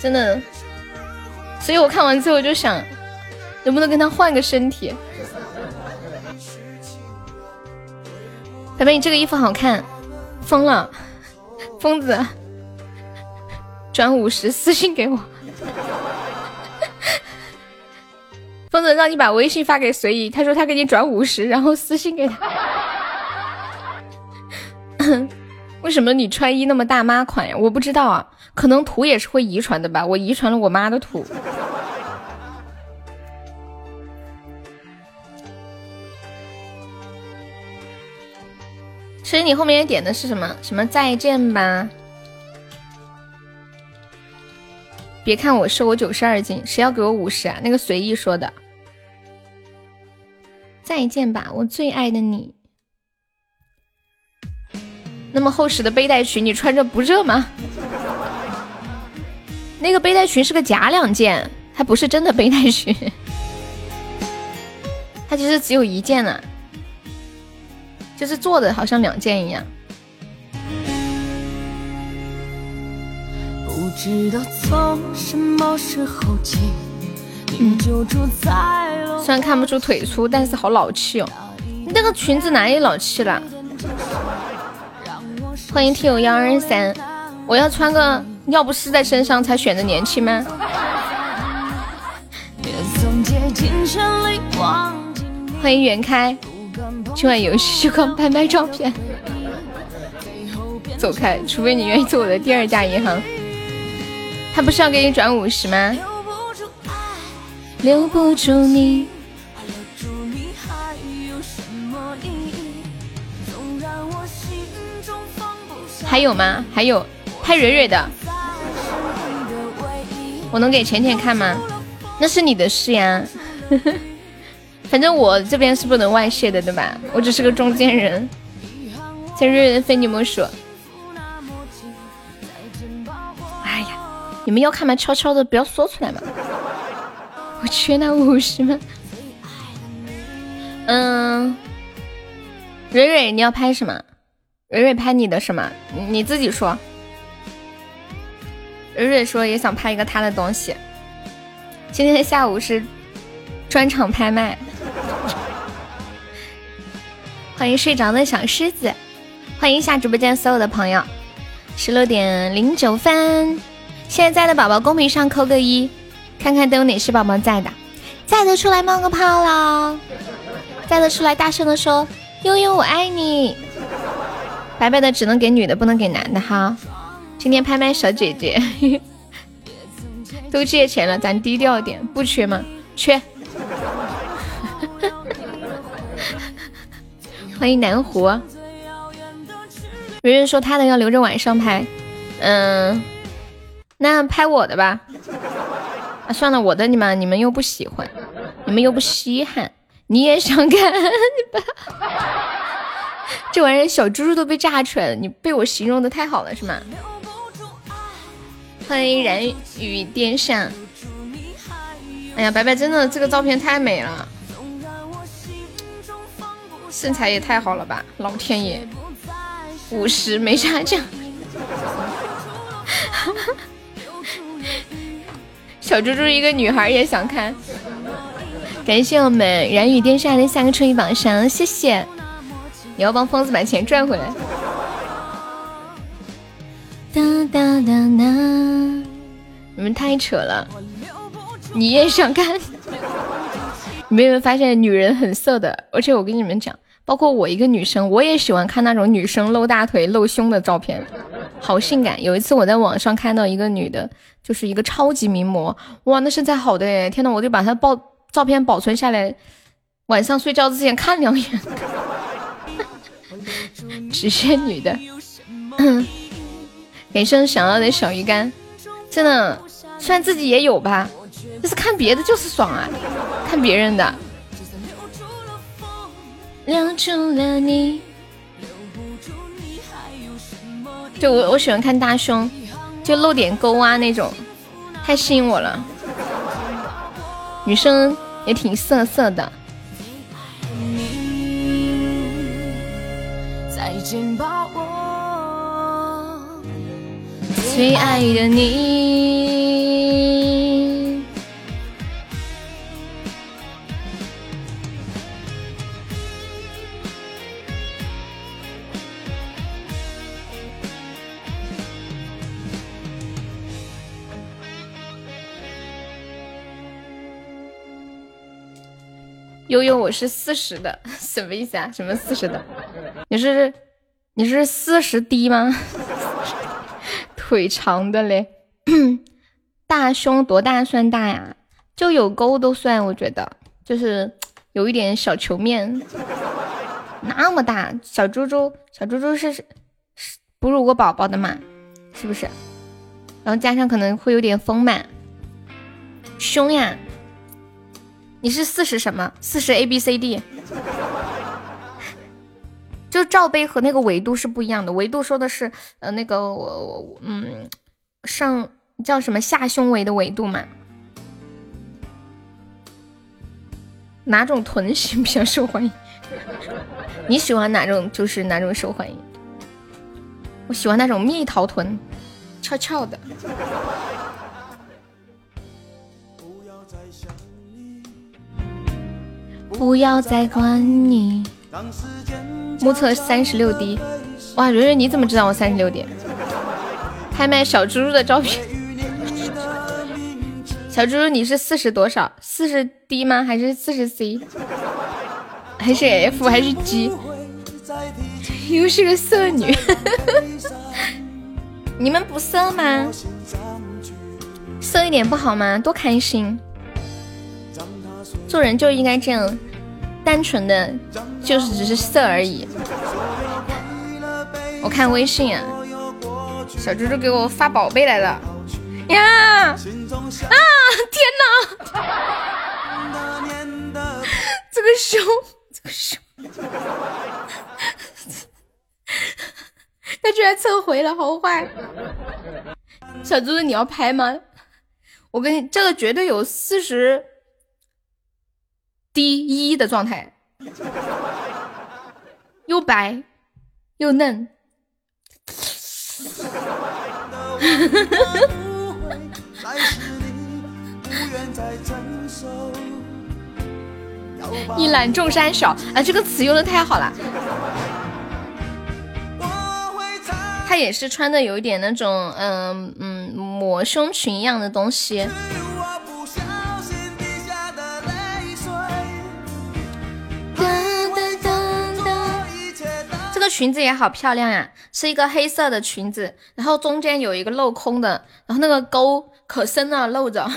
真的，所以我看完之后就想，能不能跟他换个身体。小妹，你这个衣服好看，疯了，疯子，转五十私信给我，疯子让你把微信发给随意，他说他给你转五十，然后私信给他。[COUGHS] 为什么你穿衣那么大妈款呀？我不知道啊，可能图也是会遗传的吧，我遗传了我妈的图。所以你后面点的是什么？什么再见吧？别看我瘦，我九十二斤，谁要给我五十啊？那个随意说的。再见吧，我最爱的你。那么厚实的背带裙，你穿着不热吗？[LAUGHS] 那个背带裙是个假两件，它不是真的背带裙，它其实只有一件呢。就是做的好像两件一样。虽然看不出腿粗，但是好老气哦。你那个裙子哪里老气了？欢迎听友幺二三，我要穿个尿不湿在身上才显得年轻吗？欢迎袁开。去玩游戏去看拍卖照片，走开！除非你愿意做我的第二家银行。他不是要给你转五十吗？留不住你。还有吗？还有拍蕊蕊的，我能给浅浅看吗？那是你的事呀。反正我这边是不能外泄的，对吧？我只是个中间人。在瑞人非你莫属。哎呀，你们要看吗？悄悄的，不要说出来嘛。我缺那五十吗？嗯，蕊蕊，你要拍什么？蕊蕊拍你的什么？你自己说。蕊蕊说也想拍一个她的东西。今天下午是专场拍卖。[LAUGHS] 欢迎睡着的小狮子，欢迎下直播间所有的朋友。十六点零九分，现在在的宝宝公屏上扣个一，看看都有哪些宝宝在的，在的出来冒个泡啦，在的出来大声的说悠悠我爱你。白白的只能给女的，不能给男的哈。今天拍卖小姐姐 [LAUGHS] 都借钱了，咱低调点，不缺吗？缺。欢迎南湖，圆圆说他的要留着晚上拍，嗯，那拍我的吧。啊，算了，我的你们你们又不喜欢，你们又不稀罕，你也想看？这玩意儿小猪猪都被炸出来了，你被我形容的太好了是吗？欢迎燃雨电扇。哎呀，白白真的这个照片太美了。身材也太好了吧，老天爷，五十没啥奖。[LAUGHS] 小猪猪一个女孩也想看，感谢我们燃雨电扇的三个春雨榜上，谢谢。你要帮疯子把钱赚回来。哒哒哒哒，你们太扯了，你也想看？你们有没有发现女人很色的？而且我跟你们讲，包括我一个女生，我也喜欢看那种女生露大腿、露胸的照片，好性感。有一次我在网上看到一个女的，就是一个超级名模，哇，那身材好的哎！天呐，我就把她抱照片保存下来，晚上睡觉之前看两眼。[LAUGHS] 只限女的，给生想要的小鱼干，真的，虽然自己也有吧。但是看别的就是爽啊，看别人的。就我我喜欢看大胸，就露点沟啊那种，太吸引我了。女生也挺色色的。最爱的你。悠悠，我是四十的，[LAUGHS] 什么意思啊？什么四十的？你是你是四十 D 吗？[LAUGHS] 腿长的嘞，[CLEARS THROAT] 大胸多大算大呀？就有沟都算，我觉得就是有一点小球面，那么大小猪猪，小猪猪是是哺乳过宝宝的嘛？是不是？然后加上可能会有点丰满，胸呀。你是四十什么？四十 A B C D，[LAUGHS] 就罩杯和那个维度是不一样的。维度说的是呃那个我我嗯上叫什么下胸围的维度嘛？哪种臀型比较受欢迎？[LAUGHS] 你喜欢哪种？就是哪种受欢迎？我喜欢那种蜜桃臀，翘翘的。不要再管你。目测三十六 D，哇，蕊蕊你怎么知道我三十六 D？拍卖小猪猪的照片。[LAUGHS] 小猪猪你是四十多少？四十 D 吗？还是四十 C？还是 F？还是 G？[LAUGHS] 又是个色女。[LAUGHS] 你们不色吗？色一点不好吗？多开心。做人就应该这样。单纯的，就是只是色而已。我看微信啊，小猪猪给我发宝贝来了呀！啊，天哪！[LAUGHS] 这个熊，这个熊，他居然撤回了，好坏！小猪猪，你要拍吗？我跟你，这个绝对有四十。第一的状态，又白又嫩，[LAUGHS] 一览众山小啊，这个词用的太好了。他也是穿的有一点那种嗯嗯抹胸裙一样的东西。裙子也好漂亮呀，是一个黑色的裙子，然后中间有一个镂空的，然后那个沟可深了，露着。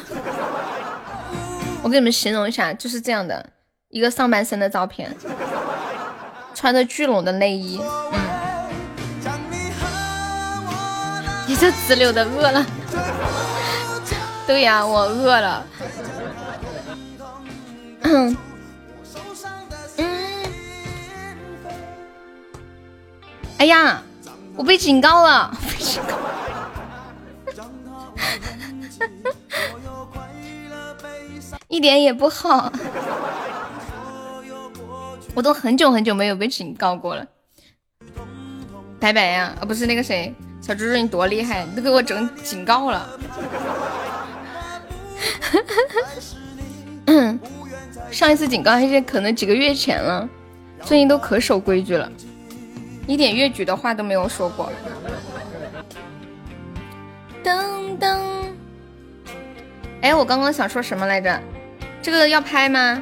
[LAUGHS] 我给你们形容一下，就是这样的一个上半身的照片，穿着聚拢的内衣。嗯，你这直溜的饿了？[LAUGHS] 对呀，我饿了。[COUGHS] 哎呀，我被警告了！[LAUGHS] 一点也不好，我都很久很久没有被警告过了。白白呀，啊不是那个谁，小猪猪你多厉害，你都给我整警告了。[LAUGHS] 上一次警告还是可能几个月前了，最近都可守规矩了。一点越矩的话都没有说过。噔噔，哎，我刚刚想说什么来着？这个要拍吗？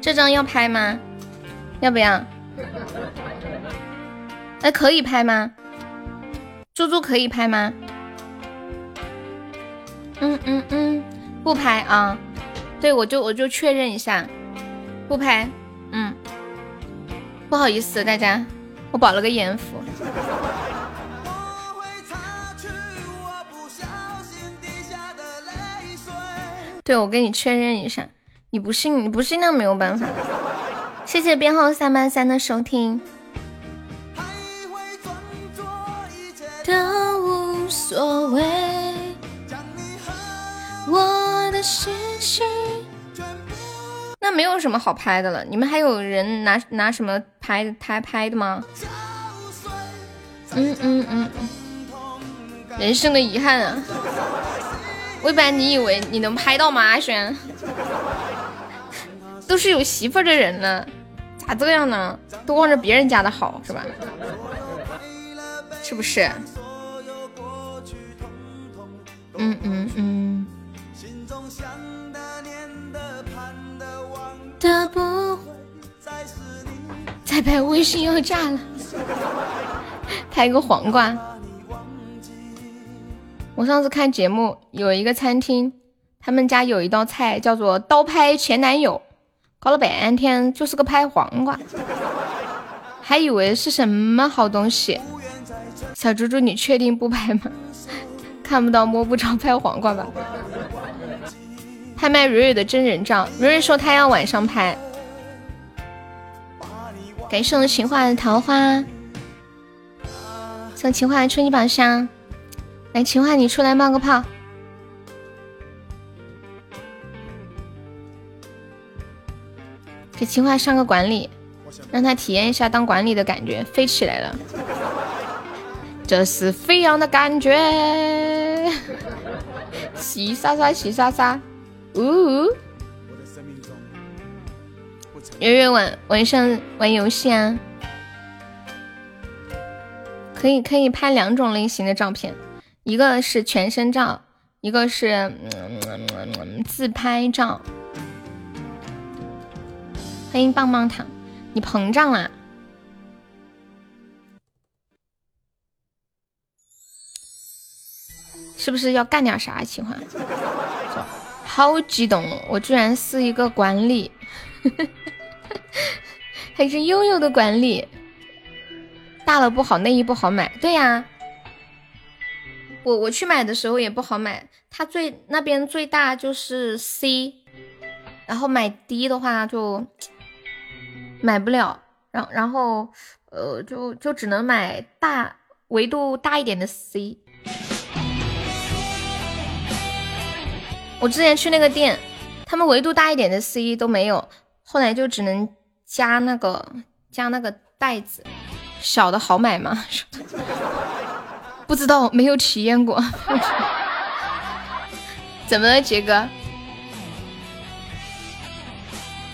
这张要拍吗？要不要？哎，可以拍吗？猪猪可以拍吗？嗯嗯嗯，不拍啊。对，我就我就确认一下，不拍。嗯，不好意思大家，我保了个眼福。对，我跟你确认一下，你不信，你不信那没有办法。谢谢编号三八三的收听。都无所谓，我的心情。那没有什么好拍的了，你们还有人拿拿什么拍拍拍的吗？嗯嗯嗯，人生的遗憾啊。未般你以为你能拍到吗？阿轩，[LAUGHS] 都是有媳妇儿的人了，咋这样呢？都望着别人家的好是吧？是不是？嗯嗯嗯。再拍微信要炸了，拍个黄瓜。我上次看节目，有一个餐厅，他们家有一道菜叫做刀拍前男友，搞了半天就是个拍黄瓜，还以为是什么好东西。小猪猪，你确定不拍吗？看不到摸不着，拍黄瓜吧。拍卖蕊蕊的真人照，蕊蕊说她要晚上拍。感谢我情话的桃花，送情话的春一宝箱。来，情话，你出来冒个泡，给情话上个管理，让他体验一下当管理的感觉，飞起来了，这是飞扬的感觉，[LAUGHS] 洗沙沙，洗沙沙，呜。圆圆晚晚上玩游戏啊，可以可以拍两种类型的照片。一个是全身照，一个是自拍照。欢迎棒棒糖，你膨胀啦？是不是要干点啥？情况？超激动，我居然是一个管理，[LAUGHS] 还是悠悠的管理。大了不好，内衣不好买。对呀。我我去买的时候也不好买，它最那边最大就是 C，然后买 D 的话就买不了，然然后呃就就只能买大维度大一点的 C。我之前去那个店，他们维度大一点的 C 都没有，后来就只能加那个加那个袋子，小的好买吗？[LAUGHS] 不知道，没有体验过。[LAUGHS] 怎么了，杰哥？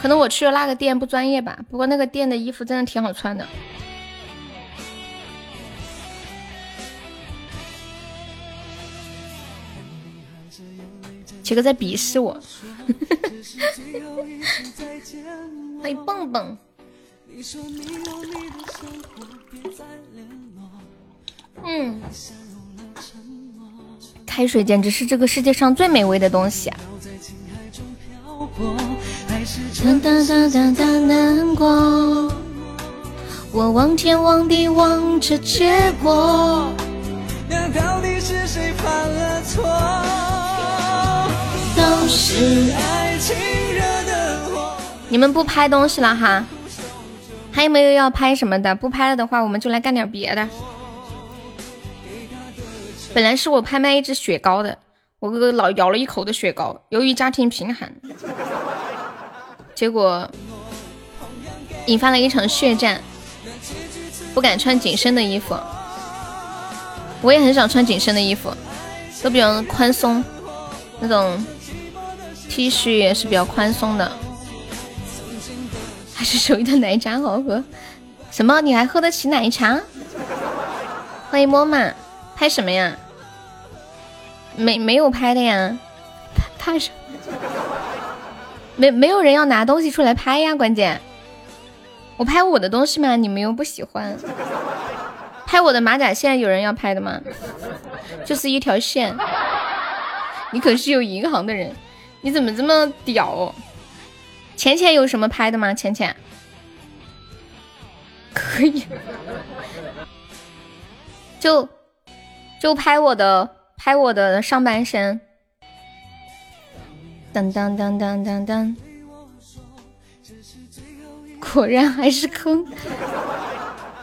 可能我去的那个店不专业吧。不过那个店的衣服真的挺好穿的。杰哥在鄙视我。[LAUGHS] 欢迎蹦蹦。嗯，开水简直是这个世界上最美味的东西啊！哒哒哒哒哒难过，我望天望地望着结果。那到底是谁犯了错？都是爱情惹的祸。你们不拍东西了哈？还有没有要拍什么的？不拍了的话，我们就来干点别的。本来是我拍卖一只雪糕的，我哥哥老咬了一口的雪糕。由于家庭贫寒，结果引发了一场血战，不敢穿紧身的衣服。我也很少穿紧身的衣服，都比较宽松，那种 T 恤也是比较宽松的。还是手里的奶茶好喝？什么？你还喝得起奶茶？欢迎摸妈，拍什么呀？没没有拍的呀，拍什么？没没有人要拿东西出来拍呀，关键我拍我的东西嘛，你们又不喜欢。拍我的马甲线有人要拍的吗？就是一条线。你可是有银行的人，你怎么这么屌？浅浅有什么拍的吗？浅浅可以，[LAUGHS] 就就拍我的拍我的上半身。当当当当当当，果然还是坑。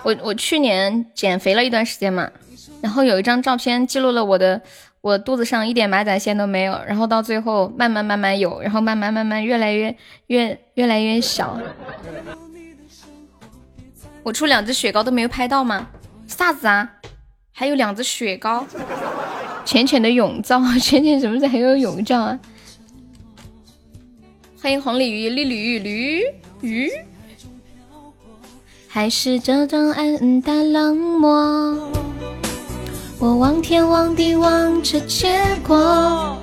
我我去年减肥了一段时间嘛，然后有一张照片记录了我的我肚子上一点马甲线都没有，然后到最后慢慢慢慢有，然后慢慢慢慢越来越越越来越小。我出两只雪糕都没有拍到吗？啥子啊？还有两只雪糕？浅浅的泳照，浅浅什么时候还有泳照啊？欢迎红鲤鱼、绿鲤鱼、驴鱼。还是这种暗淡冷漠，我望天望地望着结果。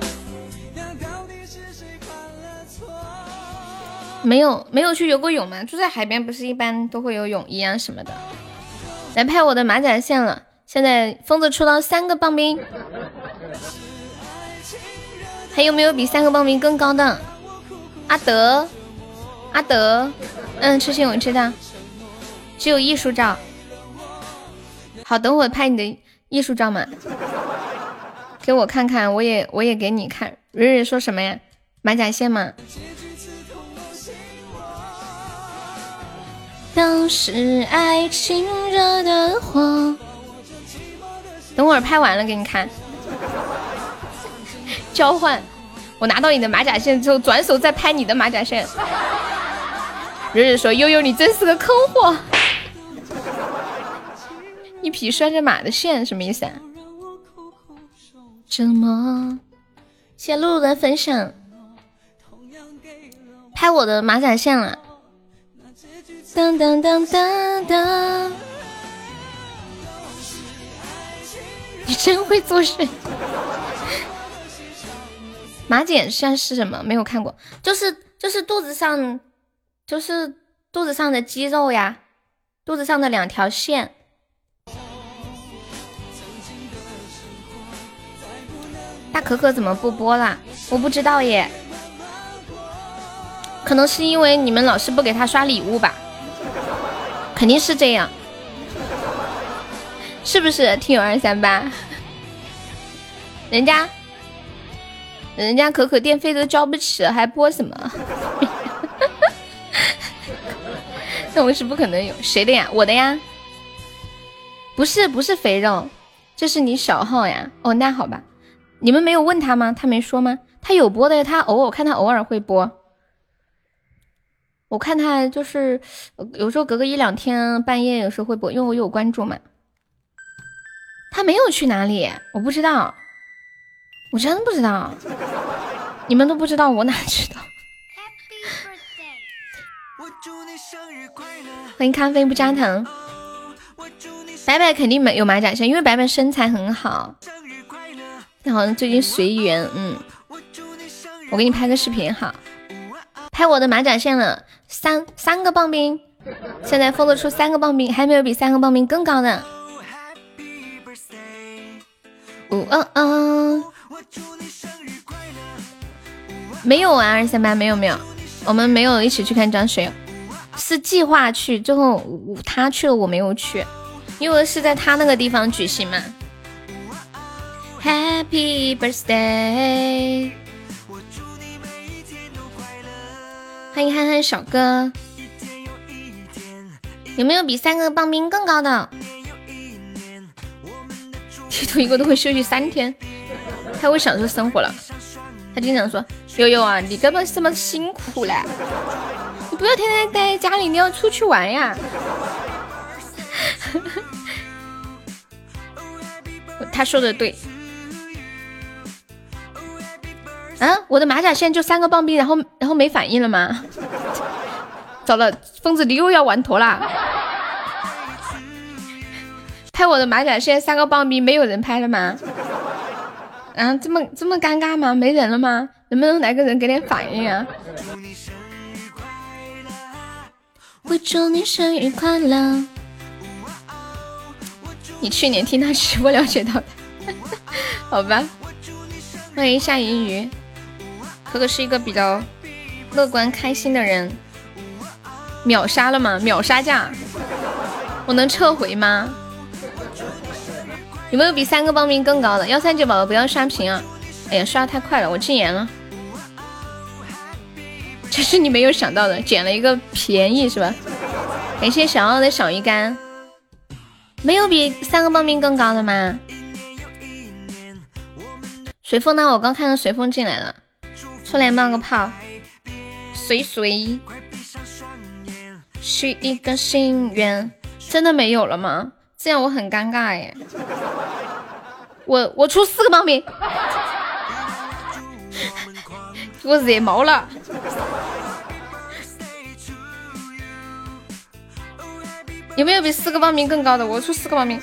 没有没有去游过泳吗？住在海边不是一般都会有泳衣啊什么的。来拍我的马甲线了，现在疯子出到三个棒冰，还有没有比三个棒冰更高的？阿德，阿德，嗯，痴心我知道。只有艺术照，好，等会拍你的艺术照嘛，给我看看，我也我也给你看。蕊蕊说什么呀？马甲线吗？都是爱情惹的祸。等会儿拍完了给你看。交换，我拿到你的马甲线之后，转手再拍你的马甲线。蕊蕊说：“悠悠，你真是个坑货。”一匹拴着马的线什么意思啊？怎么？谢露露的分享，拍我的马甲线了。当当当当当！你真会做事。马甲线是什么？没有看过，就是就是肚子上，就是肚子上的肌肉呀，肚子上的两条线。大可可怎么不播啦？我不知道耶，可能是因为你们老是不给他刷礼物吧，肯定是这样，是不是？听友二三八，人家人家可可电费都交不起，还播什么？[LAUGHS] 那我是不可能有谁的呀？我的呀？不是不是肥肉，这是你小号呀？哦，那好吧。你们没有问他吗？他没说吗？他有播的，他偶尔看他偶尔会播。我看他就是有时候隔个一两天半夜有时候会播，因为我有关注嘛。他没有去哪里，我不知道，我真的不知道。你们都不知道，我哪知道？欢迎咖啡不加糖。白白肯定没有马甲线，因为白白身材很好。他好像最近随缘，嗯，我给你拍个视频哈，拍我的马甲线了，三三个棒冰，现在封得出三个棒冰，还没有比三个棒冰更高的。嗯嗯嗯，没有啊，二三八没有没有，我们没有一起去看张学友，是计划去，最后他去了，我没有去，因为是在他那个地方举行嘛。Happy birthday！欢迎憨憨小哥，有没有比三个棒冰更高的？剃头一个都会休息三天，太会享受生活了。他经常说：“悠悠啊，你干嘛这么辛苦嘞？你不要天天待在家里，你要出去玩呀！” [LAUGHS] 他说的对。啊！我的马甲线就三个棒冰，然后然后没反应了吗？[LAUGHS] 糟了，疯子你又要玩脱啦！拍我的马甲线三个棒冰，没有人拍了吗？啊，这么这么尴尬吗？没人了吗？能不能来个人给点反应啊？我祝你生日快乐。你去年听他直播了解到的，[LAUGHS] 好吧？欢迎夏银鱼，可可是一个比较乐观开心的人。秒杀了吗？秒杀价，我能撤回吗？有没有比三个报名更高的？幺三九宝宝不要刷屏啊！哎呀，刷的太快了，我禁言了。这是你没有想到的，捡了一个便宜是吧？感谢小奥的小鱼干。没有比三个报名更高的吗？随风呢？我刚看到随风进来了，出来冒个泡。随随许一个心愿，真的没有了吗？这样我很尴尬耶。我我出四个报名，[LAUGHS] 我惹毛了。有没有比四个报名更高的？我出四个报名。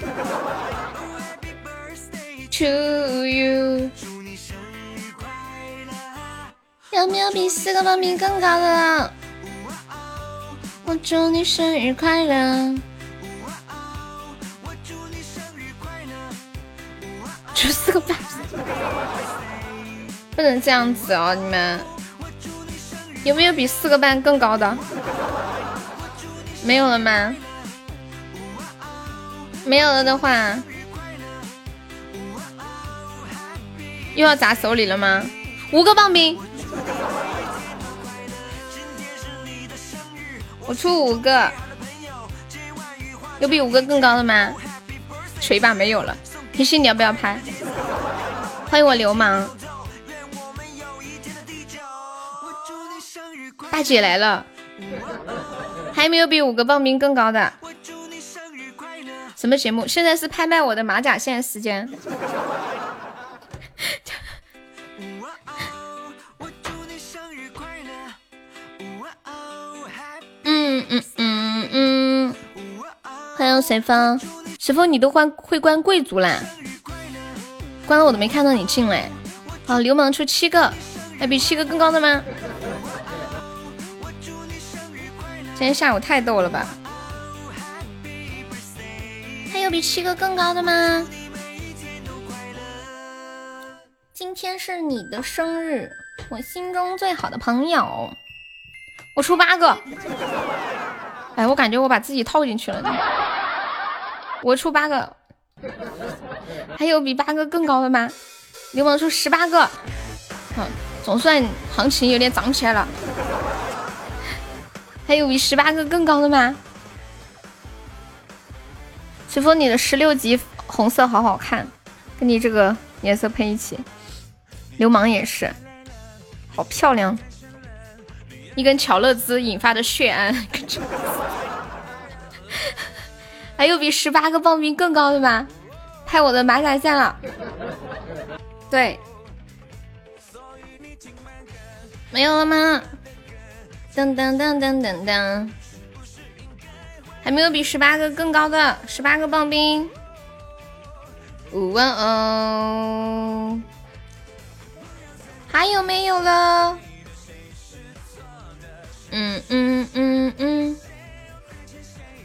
To you，有没有比四个报名更高的？我祝你生日快乐。就四个半，不能这样子哦！你们有没有比四个半更高的？没有了吗？没有了的话，又要砸手里了吗？五个棒冰，[LAUGHS] 我出五个，有比五个更高的吗？锤吧，没有了。甜心，你要不要拍？欢迎我流氓，大姐来了，还没有比五个报名更高的？什么节目？现在是拍卖我的马甲线时间。嗯嗯嗯嗯，欢迎随风，随风你都关会关贵族啦，关了我都没看到你进来。好，流氓出七个，还比七个更高的吗？今天下午太逗了吧！还有比七个更高的吗？今天是你的生日，我心中最好的朋友。我出八个。哎，我感觉我把自己套进去了。我出八个。还有比八个更高的吗？流氓出十八个。好，总算行情有点涨起来了。还有比十八个更高的吗？随风，你的十六级红色好好看，跟你这个颜色配一起。流氓也是，好漂亮。一根巧乐兹引发的血案。[LAUGHS] 还有比十八个棒冰更高的吗？拍我的马甲线了。对，没有了吗？噔噔噔噔噔噔。还没有比十八个更高的，十八个棒冰，五万哦，还有没有了？嗯嗯嗯嗯，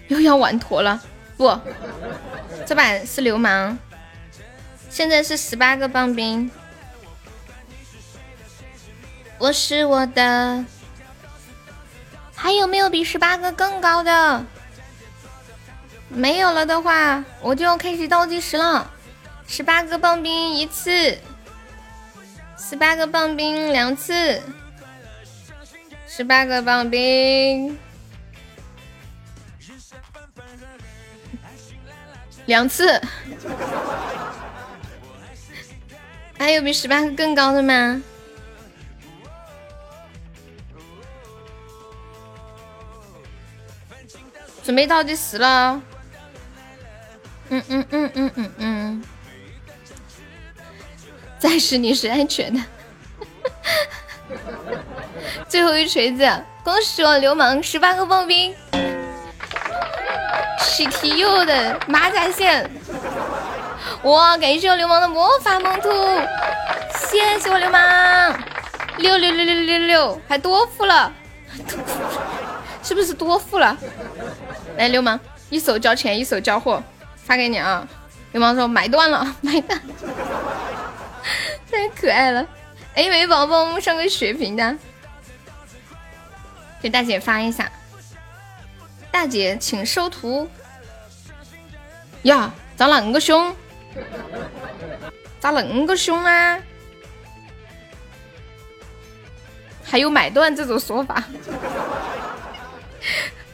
又要玩坨了，不，这把是流氓，现在是十八个棒冰，我是我的，还有没有比十八个更高的？没有了的话，我就要开始倒计时了。十八个棒冰一次，十八个棒冰两次，十八个棒冰两次。[LAUGHS] 还有比十八个更高的吗？准备倒计时了。嗯嗯嗯嗯嗯嗯，暂时你是安全的。[LAUGHS] 最后一锤子，恭喜我流氓十八个棒冰，喜提佑的马甲线。哇，感谢我流氓的魔法萌兔，谢谢我流氓，六六六六六六，还多付了，[LAUGHS] 是不是多付了？来，流氓，一手交钱，一手交货，发给你啊！流氓说买断了，买断，[LAUGHS] 太可爱了。哎，没宝宝上个血瓶的，给大姐发一下。大姐，请收徒。呀，咋恁个凶？咋恁个凶啊？还有买断这种说法？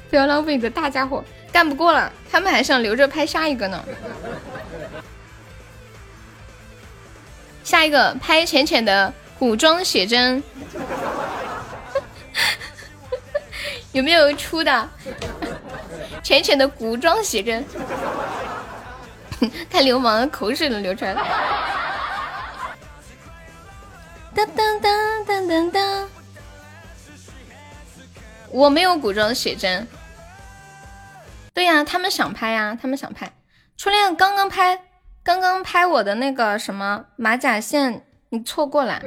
不要浪费你的大家伙，干不过了，他们还想留着拍下一个呢。下一个拍浅浅的古装写真，[LAUGHS] 有没有出的？浅浅的古装写真，[LAUGHS] 看流氓的口水都流出来了。当当当当当当，我没有古装写真。对呀，他们想拍呀，他们想拍。初恋刚刚拍，刚刚拍我的那个什么马甲线，你错过了。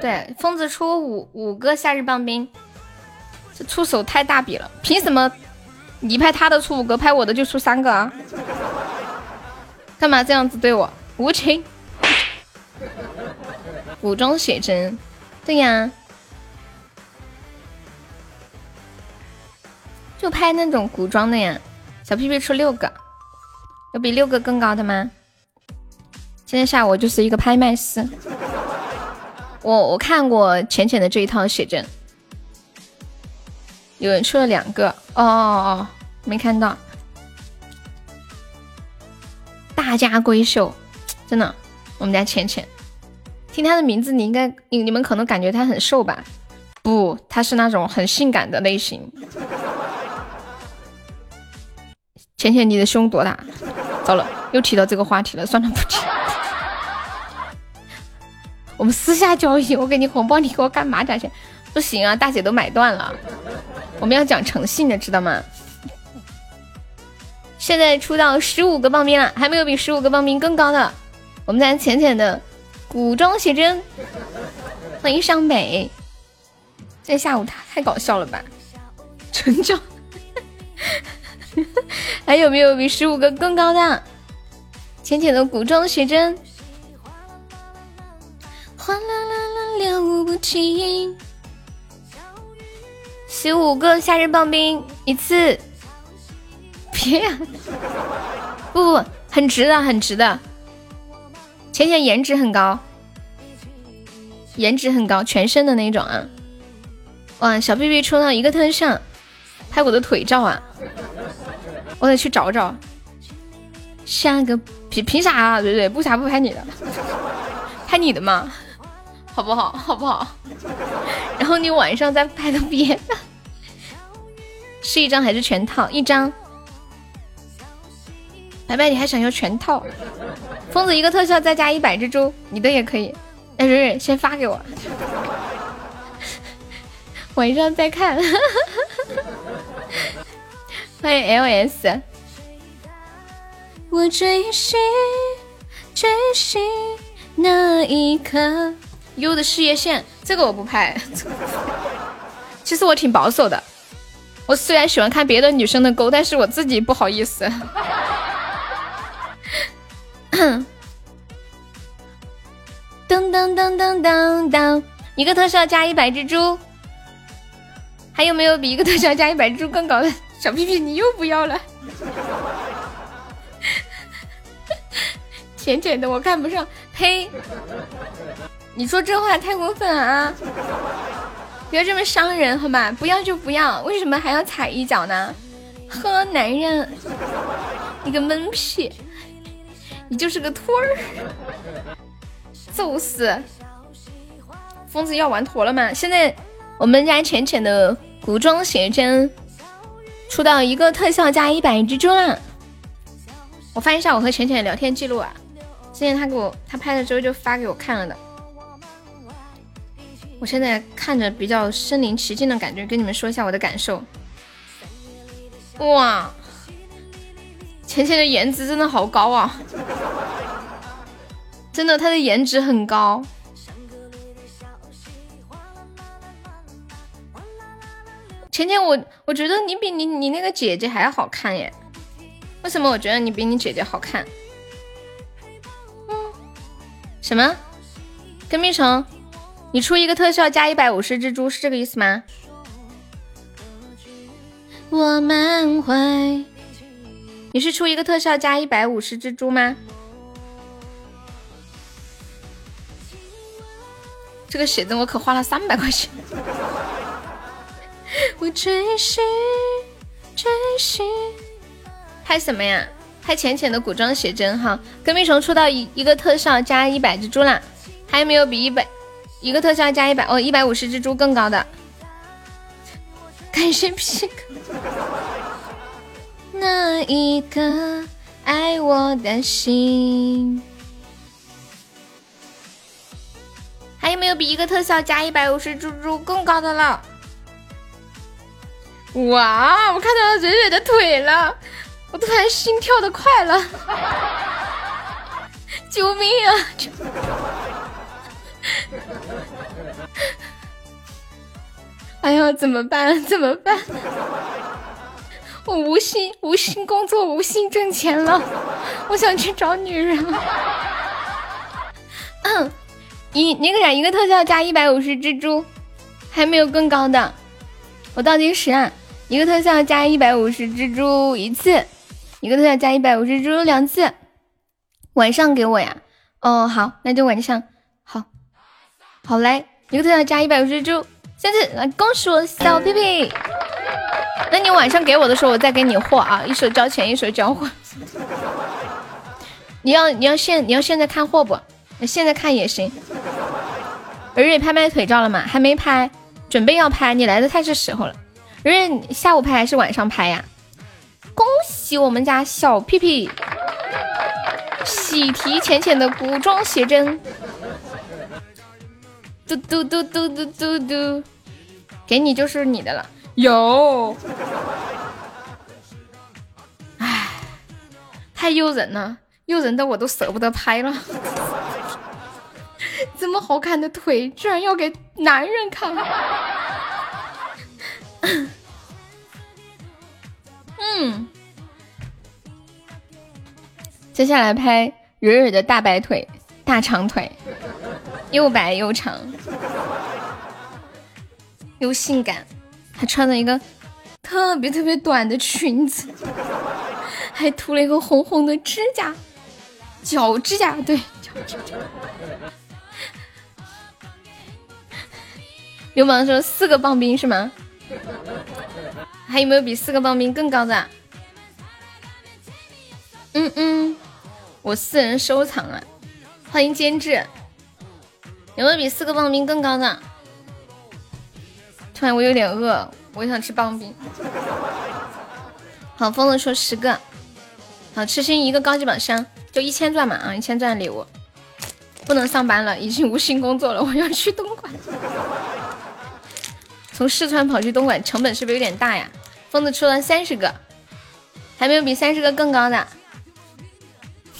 对，疯子出五五个夏日棒冰，这出手太大笔了，凭什么？你拍他的出五个，拍我的就出三个啊？干嘛这样子对我无情？古装写真，对呀，就拍那种古装的呀。小屁屁出六个，有比六个更高的吗？今天下午就是一个拍卖师。我我看过浅浅的这一套写真。有人出了两个哦哦哦，没看到。大家闺秀，真的，我们家浅浅，听她的名字，你应该你你们可能感觉她很瘦吧？不，她是那种很性感的类型。浅浅，你的胸多大？糟了，又提到这个话题了，算了，不提。我们私下交易，我给你红包，你给我干马甲线？不行啊，大姐都买断了。我们要讲诚信的，知道吗？现在出到十五个棒冰了，还没有比十五个棒冰更高的。我们家浅浅的古装写真，欢迎上北。今天下午太太搞笑了吧？成交。[LAUGHS] 还有没有比十五个更高的？浅浅的古装写真。哗啦啦啦，了不起。十五个夏日棒冰一次，别呀！不不，很值的，很值的。浅浅颜值很高，颜值很高，全身的那种啊！哇，小屁屁抽到一个特效，拍我的腿照啊！我得去找找。下个凭凭啥啊？对对，不啥不拍你的，拍你的嘛，好不好？[LAUGHS] 好不好？然后你晚上再拍个别的，[LAUGHS] 是一张还是全套？一张。白白，你还想要全套？疯子一个特效再加一百只猪，你的也可以。哎，蕊蕊，先发给我，[LAUGHS] 晚上再看。欢迎 LS。我追寻追寻那一刻。优的事业线，这个我不拍。[LAUGHS] 其实我挺保守的，我虽然喜欢看别的女生的沟，但是我自己不好意思。噔噔噔噔噔噔，一个特效加一百只猪，还有没有比一个特效加一百只猪更高的？小屁屁，你又不要了？[LAUGHS] 浅浅的我看不上，呸！你说这话太过分了啊！不要这么伤人好吗？不要就不要，为什么还要踩一脚呢？呵，男人，你个闷屁，你就是个托儿，揍死！疯子要玩脱了吗？现在我们家浅浅的古装写真出到一个特效加一百只猪了。我翻一下我和浅浅的聊天记录啊，之前他给我他拍了之后就发给我看了的。我现在看着比较身临其境的感觉，跟你们说一下我的感受。哇，浅浅的颜值真的好高啊，真的。她的颜值很高，浅浅。我我觉得你比你你那个姐姐还要好看耶。为什么？我觉得你比你姐姐好看。嗯，什么？跟蜜虫。你出一个特效加一百五十蜘蛛是这个意思吗？我们会，你是出一个特效加一百五十蜘蛛吗？这个写真我可花了三百块钱。[LAUGHS] 我追寻，追寻。拍什么呀？拍浅浅的古装写真哈。跟屁虫出到一一个特效加一百蜘蛛啦，还有没有比一百一个特效加一百哦一百五十蜘蛛更高的？感谢 P 哥。[LAUGHS] 那一颗爱我的心，还有没有比一个特效加一百五十蜘蛛更高的了？哇！我看到了蕊蕊的腿了。我突然心跳的快了，[LAUGHS] 救命啊！[LAUGHS] 哎呀，怎么办？怎么办？我无心无心工作，无心挣钱了。我想去找女人了。[COUGHS] 嗯，一那个啥，一个特效加一百五十蜘蛛，还没有更高的。我倒计时啊，一个特效加一百五十蜘蛛一次。一个特效加一百五十蜘蛛两次，晚上给我呀？哦，好，那就晚上。好，嘞，一个特效加一百五十猪三次，来恭喜我小屁屁。那你晚上给我的时候，我再给你货啊，一手交钱一手交货。[LAUGHS] 你要你要现你要现在看货不？现在看也行。蕊蕊拍拍腿照了吗？还没拍，准备要拍。你来的太是时候了。蕊蕊下午拍还是晚上拍呀？恭喜我们家小屁屁喜提浅浅的古装写真，嘟嘟嘟嘟嘟嘟嘟，给你就是你的了。有，唉，太诱人了，诱人的我都舍不得拍了。[LAUGHS] 这么好看的腿，居然要给男人看。[COUGHS] 嗯，接下来拍蕊蕊的大白腿、大长腿，又白又长，又性感，还穿了一个特别特别短的裙子，还涂了一个红红的指甲，脚指甲，对，脚指甲。流氓说四个棒冰是吗？还有没有比四个棒冰更高的？嗯嗯，我私人收藏了。欢迎监制，有没有比四个棒冰更高的？突然我有点饿，我想吃棒冰。[LAUGHS] 好，疯子说十个。好，痴心一个高级宝箱，就一千钻嘛啊，一千钻礼物。不能上班了，已经无心工作了，我要去东莞。[LAUGHS] 从四川跑去东莞，成本是不是有点大呀？疯子出了三十个，还没有比三十个更高的。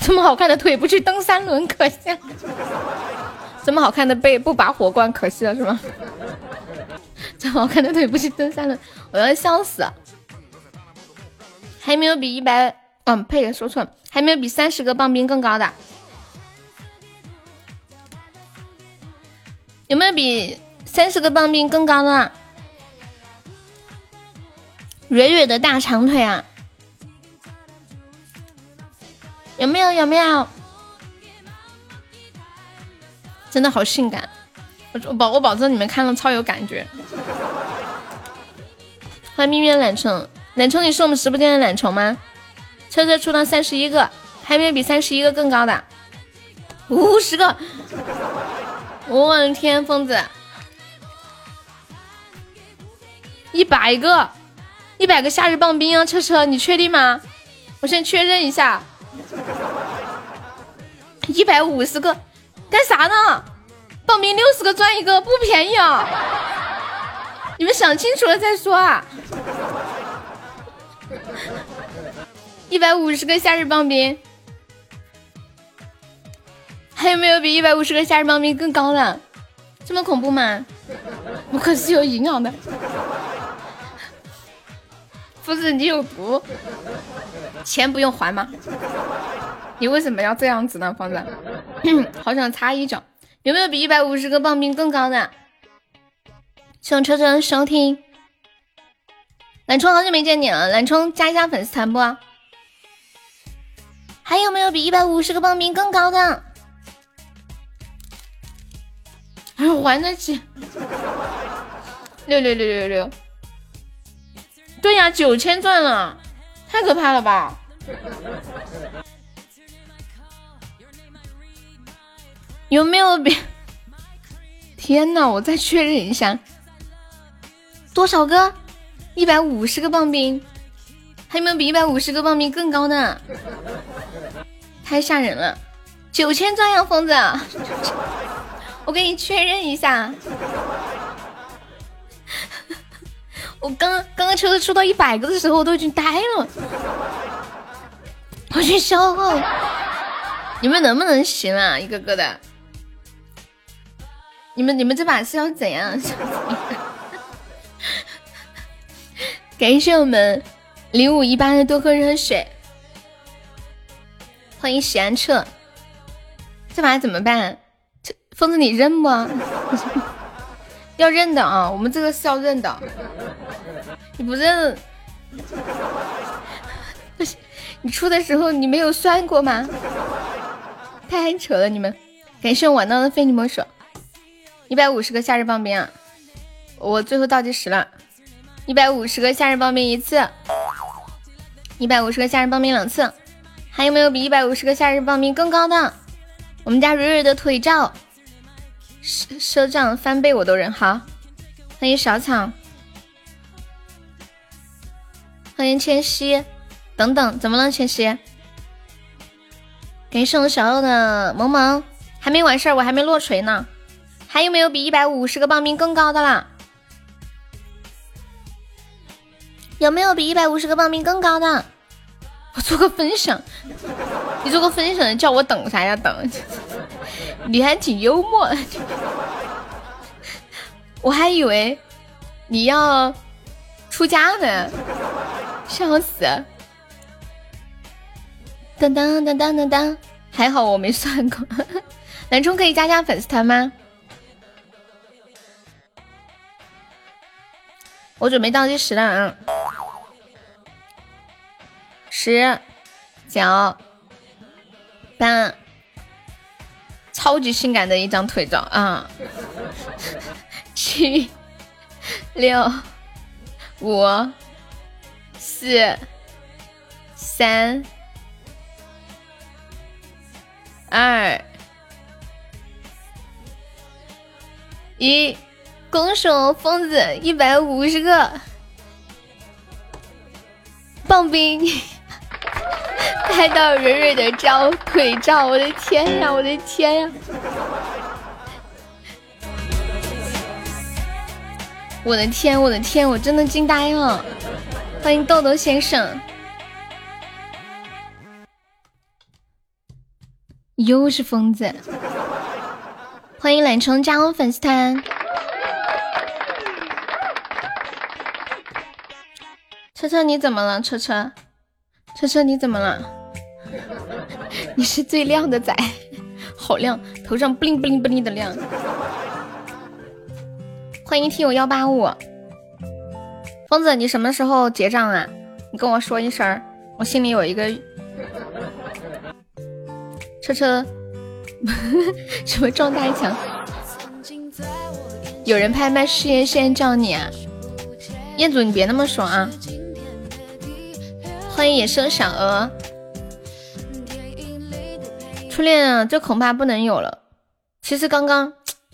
这么好看的腿不去蹬三轮，可惜了。这么好看的背不拔火罐，可惜了是吗？这么好看的腿不去蹬三轮，我要笑死。还没有比一百，嗯，呸，说错了，还没有比三十个棒冰更高的。有没有比三十个棒冰更高的？蕊蕊的大长腿啊，有没有？有没有？真的好性感，我我保我保证你们看了超有感觉。欢迎咪咪懒虫，懒虫你是我们直播间的懒虫吗？车车出到三十一个，还没有比三十一个更高的？五十个！我的天，疯子，一百个！一百个夏日棒冰啊，车车，你确定吗？我先确认一下。[LAUGHS] 一百五十个，干啥呢？棒冰六十个赚一个，不便宜啊！你们想清楚了再说啊！一百五十个夏日棒冰，还有没有比一百五十个夏日棒冰更高的？这么恐怖吗？我可是有营养的。不是你有毒，钱不用还吗？你为什么要这样子呢，疯子？[CLEARS THROAT] 好想插一脚。有没有比一百五十个棒冰更高的？谢车车收听。懒冲好久没见你了，懒冲加一下粉丝团不？还有没有比一百五十个棒冰更高的？还得起。六六六六六。对呀，九千钻了，太可怕了吧！有没有比？[LAUGHS] 天呐，我再确认一下，多少个？一百五十个棒冰，还有没有比一百五十个棒冰更高的？太吓人了！九千钻呀，疯子！[LAUGHS] 我给你确认一下，我刚刚刚车子出到一百个的时候，我都已经呆了，[LAUGHS] 我去消耗。你们能不能行啊？一个个的。你们你们这把是要怎样？[LAUGHS] 感谢我们零五一八的多喝热水，欢迎喜安彻。这把怎么办？这疯子你认不？要认的啊！我们这个是要认的。你不认？不 [LAUGHS] 是你出的时候你没有算过吗？太扯了你们！感谢我玩到的非你莫属。一百五十个夏日棒冰啊！我最后倒计时了，一百五十个夏日棒冰一次，一百五十个夏日棒冰两次，还有没有比一百五十个夏日棒冰更高的？我们家蕊蕊的腿照，赊账翻倍我都认。好，欢迎小草，欢迎千玺，等等，怎么了千玺？感谢我小欧的萌萌，还没完事儿，我还没落锤呢。还有没有比一百五十个棒冰更高的啦？有没有比一百五十个棒冰更高的？我做个分享，你做个分享，叫我等啥呀？等，你还挺幽默。[LAUGHS] 我还以为你要出家呢，笑死！当当当当当当，还好我没算过。[LAUGHS] 南充可以加加粉丝团吗？我准备倒计时了啊！十、九、八，超级性感的一张腿照啊！七、六、五、四、三、二、一。拱手疯子一百五十个棒冰，[LAUGHS] 拍到蕊蕊的照腿照，我的天呀，我的天呀，我的天，我的天，我真的惊呆了！欢迎豆豆先生，又是疯子，欢迎懒虫加入粉丝团。车车你怎么了？车车，车车你怎么了？[LAUGHS] 你是最亮的仔，好亮，头上布灵布灵布灵的亮。欢迎听友幺八五，疯子，你什么时候结账啊？你跟我说一声，我心里有一个。车车，[LAUGHS] 什么撞大墙？有人拍卖事业线叫你啊？彦祖，你别那么说啊！欢迎野生小鹅，初恋啊，这恐怕不能有了。其实刚刚，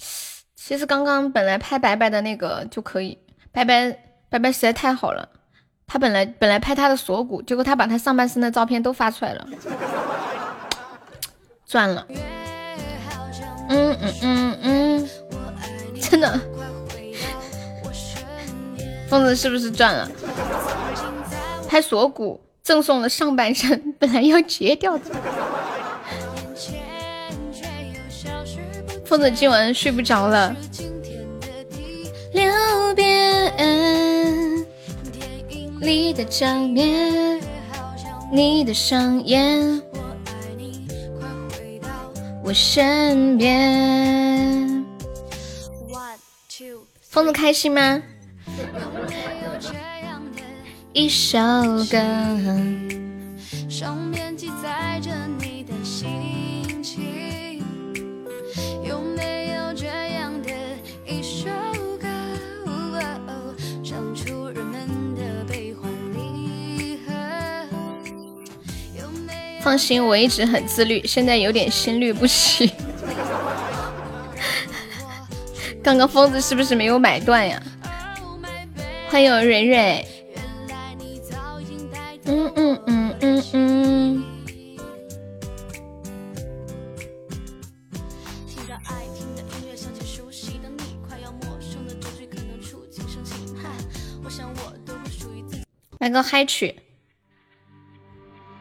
[TSK] 其实刚刚本来拍白白的那个就可以，白白白白实在太好了。他本来本来拍他的锁骨，结果他把他上半身的照片都发出来了，[TSK] 赚了。嗯嗯嗯嗯，真的，疯子是不是赚了？拍锁骨。赠送了上半身，[LAUGHS] 本来要截掉的。疯子今晚睡不着了。里的场面，你的双眼，我身边。疯子开心吗？一首歌上面记载着你的心情，有没有这样的一首歌？放心，我一直很自律，现在有点心律不齐。[LAUGHS] 刚刚疯子是不是没有买断呀？欢迎蕊蕊。嗯嗯嗯嗯嗯。来个嗨曲。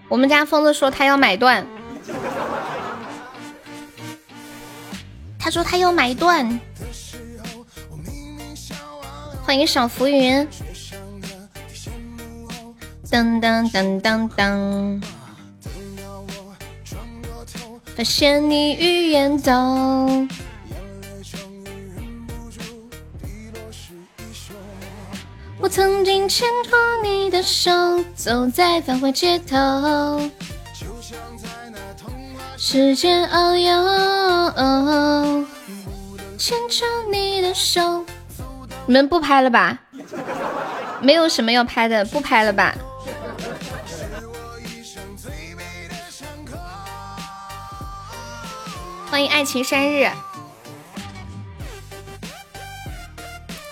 我们家疯子说他要买断，他说他要买断。欢迎小浮云，噔噔噔噔噔，发现你语言懂。我曾经牵过你的手，走在繁华街头，时间遨游，牵着你的手。你们不拍了吧？没有什么要拍的，不拍了吧？欢迎爱情生日，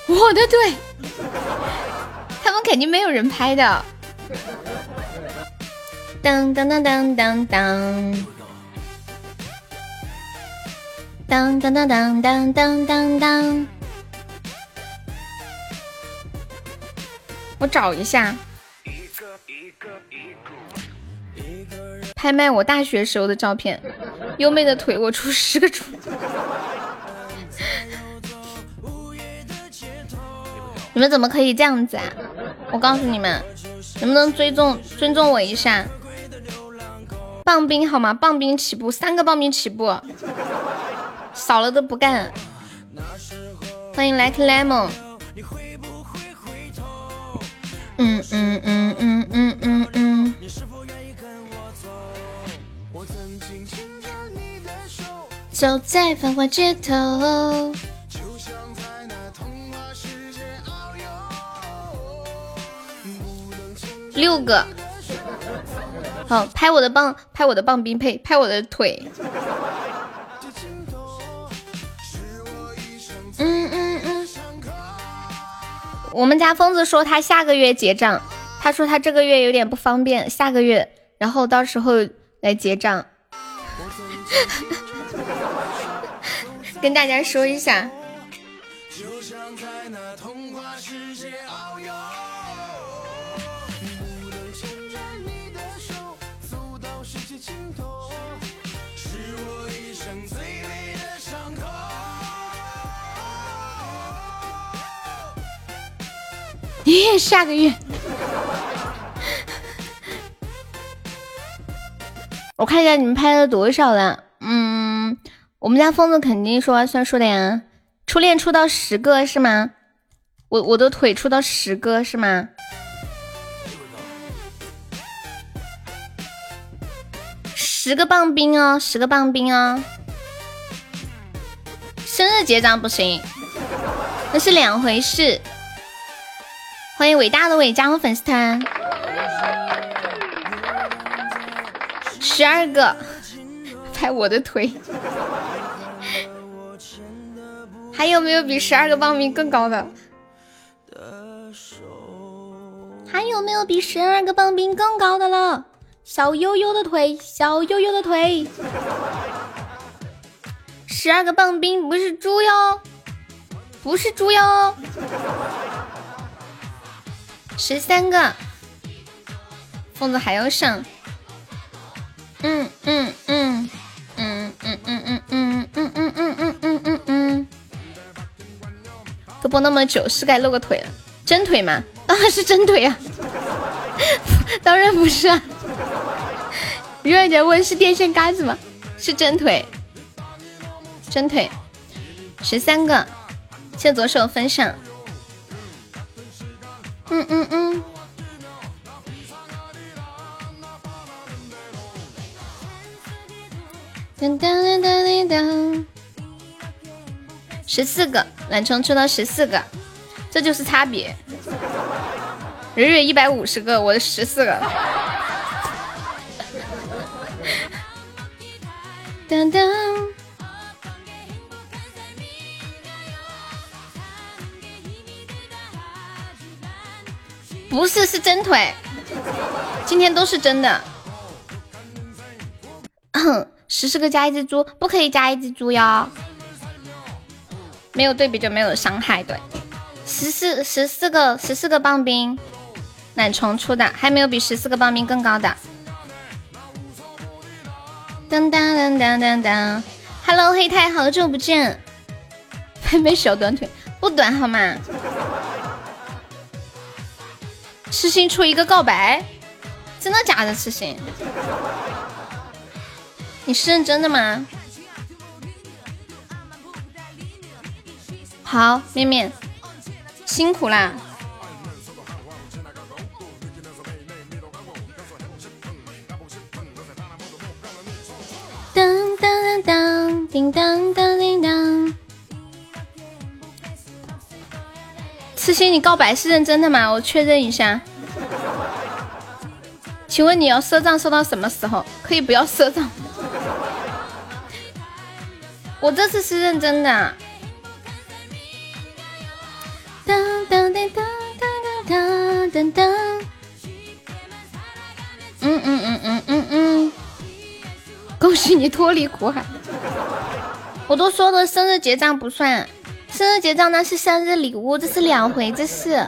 我的腿。他们肯定没有人拍的。当当当当当当，当当当当当当当当。我找一下，拍卖我大学时候的照片，优美的腿，我出十个出。你们怎么可以这样子啊？我告诉你们，能不能尊重尊重我一下？棒冰好吗？棒冰起步，三个棒冰起步，少了都不干。欢迎 Like Lemon。嗯嗯嗯嗯嗯嗯嗯。走在繁华街头。六个，好拍我的棒，拍我的棒冰配，拍我的腿。嗯嗯嗯。我们家疯子说他下个月结账，他说他这个月有点不方便，下个月，然后到时候来结账。跟大家说一下。咦，下个月，我看一下你们拍了多少了。嗯，我们家疯子肯定说算数的呀。初恋出到十个是吗？我我的腿出到十个是吗？十个棒冰哦，十个棒冰哦。生日结账不行，那是两回事。欢迎伟大的伟加入粉丝团，十二个拍我的腿，还有没有比十二个棒冰更高的？还有没有比十二个棒冰更高的了？小悠悠的腿，小悠悠的腿，十二个棒冰不是猪哟，不是猪哟。十三个，疯子还要上，嗯嗯嗯嗯嗯嗯嗯嗯嗯嗯嗯嗯嗯嗯，都播那么久，是该露个腿了，真腿吗？啊，是真腿啊！[LAUGHS] 当然不是。鱼儿姐问是电线杆子吗？是真腿，真腿，十三个，谢左手分享。嗯嗯嗯。当当当当当。十四个，懒虫出了十四个，这就是差别。蕊蕊一百五十个，我的十四个。当当，不是是真腿，今天都是真的。十四个加一只猪，不可以加一只猪哟。没有对比就没有伤害，对。十四十四个十四个棒冰，懒虫出的，还没有比十四个棒冰更高的。当当当当当当，Hello 黑太，好久不见。妹妹小短腿不短好吗？痴心出一个告白，真的假的？痴心，你是认真的吗？好，面面辛苦啦。当当当当，叮当当叮当。痴心，你告白是认真的吗？我确认一下。请问你要赊账赊到什么时候？可以不要赊账。我这次是认真的。噔噔噔噔噔噔噔噔。嗯嗯嗯嗯嗯嗯。恭喜你脱离苦海。我都说了，生日结账不算，生日结账那是生日礼物，这是两回，这是。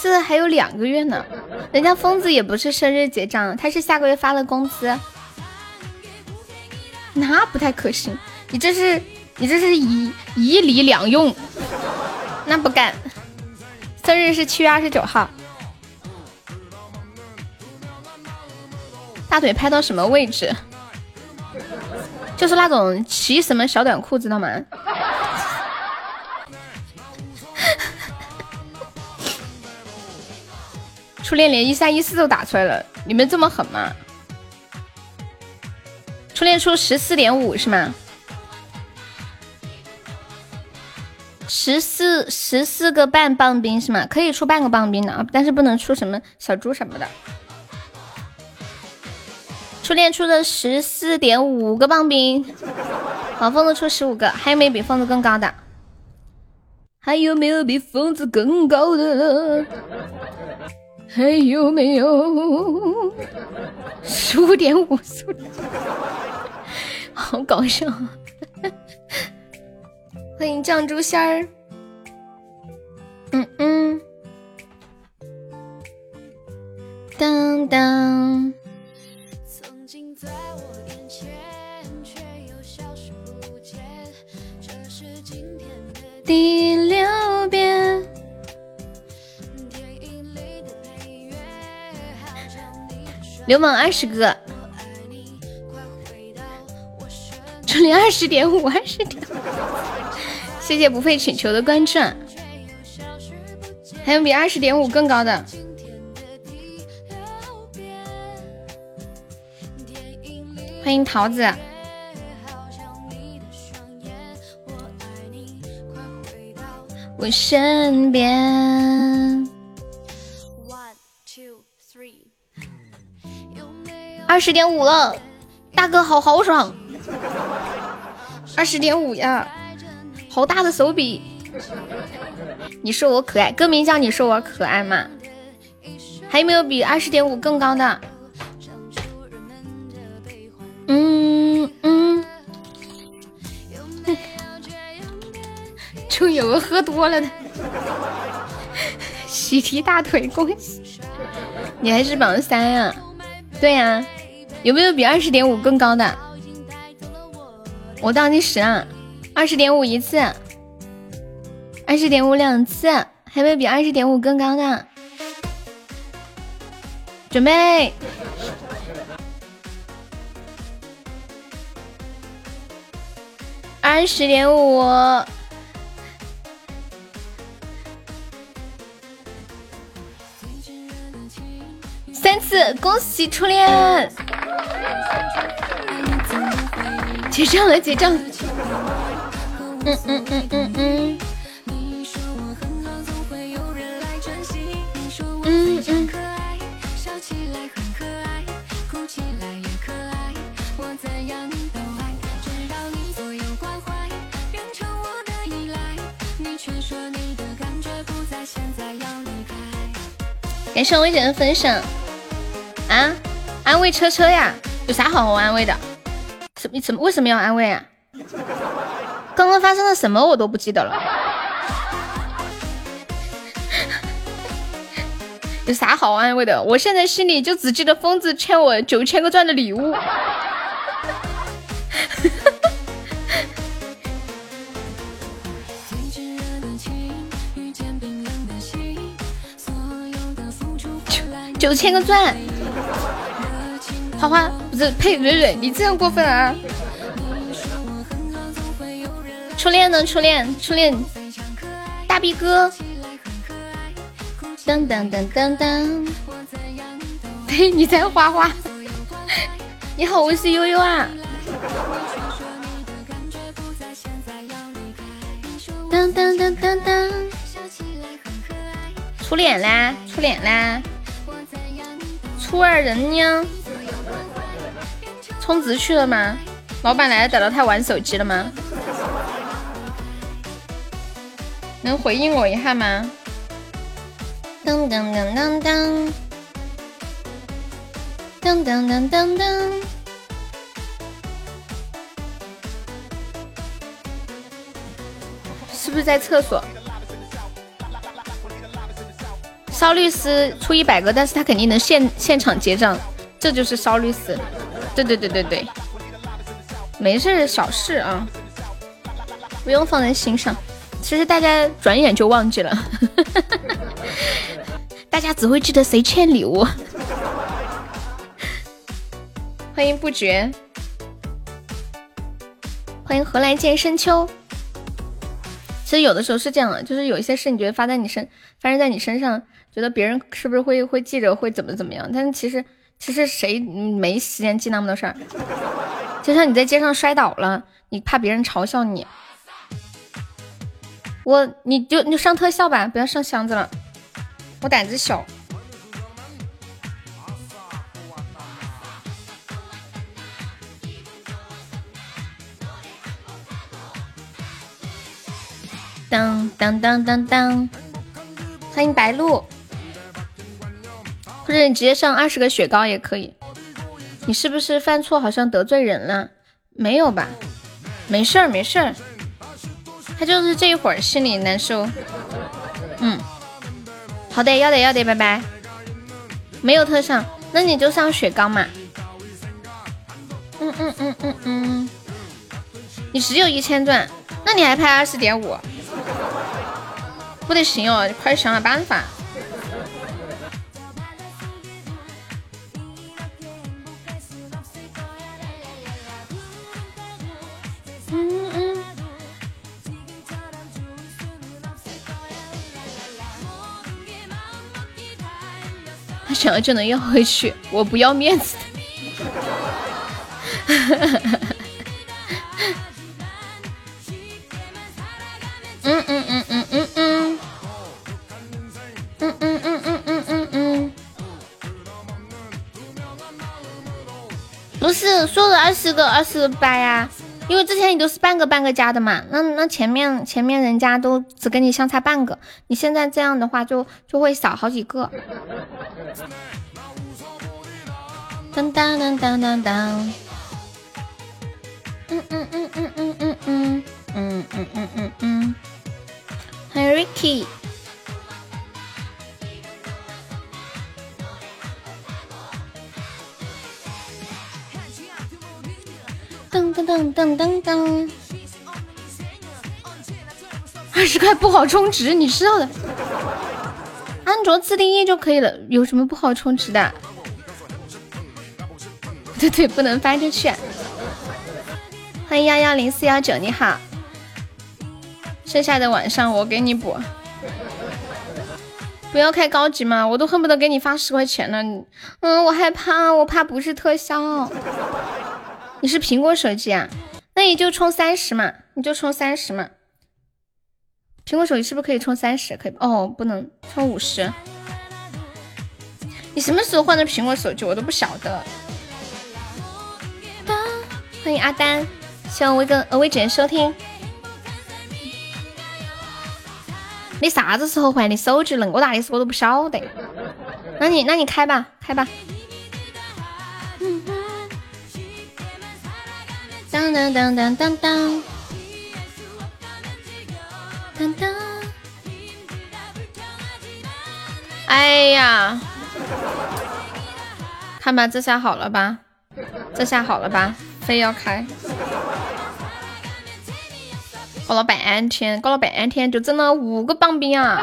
这还有两个月呢，人家疯子也不是生日结账，他是下个月发了工资。那不太可行，你这是。你这是以以礼两用，那不干。生日是七月二十九号，大腿拍到什么位置？就是那种骑什么小短裤，知道吗？初恋连一三一四都打出来了，你们这么狠吗？初恋出十四点五是吗？十四十四个半棒冰是吗？可以出半个棒冰的啊，但是不能出什么小猪什么的。初恋出的十四点五个棒冰，好，疯子出十五个，还有没有比疯子更高的？还有没有比疯子更高的？还有没有？十五点五，好搞笑。欢迎酱猪仙儿，嗯嗯，当当。第六遍。流氓二十个，这里二十点五，二十点。谢谢不费请求的关注，还有比二十点五更高的。欢迎桃子，我身边。二十点五了，大哥好豪爽，二十点五呀。好大的手笔！你说我可爱，歌名叫你说我可爱吗？还有没有比二十点五更高的？嗯嗯。就有个喝多了的，喜提大腿，恭喜！你还是榜三呀？对呀，有没有比二十点五更高的？我倒计时啊！二十点五一次，二十点五两次，还没有比二十点五更高的？准备。二十点五，三次，恭喜初恋！结账了，结账。嗯嗯嗯嗯嗯。嗯嗯。感谢薇姐的分享啊！安慰车车呀，有啥好好安慰的？什么？怎么？为什么要安慰啊？刚刚发生了什么？我都不记得了。[LAUGHS] 有啥好安慰的？我现在心里就只记得疯子欠我九千个钻的礼物。[LAUGHS] 九千个钻，花花不是呸蕊蕊，你这样过分啊！初恋呢？初恋，初恋，大逼哥，噔噔噔噔噔，[LAUGHS] 嘿，你在花花？[LAUGHS] 你好，我是悠悠啊！噔噔噔噔噔，初恋啦，初恋啦！初二人呢？充值去了吗？老板来了，逮到他玩手机了吗？能回应我一下吗？噔噔噔噔噔，噔噔噔噔噔，是不是在厕所？烧律师出一百个，但是他肯定能现现场结账，这就是烧律师。对对对对对，没事，小事啊，不用放在心上。其实大家转眼就忘记了，[LAUGHS] 大家只会记得谁欠礼物。欢迎不绝，欢迎何来见深秋。其实有的时候是这样的，就是有一些事你觉得发在你身，发生在你身上。觉得别人是不是会会记着会怎么怎么样？但是其实其实谁没时间记那么多事儿？就像你在街上摔倒了，你怕别人嘲笑你，我你就你就上特效吧，不要上箱子了，我胆子小。当当当当当，欢迎白鹿。或者你直接上二十个雪糕也可以。你是不是犯错，好像得罪人了？没有吧？没事儿，没事儿。他就是这一会儿心里难受。嗯，好的，要得要得，拜拜。没有特效，那你就上雪糕嘛。嗯嗯嗯嗯嗯。你只有一千钻，那你还拍二十点五？不得行哦，你快想想办法。想要就能要回去，我不要面子的。[LAUGHS] 嗯嗯二十个二十八呀？因为之前你都是半个半个加的嘛，那那前面前面人家都只跟你相差半个，你现在这样的话就就会少好几个。当当当当当当，嗯嗯嗯嗯嗯嗯嗯嗯嗯嗯嗯。嗯，欢迎 Ricky，噔噔噔噔噔噔，二十块不好充值，你知道的。安卓自定义就可以了，有什么不好充值的？对 [LAUGHS] 对，不能发出去。欢迎幺幺零四幺九，你好。剩下的晚上我给你补。不要开高级嘛，我都恨不得给你发十块钱了。嗯，我害怕，我怕不是特效。你是苹果手机啊？那你就充三十嘛，你就充三十嘛。苹果手机是不是可以充三十？可以哦，不能充五十。你什么时候换的苹果手机？我都不晓得。欢迎阿丹，希望威哥呃威姐收听。你啥子时候换的手机？恁么大的事我都不晓得。那你那你开吧，开吧。当当当当当当。哎呀，看吧，这下好了吧？这下好了吧？非要开。搞了半天，搞了半天，就整了五个棒冰啊！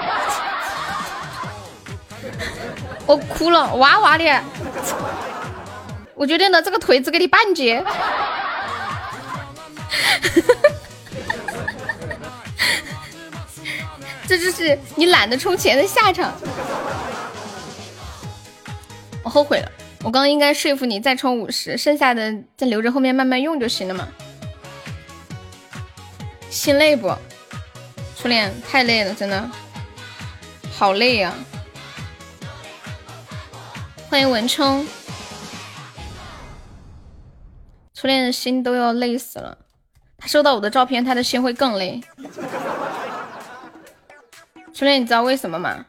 我哭了，哇哇的！我决定了，这个腿只给你半截。[LAUGHS] 这就是你懒得充钱的下场。我后悔了，我刚刚应该说服你再充五十，剩下的再留着后面慢慢用就行了嘛。心累不？初恋太累了，真的好累呀！欢迎文冲，初恋的心都要累死了。他收到我的照片，他的心会更累。初恋，你知道为什么吗？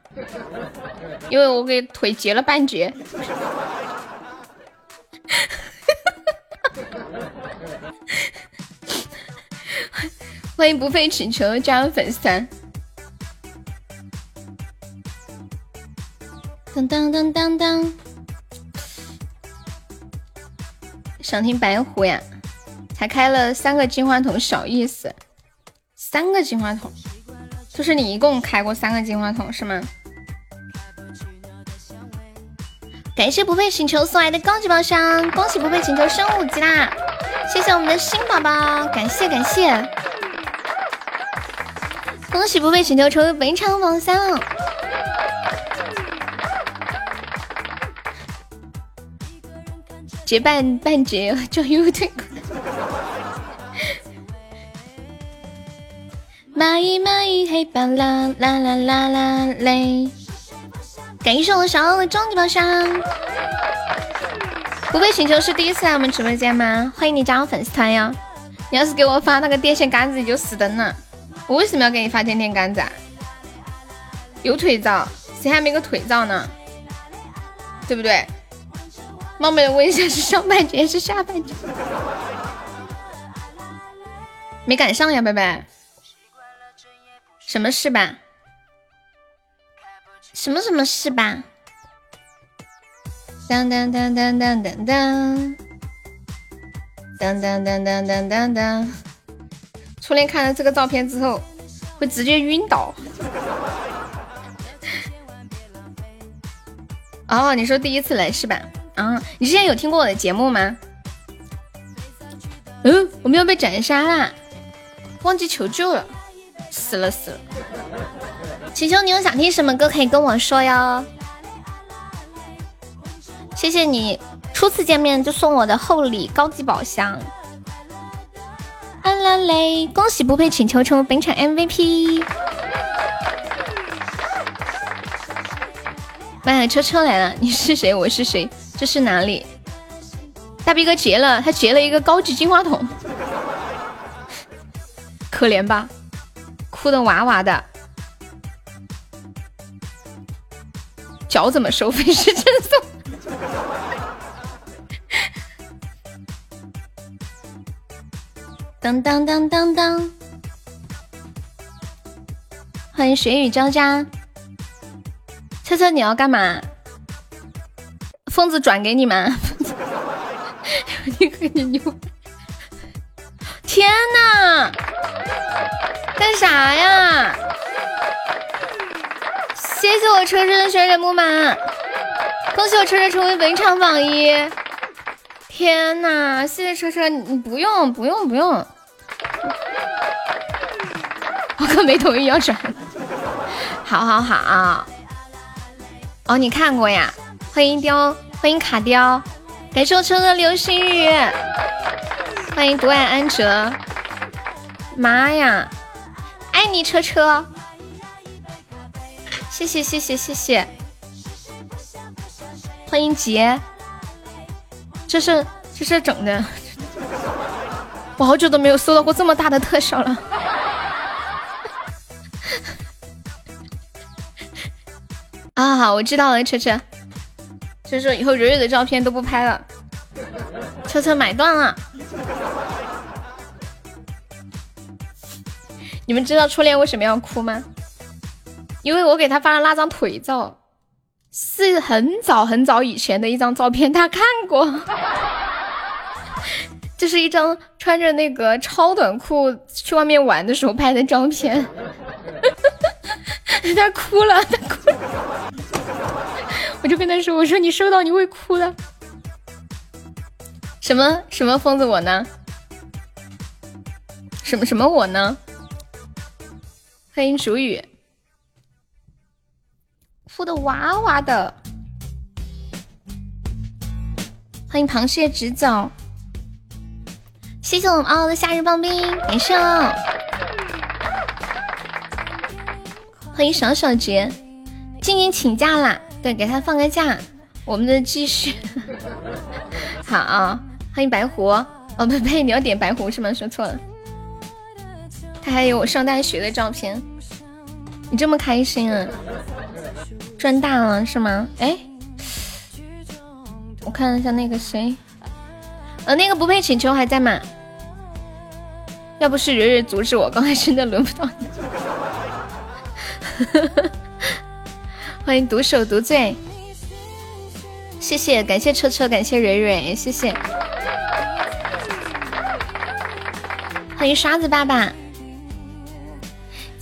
因为我给腿截了半截。[LAUGHS] 欢迎不费请求加入粉丝团。当当当当当，想听白狐呀？才开了三个金话筒，小意思。三个金话筒，就是你一共开过三个金话筒是吗？感谢不被请求送来的高级宝箱，恭喜不被请求升五级啦！谢谢我们的新宝宝，感谢感谢。恭喜不被请求成为本场榜三，结伴半截就又退。蚂蚁蚂蚁黑巴啦啦啦啦啦嘞！感谢我小欧的终极宝箱。不被请求是第一次来我们直播间吗？欢迎你加入粉丝团哟！你要是给我发那个电线杆子，你就死灯了。我为什么要给你发电线杆子？有腿照，谁还没个腿照呢？对不对？冒昧的问一下，是上半截还是下半截？没赶上呀，拜拜。什么事吧？什么什么事吧？当当当当当当当，当当当当当当当。初恋看了这个照片之后，会直接晕倒。哦，你说第一次来是吧？啊，你之前有听过我的节目吗？嗯，我们要被斩杀啦！忘记求救了，死了死了！祈求你有想听什么歌可以跟我说哟。谢谢你初次见面就送我的厚礼高级宝箱。啦嘞！恭喜不配请求成为本场 MVP。妈呀，车车来了！你是谁？我是谁？这是哪里？大逼哥截了，他截了一个高级金话筒，可怜吧？哭的哇哇的。脚怎么收费是赠送？[LAUGHS] 当当当当当！欢迎雪雨交加。车车，你要干嘛？疯子转给你们。[LAUGHS] 你可你牛！天哪！干啥呀？谢谢我车车的血染木马，恭喜我车车成为本场榜一。天呐，谢谢车车，你不用不用不用，我可没同意要转。好好好，哦，你看过呀？欢迎雕，欢迎卡雕，感谢我车的流星雨，欢迎独爱安哲，妈呀，爱你车车，谢谢谢谢谢谢，欢迎杰，这是这是整的，我好久都没有收到过这么大的特效了。啊，我知道了，车车，车车以后蕊蕊的照片都不拍了，车车买断了。你们知道初恋为什么要哭吗？因为我给他发了那张腿照，是很早很早以前的一张照片，他看过。[LAUGHS] 这是一张穿着那个超短裤去外面玩的时候拍的照片。[LAUGHS] 他哭了，他哭了，我就跟他说：“我说你收到你会哭的。”什么什么疯子我呢？什么什么我呢？欢迎竹雨，哭的哇哇的。欢迎螃蟹直走，谢谢我们嗷嗷的夏日棒冰，感谢哦。欢迎小小杰，静静请假啦，对，给他放个假，我们的继续。[LAUGHS] 好，欢迎白狐，哦不呸，你要点白狐是吗？说错了。还有我上大学的照片，你这么开心啊？赚大了是吗？哎，我看一下那个谁，呃，那个不配请求还在吗？要不是蕊蕊阻止我，刚才真的轮不到你。[LAUGHS] 欢迎独守独醉，谢谢，感谢车车，感谢蕊蕊，谢谢。欢迎刷子爸爸。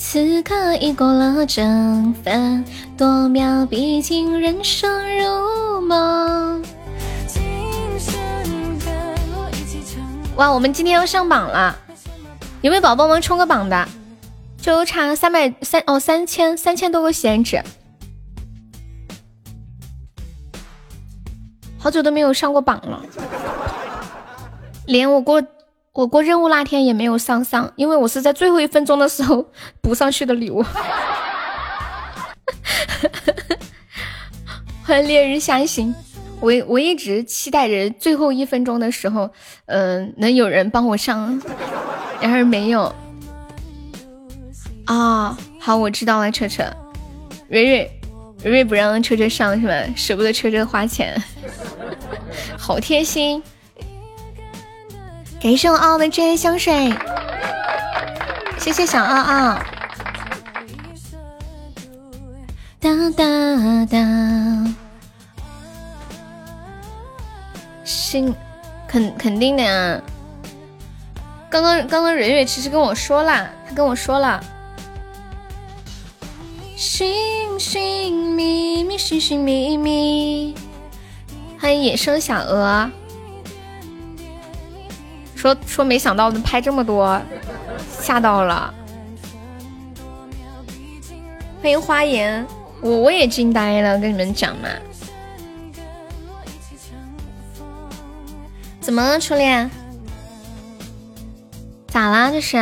此刻已过了整分多秒，毕竟人生如梦。哇，我们今天要上榜了，有没有宝宝们冲个榜的？就差三百三哦，三千三千多个闲值，好久都没有上过榜了，连我过我过任务那天也没有上上，因为我是在最后一分钟的时候补上去的礼物。[LAUGHS] 欢迎烈日相行，我我一直期待着最后一分钟的时候，嗯，能有人帮我上，然而没有。啊，好，我知道了，车车，蕊蕊，蕊蕊不让车车上是吧？舍不得车车花钱，好贴心。感谢我傲傲的真爱香水，谢谢小傲傲。哒哒哒，心肯肯定的呀。刚刚刚刚蕊蕊其实跟我说了，他跟我说了。寻寻觅觅，寻寻觅觅。欢迎野生小鹅，说说没想到拍这么多，吓到了。欢迎花颜，我我也惊呆了，跟你们讲嘛。怎么了，初恋？咋啦？这是？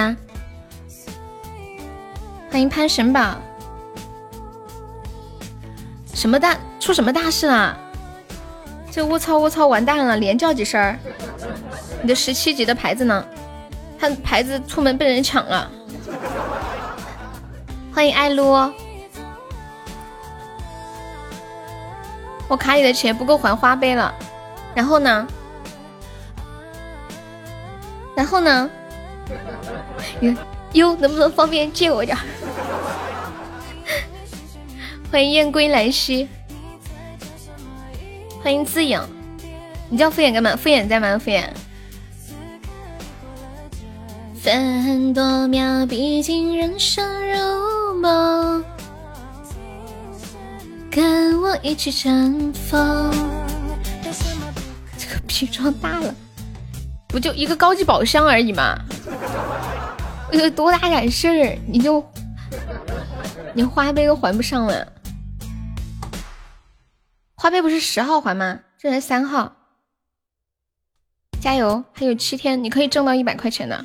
欢迎潘神宝。什么大出什么大事了？这卧操卧操完蛋了，连叫几声。你的十七级的牌子呢？他牌子出门被人抢了。欢迎艾撸。我卡里的钱不够还花呗了。然后呢？然后呢？哟，能不能方便借我点？欢迎燕归来兮，欢迎自影，你叫敷衍干嘛？敷衍在吗？敷衍。分多秒，毕竟人生如梦，跟我一起乘风。这个皮装大了，不就一个高级宝箱而已嘛？呃，多大点事儿，你就你花呗都还不上了。花呗不是十号还吗？这才三号，加油，还有七天，你可以挣到一百块钱的。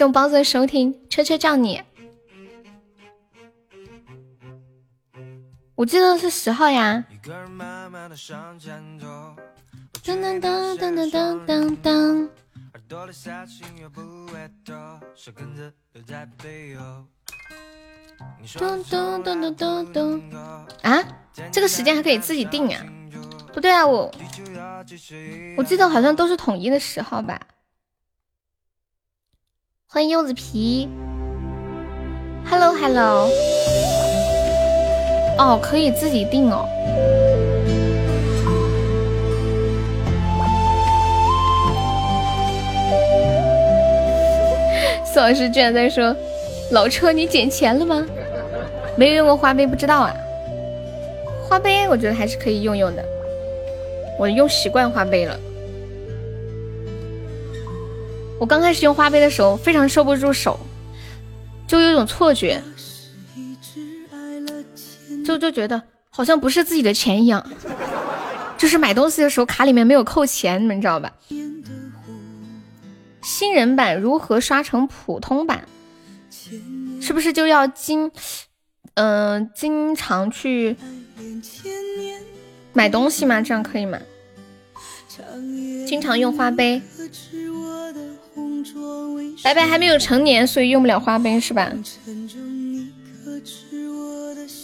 谢我包子的收听，车车叫你，我记得是十号呀。噔噔噔噔噔噔噔。咚咚咚咚咚咚啊！这个时间还可以自己定啊？不对啊，我我记得好像都是统一的十号吧。欢迎柚子皮，Hello Hello，哦，可以自己定哦。[LAUGHS] 宋老师居然在说：“老车，你捡钱了吗？”没有用过花呗，不知道啊。花呗我觉得还是可以用用的，我用习惯花呗了。我刚开始用花呗的时候，非常收不住手，就有种错觉，就就觉得好像不是自己的钱一样，就是买东西的时候卡里面没有扣钱，你们知道吧？新人版如何刷成普通版？是不是就要经，嗯，经常去买东西吗？这样可以吗？经常用花呗。白白还没有成年，所以用不了花呗是吧？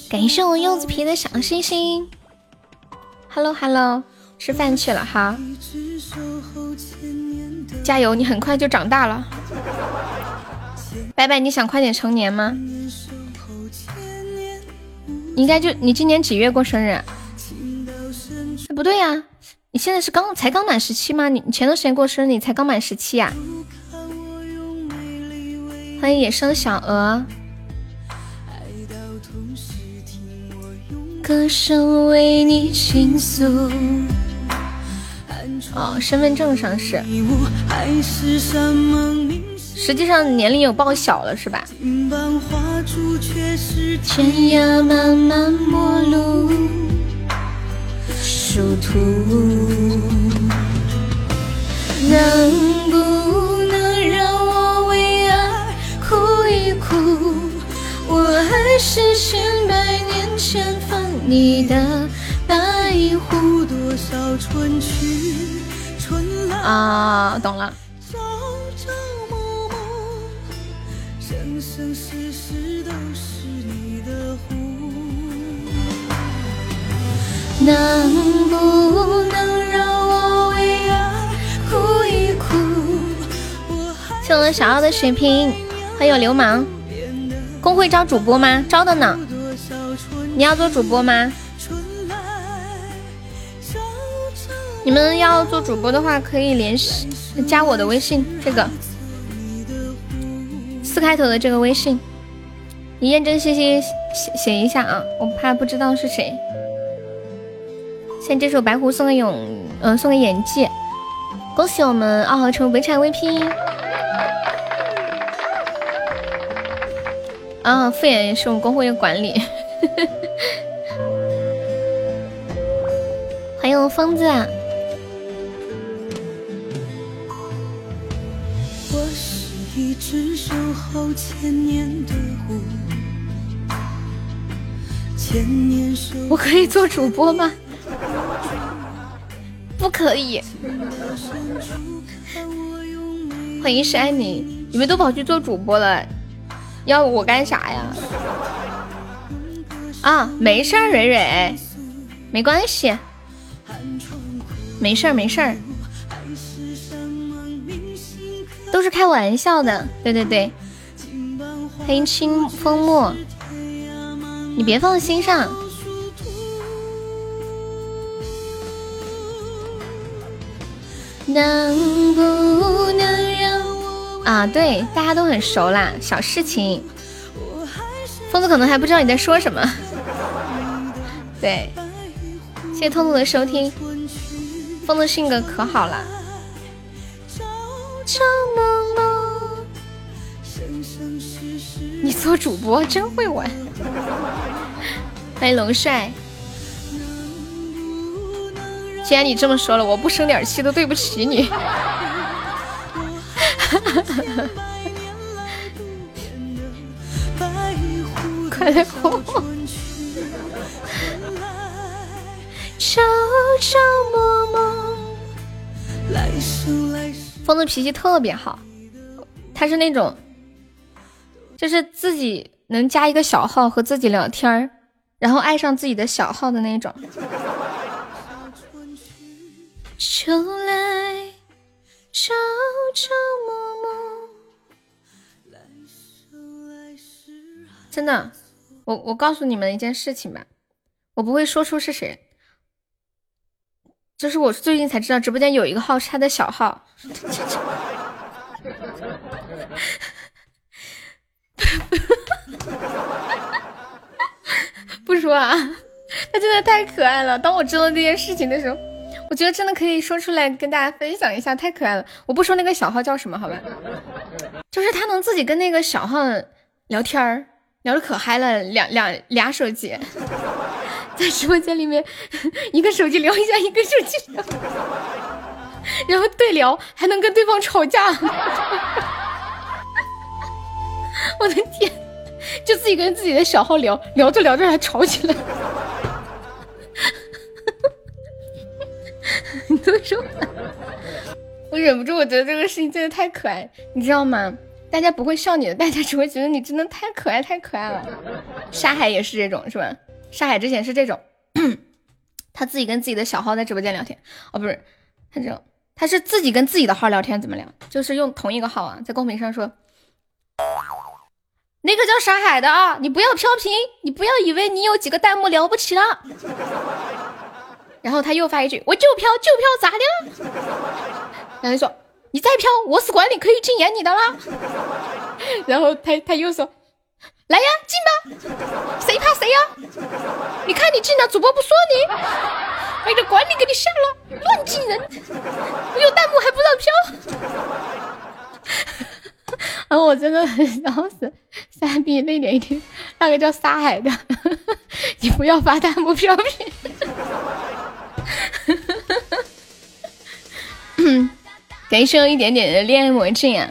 感谢我柚子皮的小星星。Hello Hello，吃饭去了哈。加油，你很快就长大了。白白，你想快点成年吗？应该就你今年几月过生日？不对呀，你现在是刚才刚满十七吗？你你前段时间过生日，你才刚满十七呀？欢迎野生小鹅。歌声为你倾诉。哦，身份证上是。实际上年龄有报小了是吧？天涯漫漫陌路，殊途。能不能一哭？我还是千百年前放你的白狐，多少春去。啊，懂了。能不能让我为爱哭一哭？谢我们小奥的血瓶，欢迎流氓。公会招主播吗？招的呢。你要做主播吗？你们要做主播的话，可以联系加我的微信，这个四开头的这个微信，你验证信息写写一下啊，我怕不知道是谁。先这首白狐送给勇，嗯，送给演技。恭喜我们二号成为本场 VP。啊，敷衍也是我们公会的管理。欢迎疯子。只守候千年的狐，千年我可以做主播吗？不可以。欢迎是爱你，你们都跑去做主播了，要我干啥呀？啊，没事儿，蕊蕊，没关系，没事儿，没事儿。都是开玩笑的，对对对，欢迎清风木，你别放心上。能不能啊？对，大家都很熟啦，小事情。疯子可能还不知道你在说什么。对，谢谢通通的收听。疯子性格可好了。你做主播真会玩。欢迎龙帅。既然你这么说了，我不生点气都对不起你。[LAUGHS] 快来哄我！朝朝暮暮。风的脾气特别好，他是那种，就是自己能加一个小号和自己聊天儿，然后爱上自己的小号的那种。秋来朝真的，我我告诉你们一件事情吧，我不会说出是谁。就是我最近才知道，直播间有一个号是他的小号。[LAUGHS] 不说啊，他真的太可爱了。当我知道这件事情的时候，我觉得真的可以说出来跟大家分享一下，太可爱了。我不说那个小号叫什么，好吧？就是他能自己跟那个小号聊天儿，聊的可嗨了，两两俩手机。[LAUGHS] 在直播间里面，一个手机聊一下，一个手机聊，然后对聊，还能跟对方吵架。[LAUGHS] 我的天，就自己跟自己的小号聊聊着聊着还吵起来。都说，我忍不住，我觉得这个事情真的太可爱，你知道吗？大家不会笑你的，大家只会觉得你真的太可爱，太可爱了。沙海也是这种，是吧？沙海之前是这种，他自己跟自己的小号在直播间聊天，哦，不是，他这种，他是自己跟自己的号聊天，怎么聊？就是用同一个号啊，在公屏上说，那个叫沙海的啊，你不要飘屏，你不要以为你有几个弹幕了不起了。然后他又发一句，我就飘就飘，咋的？然后说，你再飘，我是管理可以禁言你的啦。然后他他又说。来呀，进吧，谁怕谁呀？你看你进了，主播不说你，为了管理给你下了，乱进人，我有弹幕还不让飘。啊，我真的很想死，三 B 内点一点，那个叫沙海的，你不要发弹幕飘屏。嗯，感谢一点点的恋爱魔镜啊，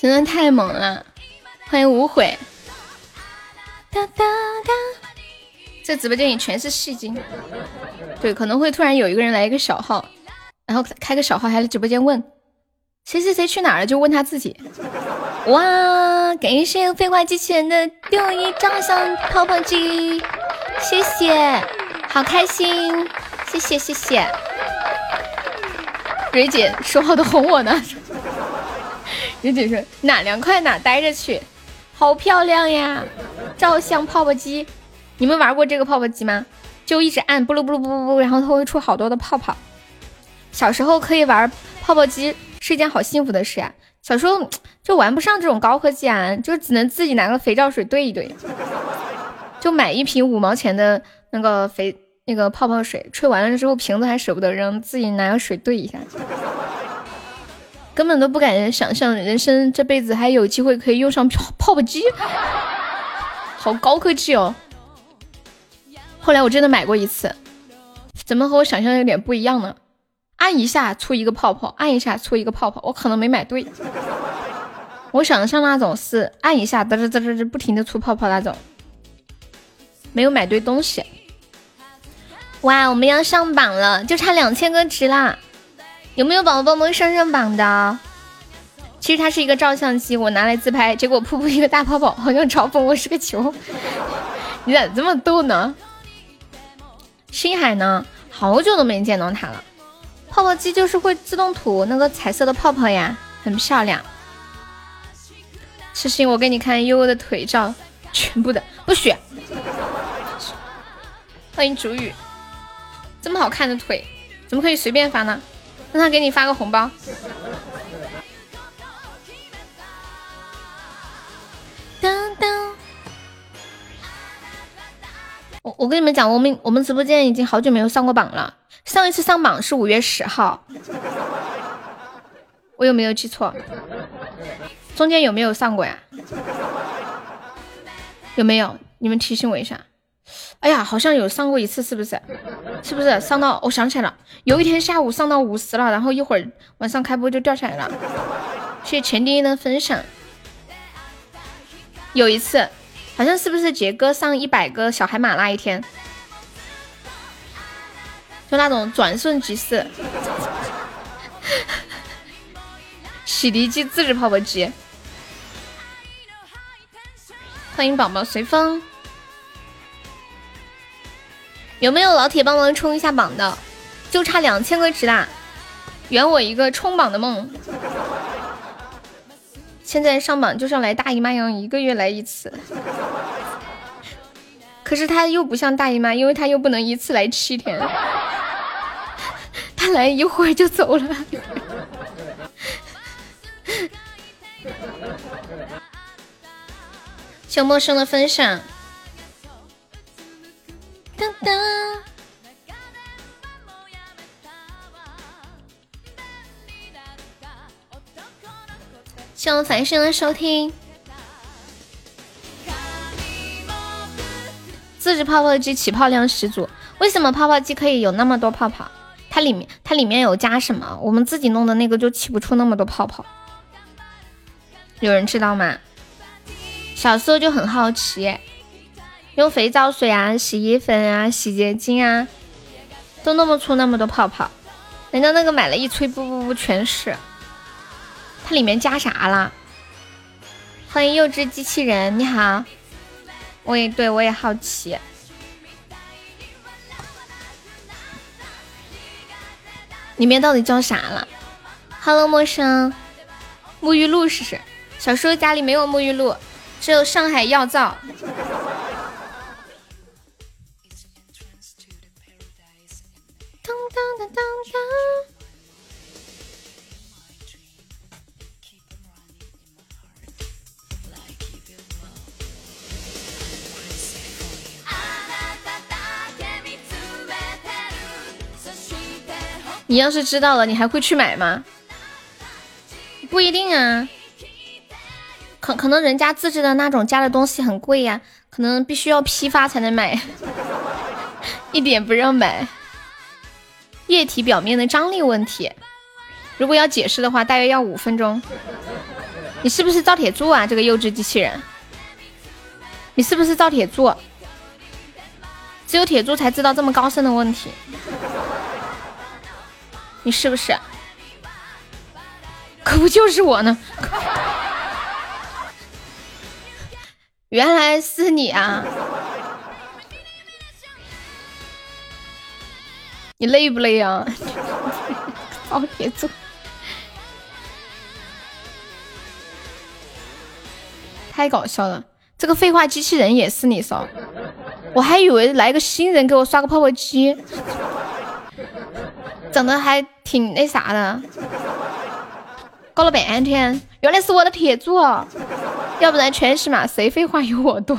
真的太猛了。欢迎无悔。哒哒哒，这直播间里全是戏精。对，可能会突然有一个人来一个小号，然后开个小号，还在直播间问谁谁谁去哪了，就问他自己。哇，感谢废话机器人的六一张相泡泡机，谢谢，好开心，谢谢谢谢。蕊姐说好的哄我呢？[LAUGHS] 蕊姐说哪凉快哪待着去。好漂亮呀！照相泡泡机，你们玩过这个泡泡机吗？就一直按，不噜不噜不噜不，然后它会出好多的泡泡。小时候可以玩泡泡机是一件好幸福的事呀。小时候就玩不上这种高科技啊，就只能自己拿个肥皂水兑一兑，就买一瓶五毛钱的那个肥那个泡泡水，吹完了之后瓶子还舍不得扔，自己拿个水兑一下。根本都不敢想象，人生这辈子还有机会可以用上泡泡机，好高科技哦！后来我真的买过一次，怎么和我想象的有点不一样呢？按一下出一个泡泡，按一下出一个泡泡，我可能没买对。我想象那种是按一下嘚嘚嘚嘚嘚不停的出泡泡那种，没有买对东西。哇，我们要上榜了，就差两千个值啦！有没有宝宝帮忙上上榜的？其实它是一个照相机，我拿来自拍，结果噗噗一个大泡泡，好像嘲讽我是个球。[LAUGHS] 你咋这么逗呢？星海呢？好久都没见到它了。泡泡机就是会自动吐那个彩色的泡泡呀，很漂亮。痴心，我给你看悠悠的腿照，全部的不许。欢迎竹雨，这么好看的腿，怎么可以随便发呢？让他给你发个红包。当当，我我跟你们讲，我们我们直播间已经好久没有上过榜了，上一次上榜是五月十号，我有没有记错？中间有没有上过呀？有没有？你们提醒我一下。哎呀，好像有上过一次，是不是？是不是上到？我想起来了，有一天下午上到五十了，然后一会儿晚上开播就掉下来了。谢谢钱丁丁的分享。有一次，好像是不是杰哥上一百个小海马那一天，就那种转瞬即逝，[LAUGHS] 洗涤机、自制泡泡机。欢迎宝宝随风。有没有老铁帮忙冲一下榜的？就差两千个值啦，圆我一个冲榜的梦。现在上榜就像来大姨妈一样，一个月来一次。可是他又不像大姨妈，因为他又不能一次来七天，他来一会儿就走了。小陌生的分享。当当，谢我繁星的收听。自制泡泡机起泡量十足，为什么泡泡机可以有那么多泡泡？它里面它里面有加什么？我们自己弄的那个就起不出那么多泡泡。有人知道吗？小时候就很好奇。用肥皂水啊、洗衣粉啊、洗洁精啊，都弄不出那么多泡泡。人家那个买了一吹，不不不，全是。它里面加啥了？欢迎幼稚机器人，你好。我也对我也好奇，里面到底装啥了？Hello，陌生。沐浴露试试。小时候家里没有沐浴露，只有上海药皂。当当当当！你要是知道了，你还会去买吗？不一定啊，可可能人家自制的那种加的东西很贵呀，可能必须要批发才能买，[LAUGHS] 一点不让买。液体表面的张力问题，如果要解释的话，大约要五分钟。你是不是造铁柱啊？这个幼稚机器人，你是不是造铁柱？只有铁柱才知道这么高深的问题。你是不是？可不就是我呢？原来是你啊！你累不累啊？造铁柱，太搞笑了！这个废话机器人也是你烧，我还以为来个新人给我刷个泡泡机，整的还挺那啥的。搞了半天，原来是我的铁柱，要不然全是嘛，谁废话有我多？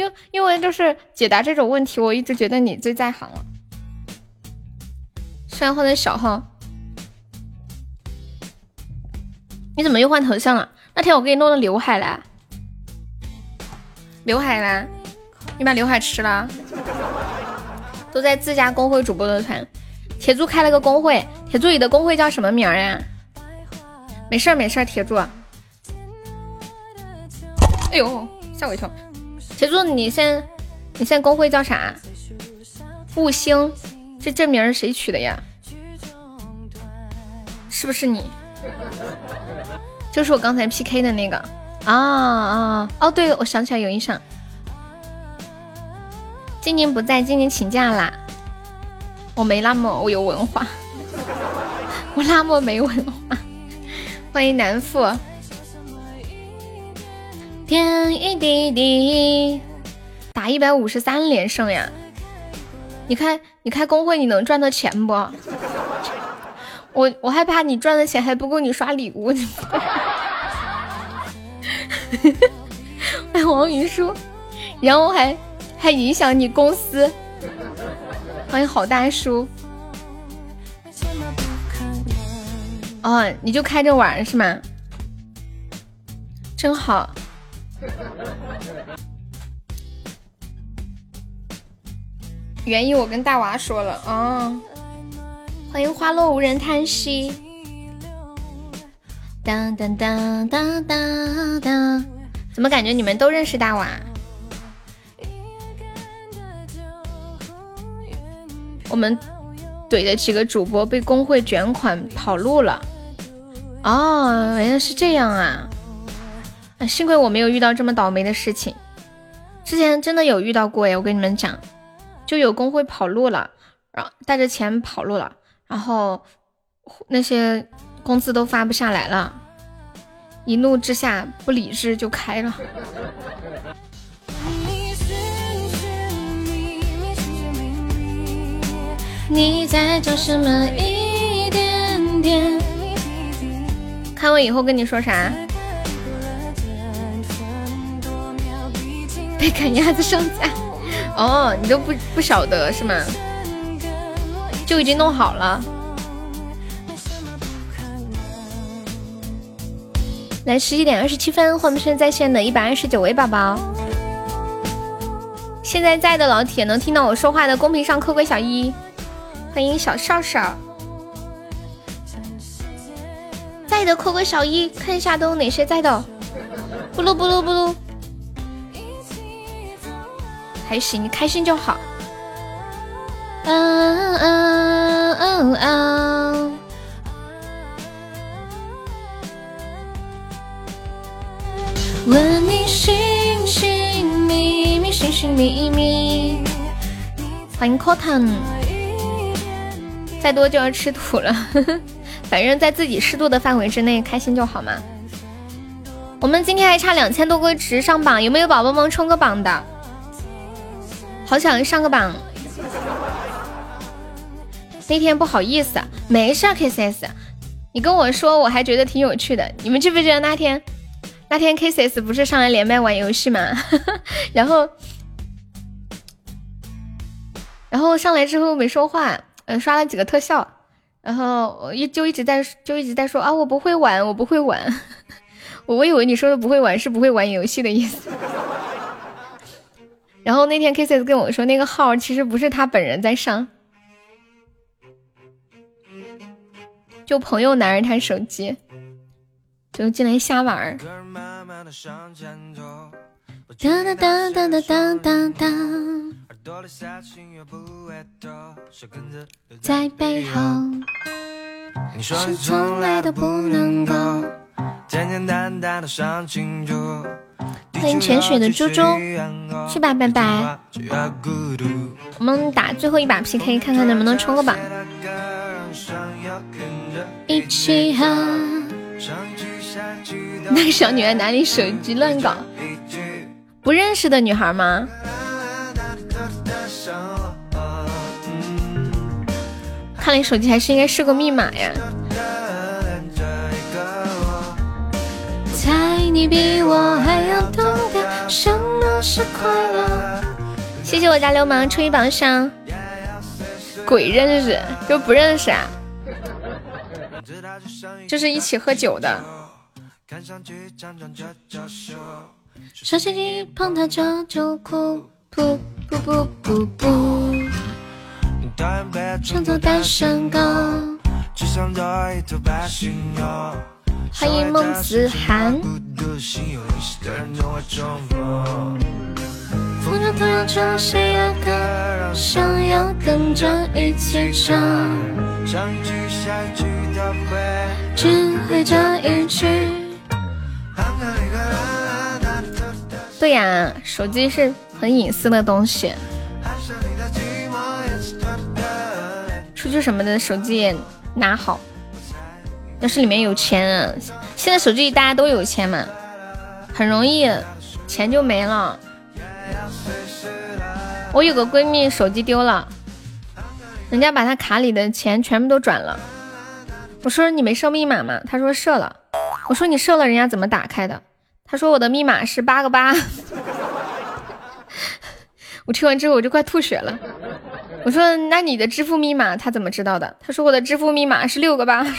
因因为就是解答这种问题，我一直觉得你最在行了。虽然换的小号，你怎么又换头像了？那天我给你弄了刘海来，刘海呢？你把刘海吃了？都在自家公会主播的团，铁柱开了个公会，铁柱你的公会叫什么名儿呀？没事儿没事儿，铁柱。哎呦，吓我一跳！铁柱，你现你现在公会叫啥？悟星，这这名儿谁取的呀？是不是你？就是我刚才 P K 的那个啊啊！哦，对，我想起来有印象。静静不在，静静请假啦。我没那么我有文化，[LAUGHS] 我那么没文化。欢迎南富。天一滴滴，打一百五十三连胜呀！你开你开工会，你能赚到钱不？我我害怕你赚的钱还不够你刷礼物。[LAUGHS] 哎，王云舒，然后还还影响你公司。欢迎好大叔。哦，你就开着玩是吗？真好。原因我跟大娃说了啊。欢迎花落无人叹息。当当当当当当，怎么感觉你们都认识大娃？我们怼的几个主播被工会卷款跑路了。哦，原来是这样啊！幸亏我没有遇到这么倒霉的事情。之前真的有遇到过哎，我跟你们讲，就有工会跑路了，然后带着钱跑路了，然后那些工资都发不下来了，一怒之下不理智就开了。你在找什么？一点点。看我以后跟你说啥？被赶鸭子上架。哦，你都不不晓得是吗？就已经弄好了。来，十一点二十七分，欢迎现在在线的一百二十九位宝宝。现在在的老铁能听到我说话的，公屏上扣个小一。欢迎小少少，在的扣个小一，看一下都有哪些在的。不噜不噜不噜，还行，开心就好。嗯嗯嗯嗯。问你寻寻觅觅，寻寻觅觅。欢迎 Cotton。再多就要吃土了，[LAUGHS] 反正在自己适度的范围之内，开心就好嘛。我们今天还差两千多个值上榜，有没有宝宝们冲个榜的？好想上个榜。那天不好意思，没事，K C S，你跟我说，我还觉得挺有趣的。你们记不记得那天？那天 K C S 不是上来连麦玩游戏吗？[LAUGHS] 然后，然后上来之后没说话。嗯，刷了几个特效，然后我一就一直在就一直在说啊，我不会玩，我不会玩。[LAUGHS] 我以为你说的不会玩是不会玩游戏的意思。然后那天 Kisses 跟我说，那个号其实不是他本人在上，就朋友拿着他手机就进来瞎玩。当当当当当当当。在背后，是从来都不能够。欢迎潜水的猪猪，去吧，拜拜。我们打最后一把 PK，看看能不能冲个榜。一起哈。那个小女孩拿你手机乱搞，不认识的女孩吗？看你手机还是应该设个密码呀。谢谢我家流氓抽一榜上，鬼认识就不认识啊？就是一起喝酒的。手机碰它就就哭，噗噗噗噗噗。创作单身狗，欢迎孟子涵。风中突然出现一个，想要跟着一起唱。上一句下一句都会只会这一句。对呀，手机是很隐私的东西。出去什么的手机也拿好，要是里面有钱啊，现在手机里大家都有钱嘛，很容易钱就没了。我有个闺蜜手机丢了，人家把她卡里的钱全部都转了。我说你没设密码吗？她说设了。我说你设了，人家怎么打开的？她说我的密码是八个八。[LAUGHS] 我听完之后我就快吐血了。我说那你的支付密码他怎么知道的？他说我的支付密码是六个八。[LAUGHS]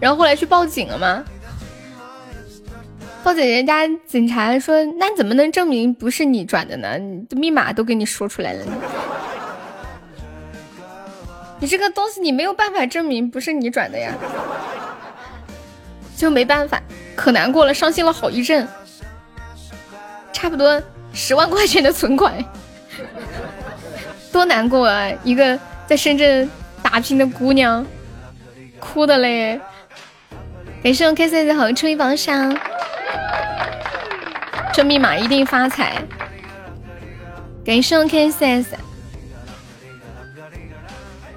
然后后来去报警了吗？报警，人家警察说那怎么能证明不是你转的呢？密码都给你说出来了。你这个东西你没有办法证明不是你转的呀，就没办法，可难过了，伤心了好一阵，差不多十万块钱的存款，多难过啊！一个在深圳打拼的姑娘，哭的嘞。感谢我 K C 的好初一榜上，这密码一定发财。感谢我 K C S。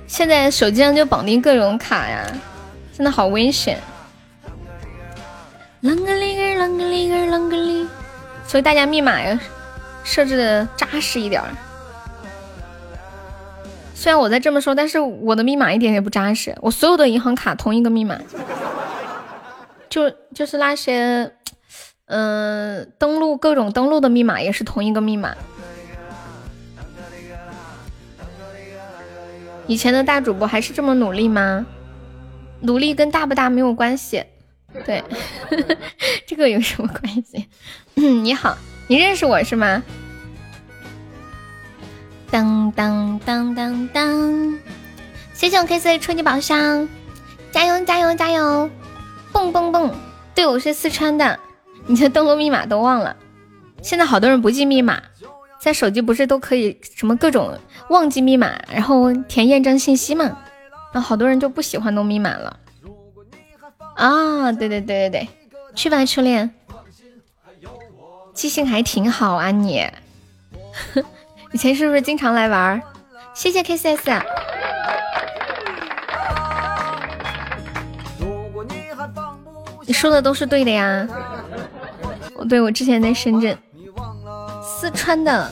现在手机上就绑定各种卡呀，真的好危险。啷个哩个啷个哩个啷个哩，所以大家密码要设置的扎实一点。虽然我在这么说，但是我的密码一点也不扎实。我所有的银行卡同一个密码，就就是那些，嗯，登录各种登录的密码也是同一个密码。以前的大主播还是这么努力吗？努力跟大不大没有关系，对，[LAUGHS] 这个有什么关系？[COUGHS] 你好，你认识我是吗？当当当当当，谢谢我 K C 的初级宝箱，加油加油加油，蹦蹦蹦！对，我是四川的，你的登录密码都忘了，现在好多人不记密码。在手机不是都可以什么各种忘记密码，然后填验证信息嘛？那好多人就不喜欢弄密码了。啊，对对对对对，去吧初恋，记性还挺好啊你。[LAUGHS] 以前是不是经常来玩？谢谢 K C S。你说的都是对的呀。我对我之前在深圳。四川的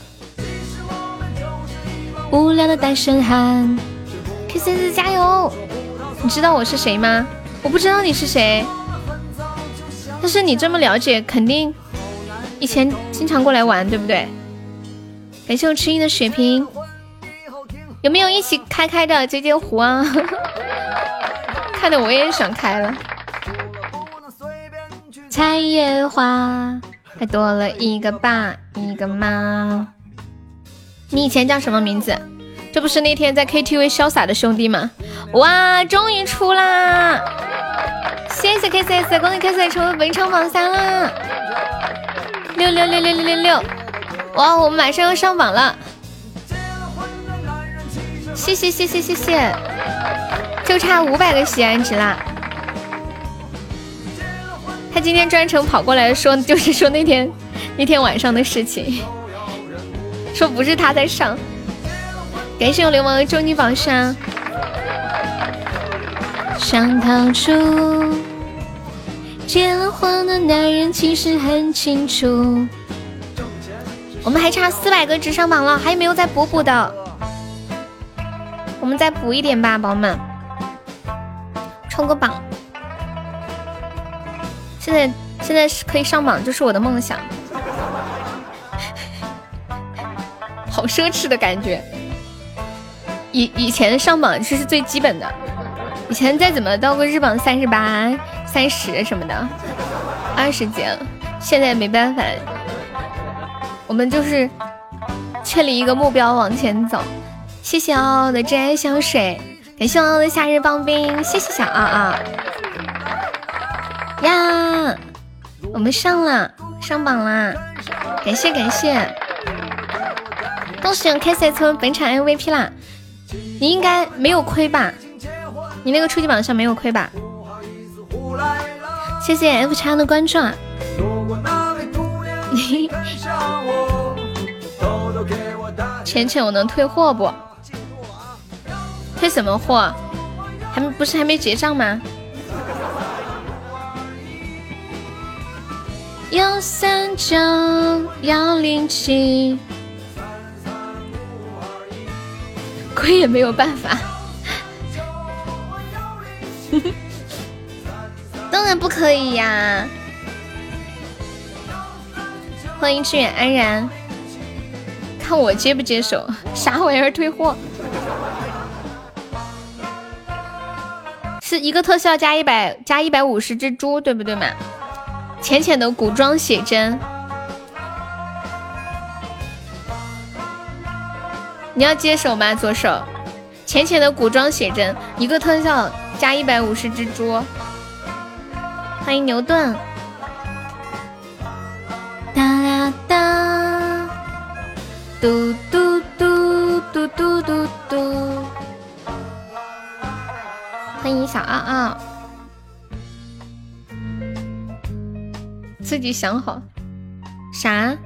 无聊的单身汉，K C C 加油！你知道我是谁吗？我不知道你是谁，但是你这么了解，肯定以前经常过来玩，对不对？感谢我吃音的血瓶，有没有一起开开的接接壶啊？[LAUGHS] 看的我也想开了。采野花。还多了一个爸，一个妈。你以前叫什么名字？这不是那天在 KTV 潇洒的兄弟吗？哇，终于出啦！谢谢 KCS，恭喜 KCS 成为本场榜三啦！六六六六六六六！哇，我们马上要上榜了！谢谢谢谢谢谢，就差五百个喜爱值啦！他今天专程跑过来说，[LAUGHS] 就是说那天那天晚上的事情，说不是他在上。感谢我流氓的终极宝箱。想逃出，结了婚的男人其实很清楚。我们还差四百个值上榜了，还有没有再补补的？我们再补一点吧，宝宝们，冲个榜。现在现在是可以上榜，就是我的梦想，[LAUGHS] 好奢侈的感觉。以以前上榜这是最基本的，以前再怎么到个日榜三十八、三十什么的，二十几。现在没办法，我们就是确立一个目标往前走。谢谢傲傲的真爱香水，感谢傲傲的夏日棒冰，谢谢小傲傲。呀，我们上了，上榜啦！感谢感谢，恭喜我 K C 成本场 MVP 啦！你应该没有亏吧？你那个初级榜上没有亏吧？谢谢 F 叉的关注啊。[LAUGHS] 浅浅，我能退货不？退什么货？还不是还没结账吗？幺三九幺零七，[LAUGHS] 亏也没有办法，[LAUGHS] 当然不可以呀！欢迎致远安然，看我接不接手？啥玩意儿退货？是一个特效加一百加一百五十只猪，对不对嘛？浅浅的古装写真，你要接手吗？左手，浅浅的古装写真，一个特效加一百五十只猪。欢迎牛顿。哒哒哒，嘟嘟嘟嘟嘟嘟嘟。欢迎小二二，自己想好啥？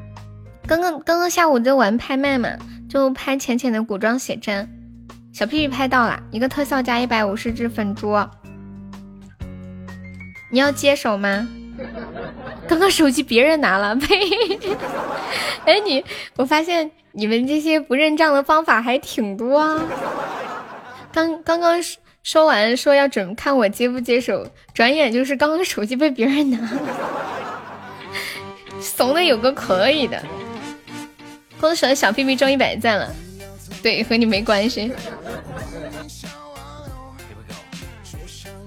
刚刚刚刚下午在玩拍卖嘛，就拍浅浅的古装写真，小屁屁拍到了一个特效加一百五十只粉猪，你要接手吗？[LAUGHS] 刚刚手机别人拿了，[LAUGHS] 呸！[LAUGHS] 哎你，我发现你们这些不认账的方法还挺多啊。刚刚刚说完说要准看我接不接手，转眼就是刚刚手机被别人拿了，怂的有个可以的。恭喜小屁屁中一百赞了，对，和你没关系。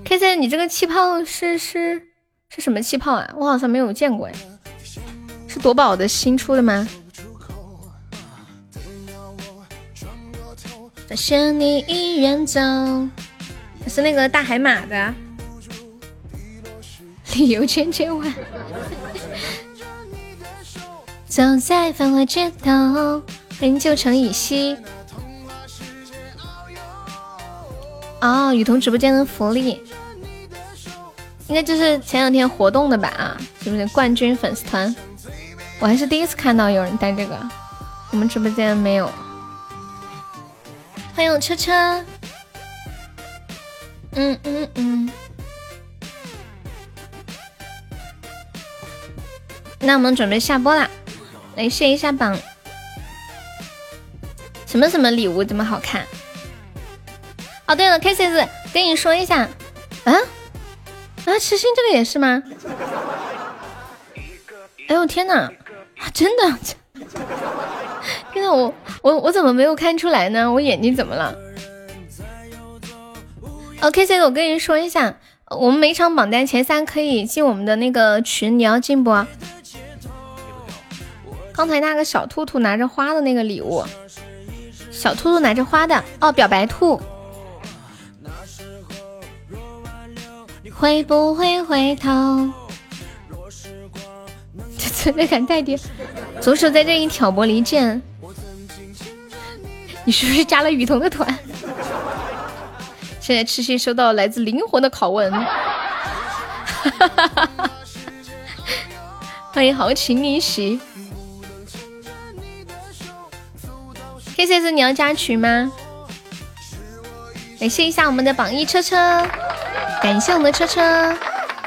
K C，你这个气泡是是是什么气泡啊？我好像没有见过哎，是夺宝的新出的吗？发现你已远走，是那个大海马的，理由千千万。走在繁华街头，欢迎旧城以西。哦，雨桐直播间的福利，应该就是前两天活动的吧？啊，是不是冠军粉丝团？我还是第一次看到有人带这个，我们直播间没有。欢迎车车，嗯嗯嗯，那我们准备下播啦，来试一下榜，什么什么礼物这么好看？哦，对了，Kisses，跟你说一下，啊啊，痴心这个也是吗？哎呦天哪，真的！[LAUGHS] 天呐，我我我怎么没有看出来呢？我眼睛怎么了？OK C，我跟你说一下，我们每场榜单前三可以进我们的那个群，你要进不？刚才那个小兔兔拿着花的那个礼物，小兔兔拿着花的哦，表白兔，会不会回头？存在感太低，左手在这里挑拨离间。你是不是加了雨桐的团？现在痴心收到来自灵魂的拷问。[LAUGHS] 欢迎豪情逆袭。Kisses，你要加群吗？感谢一下我们的榜一车车，感谢我们的车车，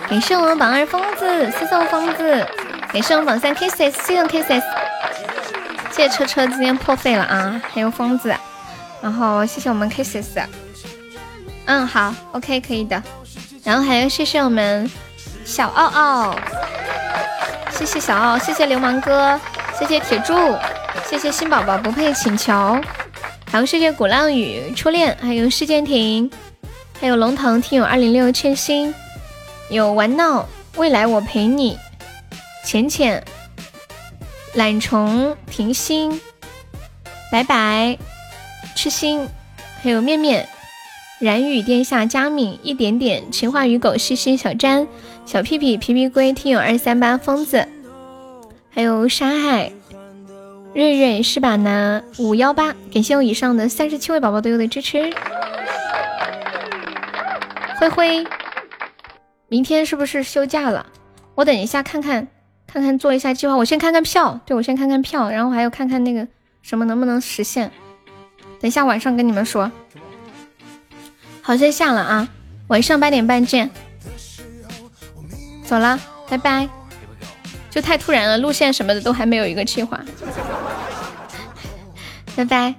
感谢我们榜二疯子，谢谢我疯子，感谢我们榜三 Kisses，谢谢 Kisses。谢谢车车今天破费了啊，还有疯子，然后谢谢我们 Kisses，嗯好，OK 可以的，然后还有谢谢我们小奥奥，谢谢小奥，谢谢流氓哥，谢谢铁柱，谢谢新宝宝不配请求，还有谢谢鼓浪屿初恋，还有施建廷，还有龙腾听友二零六欠薪，有玩闹未来我陪你，浅浅。懒虫停心，白白痴心，还有面面燃雨殿下佳敏一点点情话与狗西西小詹小屁屁皮皮龟听友二三八疯子，还有沙海瑞瑞是把拿五幺八，感谢我以上的三十七位宝宝对我的支持。灰灰，明天是不是休假了？我等一下看看。看看做一下计划，我先看看票，对我先看看票，然后还要看看那个什么能不能实现。等一下晚上跟你们说。好，先下了啊，晚上八点半见。走了，拜拜。就太突然了，路线什么的都还没有一个计划。拜拜。